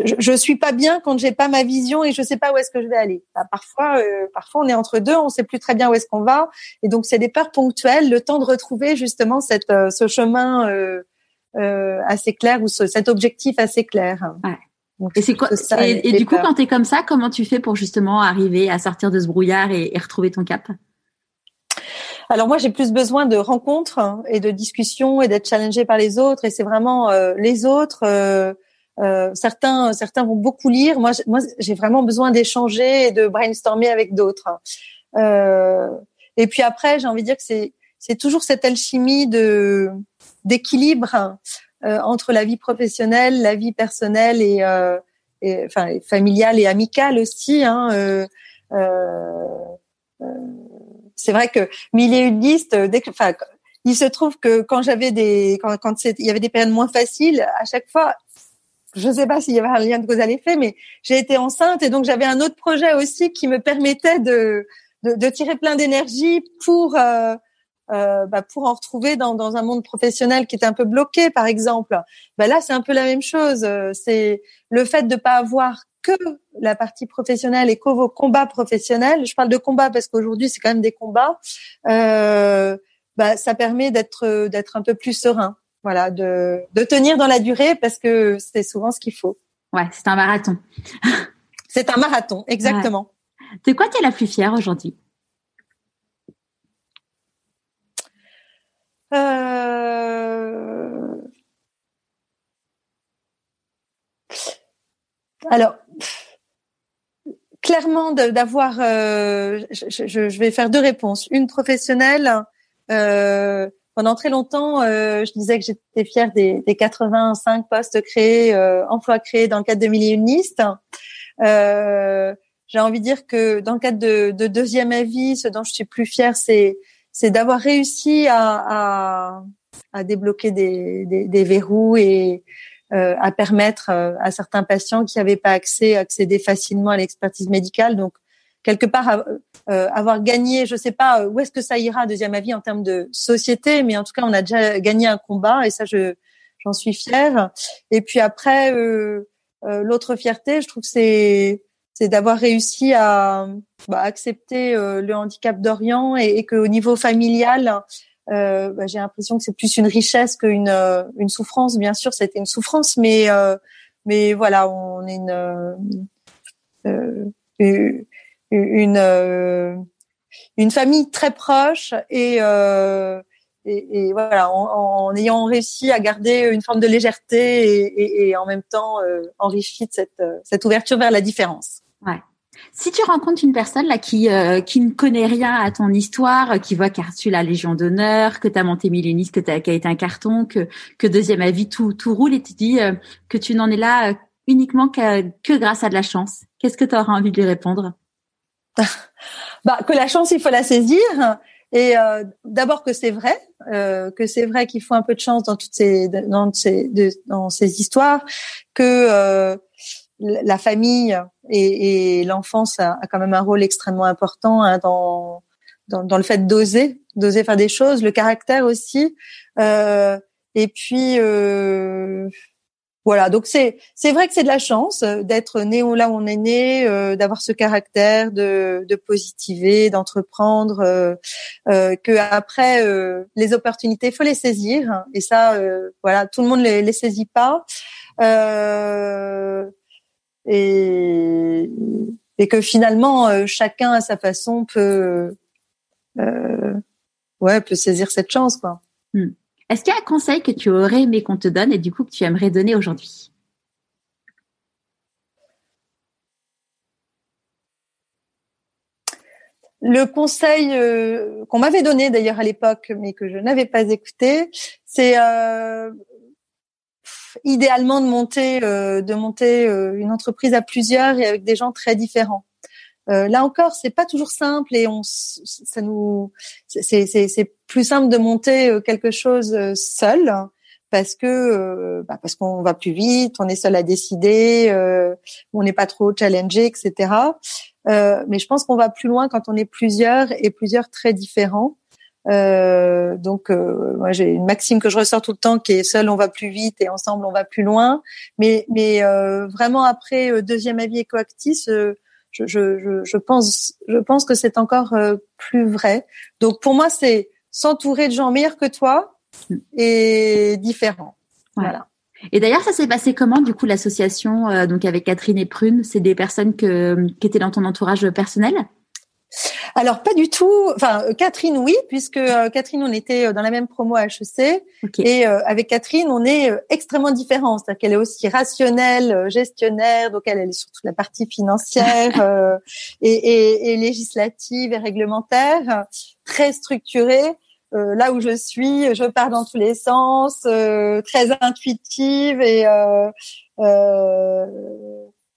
je, je suis pas bien quand j'ai pas ma vision et je sais pas où est-ce que je vais aller. Bah, parfois, euh, parfois on est entre deux, on sait plus très bien où est-ce qu'on va, et donc c'est des peurs ponctuelles, le temps de retrouver justement cette, euh, ce chemin euh, euh, assez clair ou ce, cet objectif assez clair. Ouais. et c'est quoi Et, du coup, quand tu es comme ça, comment tu fais pour justement arriver à sortir de ce brouillard et, et retrouver ton cap? Alors moi, j'ai plus besoin de rencontres et de discussions et d'être challengée par les autres. Et c'est vraiment euh, les autres, euh, euh, certains, certains vont beaucoup lire. Moi, moi, j'ai vraiment besoin d'échanger et de brainstormer avec d'autres. Euh, et puis après, j'ai envie de dire que c'est c'est toujours cette alchimie de d'équilibre euh, entre la vie professionnelle, la vie personnelle et, euh, et enfin familiale et amicale aussi. Hein, euh, c'est vrai que mille et une listes, dès que, enfin, il se trouve que quand j'avais des, quand, quand il y avait des périodes moins faciles, à chaque fois, je ne sais pas s'il y avait un lien de cause à l'effet, mais j'ai été enceinte et donc j'avais un autre projet aussi qui me permettait de, de, de tirer plein d'énergie pour euh, euh, bah, pour en retrouver dans, dans un monde professionnel qui était un peu bloqué, par exemple. Bah, là, c'est un peu la même chose. C'est le fait de pas avoir que la partie professionnelle et que vos combats professionnels. Je parle de combats parce qu'aujourd'hui, c'est quand même des combats. Euh, bah, ça permet d'être d'être un peu plus serein voilà, de, de tenir dans la durée parce que c'est souvent ce qu'il faut. Ouais, c'est un marathon. c'est un marathon, exactement. De quoi tu es la plus fière aujourd'hui? Euh... Alors, clairement d'avoir. je, je, vais faire deux réponses. Une professionnelle. Euh, pendant très longtemps, euh, je disais que j'étais fière des, des, 85 postes créés, euh, emplois créés dans le cadre de Millénistes. Euh, j'ai envie de dire que dans le cadre de, de, deuxième avis, ce dont je suis plus fière, c'est c'est d'avoir réussi à, à, à débloquer des, des, des, verrous et euh, à permettre euh, à certains patients qui n'avaient pas accès accéder facilement à l'expertise médicale. Donc quelque part euh, avoir gagné, je sais pas où est-ce que ça ira deuxième avis en termes de société, mais en tout cas on a déjà gagné un combat et ça je j'en suis fière. Et puis après euh, euh, l'autre fierté, je trouve que c'est c'est d'avoir réussi à bah, accepter le handicap d'Orient et, et qu'au niveau familial, euh, bah, j'ai l'impression que c'est plus une richesse qu'une une souffrance. Bien sûr, c'était une souffrance, mais voilà, on est une, euh, famille très proche et euh, voilà, en, en, ayant réussi à garder une forme de légèreté et, en même temps euh, enrichi de cette ouverture vers la différence. Ouais. Si tu rencontres une personne là qui euh, qui ne connaît rien à ton histoire, qui voit tu la Légion d'honneur, que tu as monté milléniste, que tu as été un carton, que que deuxième avis tout tout roule et tu dis que tu n'en es là uniquement que, que grâce à de la chance, qu'est-ce que tu auras envie de lui répondre? Bah, que la chance, il faut la saisir. Et euh, d'abord que c'est vrai, euh, que c'est vrai qu'il faut un peu de chance dans toutes ces dans ces dans ces histoires, que euh, la famille et, et l'enfance a, quand même un rôle extrêmement important hein, dans, dans, dans le fait d'oser, d'oser faire des choses, le caractère aussi. Euh, et puis euh, voilà, donc c'est c'est vrai que c'est de la chance euh, d'être né là où on est né, euh, d'avoir ce caractère de, de positiver, d'entreprendre, euh, euh que après les opportunités, faut les saisir. Et ça, voilà, tout le monde les, les saisit pas et et que finalement chacun à sa façon peut ouais peut saisir cette chance quoi. Hmm. Est-ce qu'il y a un conseil que tu aurais aimé qu'on te donne et du coup que tu aimerais donner aujourd'hui? Le conseil euh, qu'on m'avait donné d'ailleurs à l'époque, mais que je n'avais pas écouté, c'est euh, idéalement de monter, euh, de monter une entreprise à plusieurs et avec des gens très différents. Euh, là encore, c'est pas toujours simple et on, ça nous, c'est plus simple de monter euh, quelque chose euh, seul parce que bah parce qu'on va plus vite, on est seul à décider, on n'est pas trop challengé, etc. mais je pense qu'on va plus loin quand on est plusieurs et plusieurs très différents. Donc, moi, j'ai une maxime que je ressors tout le temps qui est seul on va plus vite et ensemble on va plus loin. Mais, mais vraiment après deuxième avis Ecoactis, je, je, je, pense, je pense que c'est encore euh, plus vrai. Donc pour moi, c'est s'entourer de gens meilleurs que toi et différents. Voilà. Et d'ailleurs, ça s'est passé comment du coup l'association euh, donc avec Catherine et Prune? C'est des personnes que, qui étaient dans ton entourage personnel? Alors pas du tout. Enfin euh, Catherine oui, puisque euh, Catherine on était euh, dans la même promo à HEC et avec Catherine on est extrêmement différents. C'est-à-dire qu'elle est aussi rationnelle, gestionnaire, donc elle, elle est sur toute la partie financière et, et, et, législative et réglementaire, très structurée. là où je suis, je pars dans tous les sens, très intuitive et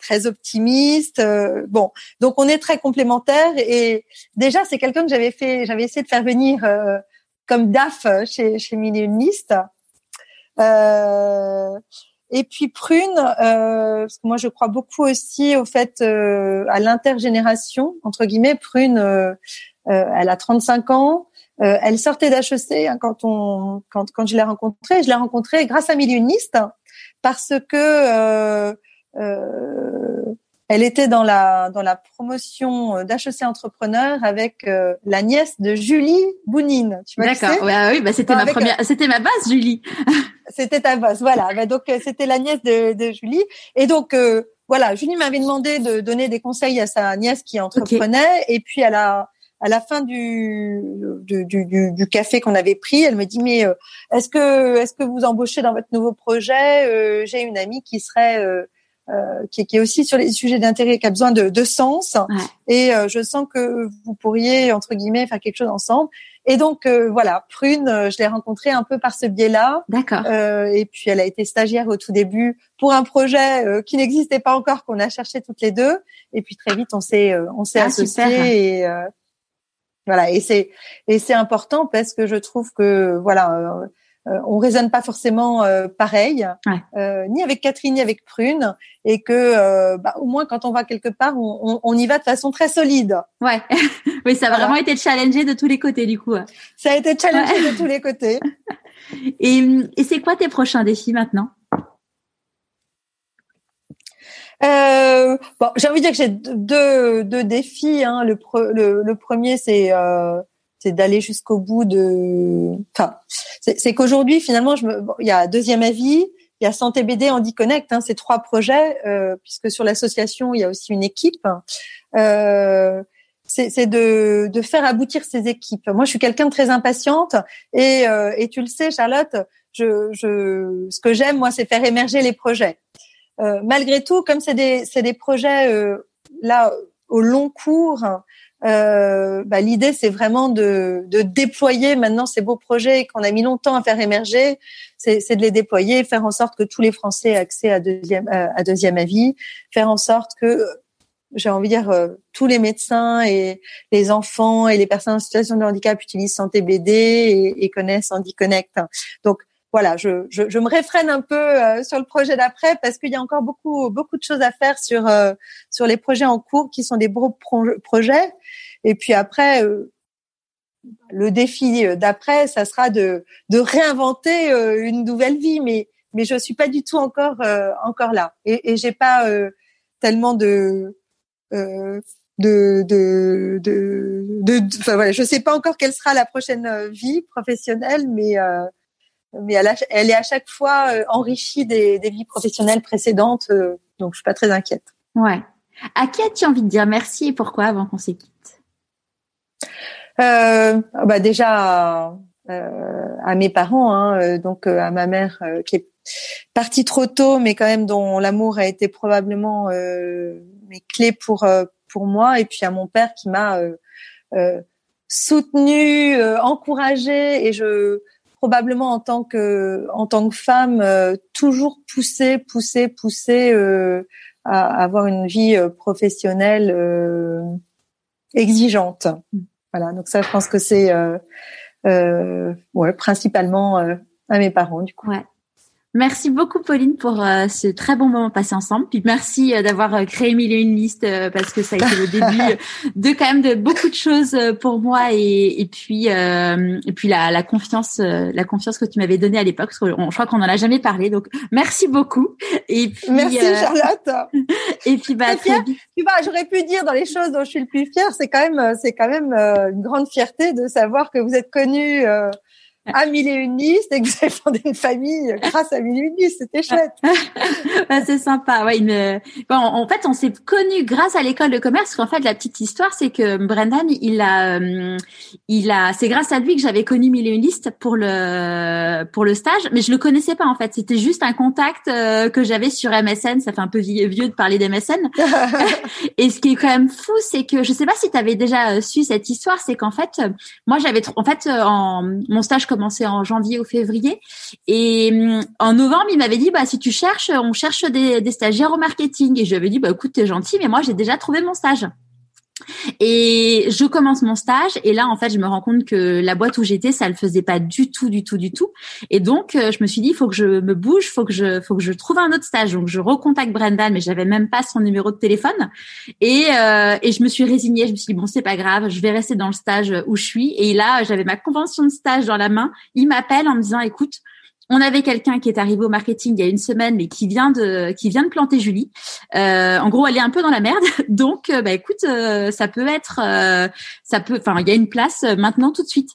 très optimiste. Euh, bon, donc on est très complémentaires et déjà c'est quelqu'un que j'avais fait, j'avais essayé de faire venir euh, comme DAF chez chez Millioniste. Euh, et puis Prune, euh, parce que moi je crois beaucoup aussi au fait à l'intergénération entre guillemets. Prune, elle a 35 ans. elle sortait d'HEC hein, quand on quand quand je l'ai rencontrée. Je l'ai rencontrée grâce à Millioniste parce que euh, elle était dans la dans la promotion d'HEC Entrepreneur avec euh, la nièce de Julie Bounine. Tu D'accord. Ouais, oui, bah c'était ma première, c'était ma base, Julie. c'était ta base, voilà. Bah, donc euh, c'était la nièce de, de Julie. Et donc voilà, Julie m'avait demandé de donner des conseils à sa nièce qui entreprenait. Et puis à la à la fin du du, du, du café qu'on avait pris, elle me dit mais est-ce que est-ce que vous embauchez dans votre nouveau projet? J'ai une amie qui serait euh, qui, qui, est aussi sur les sujets d'intérêt, qui a besoin de, de sens. Et euh, je sens que vous pourriez entre guillemets faire quelque chose ensemble. Et donc voilà, Prune, je l'ai rencontrée un peu par ce biais-là. D'accord. et puis elle a été stagiaire au tout début pour un projet qui n'existait pas encore, qu'on a cherché toutes les deux. Et puis très vite, on s'est on s'est ah, associés et voilà. Et c'est et c'est important parce que je trouve que voilà euh, on raisonne pas forcément euh, pareil, euh, ni avec Catherine ni avec Prune, et que bah, au moins quand on va quelque part, on, y va de façon très solide. Ouais, oui, ça a vraiment été challengé de tous les côtés du coup. Ça a été challengé de tous les côtés. et, c'est quoi tes prochains défis maintenant? Bon, j'ai envie de dire que j'ai deux, deux défis. Hein. Le, le, premier, c'est c'est d'aller jusqu'au bout de. Enfin, c'est qu'aujourd'hui finalement, je me... il y a deuxième avis, il y a Santé BD, Andy Connect, hein, ces trois projets, euh, puisque sur l'association il y a aussi une équipe. Euh, c'est de, de faire aboutir ces équipes. Moi, je suis quelqu'un de très impatiente et, euh, et tu le sais, Charlotte, je, je, ce que j'aime, moi, c'est faire émerger les projets. Euh, malgré tout, comme c'est des, des projets euh, là au long cours, euh, bah, l'idée c'est vraiment de, de, déployer maintenant ces beaux projets qu'on a mis longtemps à faire émerger, c'est de les déployer, faire en sorte que tous les Français aient accès à deuxième euh, à deuxième avis, faire en sorte que j'ai envie de dire euh, tous les médecins et les enfants et les personnes en situation de handicap utilisent Santé BD et, connaissent Handy Connect. Donc voilà, je, je, je, me réfrène un peu euh, sur le projet d'après parce qu'il y a encore beaucoup beaucoup de choses à faire sur euh, sur les projets en cours qui sont des beaux projets. Et puis après, euh, le défi d'après, ça sera de de réinventer une nouvelle vie. Mais mais je suis pas du tout encore encore là et, et j'ai pas tellement de de de de, de, voilà, je sais pas encore quelle sera la prochaine vie professionnelle, mais mais elle, elle, est à chaque fois euh, enrichie des, des vies professionnelles précédentes, euh, donc je suis pas très inquiète. Ouais. À qui as-tu envie de dire merci et pourquoi avant qu'on se quitte euh, bah déjà euh, à mes parents, hein, donc à ma mère qui est partie trop tôt, mais quand même dont l'amour a été probablement mes clés pour pour moi, et puis à mon père qui m'a soutenu, encouragé, et je probablement en tant que en tant que femme euh, toujours poussée, poussée, poussée euh, à avoir une vie euh, professionnelle exigeante. Mm. Voilà, donc ça, je pense que c'est ouais, principalement à mes parents du coup. Ouais. Merci beaucoup Pauline pour euh, ce très bon moment passé ensemble. Puis merci euh, d'avoir euh, créé mille et une listes parce que ça a été le début de quand même de beaucoup de choses pour moi et, et puis et puis la, la confiance la confiance que tu m'avais donnée à l'époque. Je crois qu'on en a jamais parlé. Donc merci beaucoup. Et puis merci Charlotte. Et puis bah Tu vois, j'aurais pu dire dans les choses dont je suis le plus fière, c'est quand même c'est quand même une grande fierté de savoir que vous êtes connue à mille et une listes et que vous avez fondé une famille grâce à mille et une listes. C'était chouette. c'est sympa. Ouais, une... bon, en fait, on s'est connus grâce à l'école de commerce. En fait, la petite histoire, c'est que Brendan, il a, euh, il a, c'est grâce à lui que j'avais connu mille et une listes pour le, pour le stage, mais je le connaissais pas en fait. C'était juste un contact euh, que j'avais sur MSN. Ça fait un peu vieux de parler d'MSN. et ce qui est quand même fou, c'est que je sais pas si tu avais déjà euh, su cette histoire, c'est qu'en fait, moi, j'avais, en fait, en mon stage commencé en janvier ou février. Et hum, en novembre, il m'avait dit, bah, si tu cherches, on cherche des, des stagiaires au marketing. Et je lui avais dit, bah, écoute, t'es gentil, mais moi, j'ai déjà trouvé mon stage. Et je commence mon stage et là en fait je me rends compte que la boîte où j'étais ça le faisait pas du tout du tout du tout. Et donc euh, je me suis dit il faut que je me bouge faut que je faut que je trouve un autre stage. Donc je recontacte Brendan mais j'avais même pas son numéro de téléphone. Et euh, et je me suis résignée. Je me suis dit bon c'est pas grave je vais rester dans le stage où je suis. Et là j'avais ma convention de stage dans la main. Il m'appelle en me disant écoute on avait quelqu'un qui est arrivé au marketing il y a une semaine, mais qui vient de qui vient de planter Julie. Euh, en gros, elle est un peu dans la merde. Donc, euh, bah écoute, euh, ça peut être, ça peut, enfin, il y a une place maintenant tout de suite.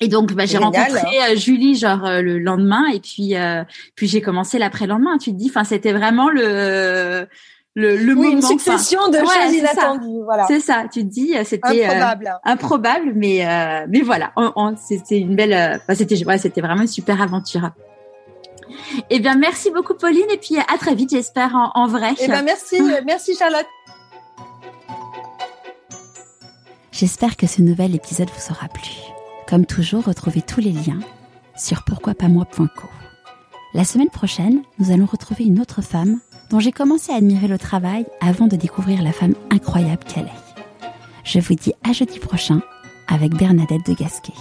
Et donc, bah, j'ai rencontré Julie genre le lendemain, et puis puis j'ai commencé l'après-lendemain. Tu te dis, enfin, c'était vraiment le le, le oui, Une succession de choses inattendues. Voilà. C'est ça. Tu te dis, euh, c'était improbable, euh, improbable, mais euh, mais voilà. c'était une belle. c'était ouais, c'était vraiment une super aventure. Eh bien, merci beaucoup, Pauline, et puis à très vite, j'espère, en, vrai. Eh bien, merci, merci, Charlotte. J'espère que ce nouvel épisode vous aura plu. Comme toujours, retrouvez tous les liens sur pourquoipasmoi.co. La semaine prochaine, nous allons retrouver une autre femme dont j'ai commencé à admirer le travail avant de découvrir la femme incroyable qu'elle est. Je vous dis à jeudi prochain avec Bernadette de Gasquet.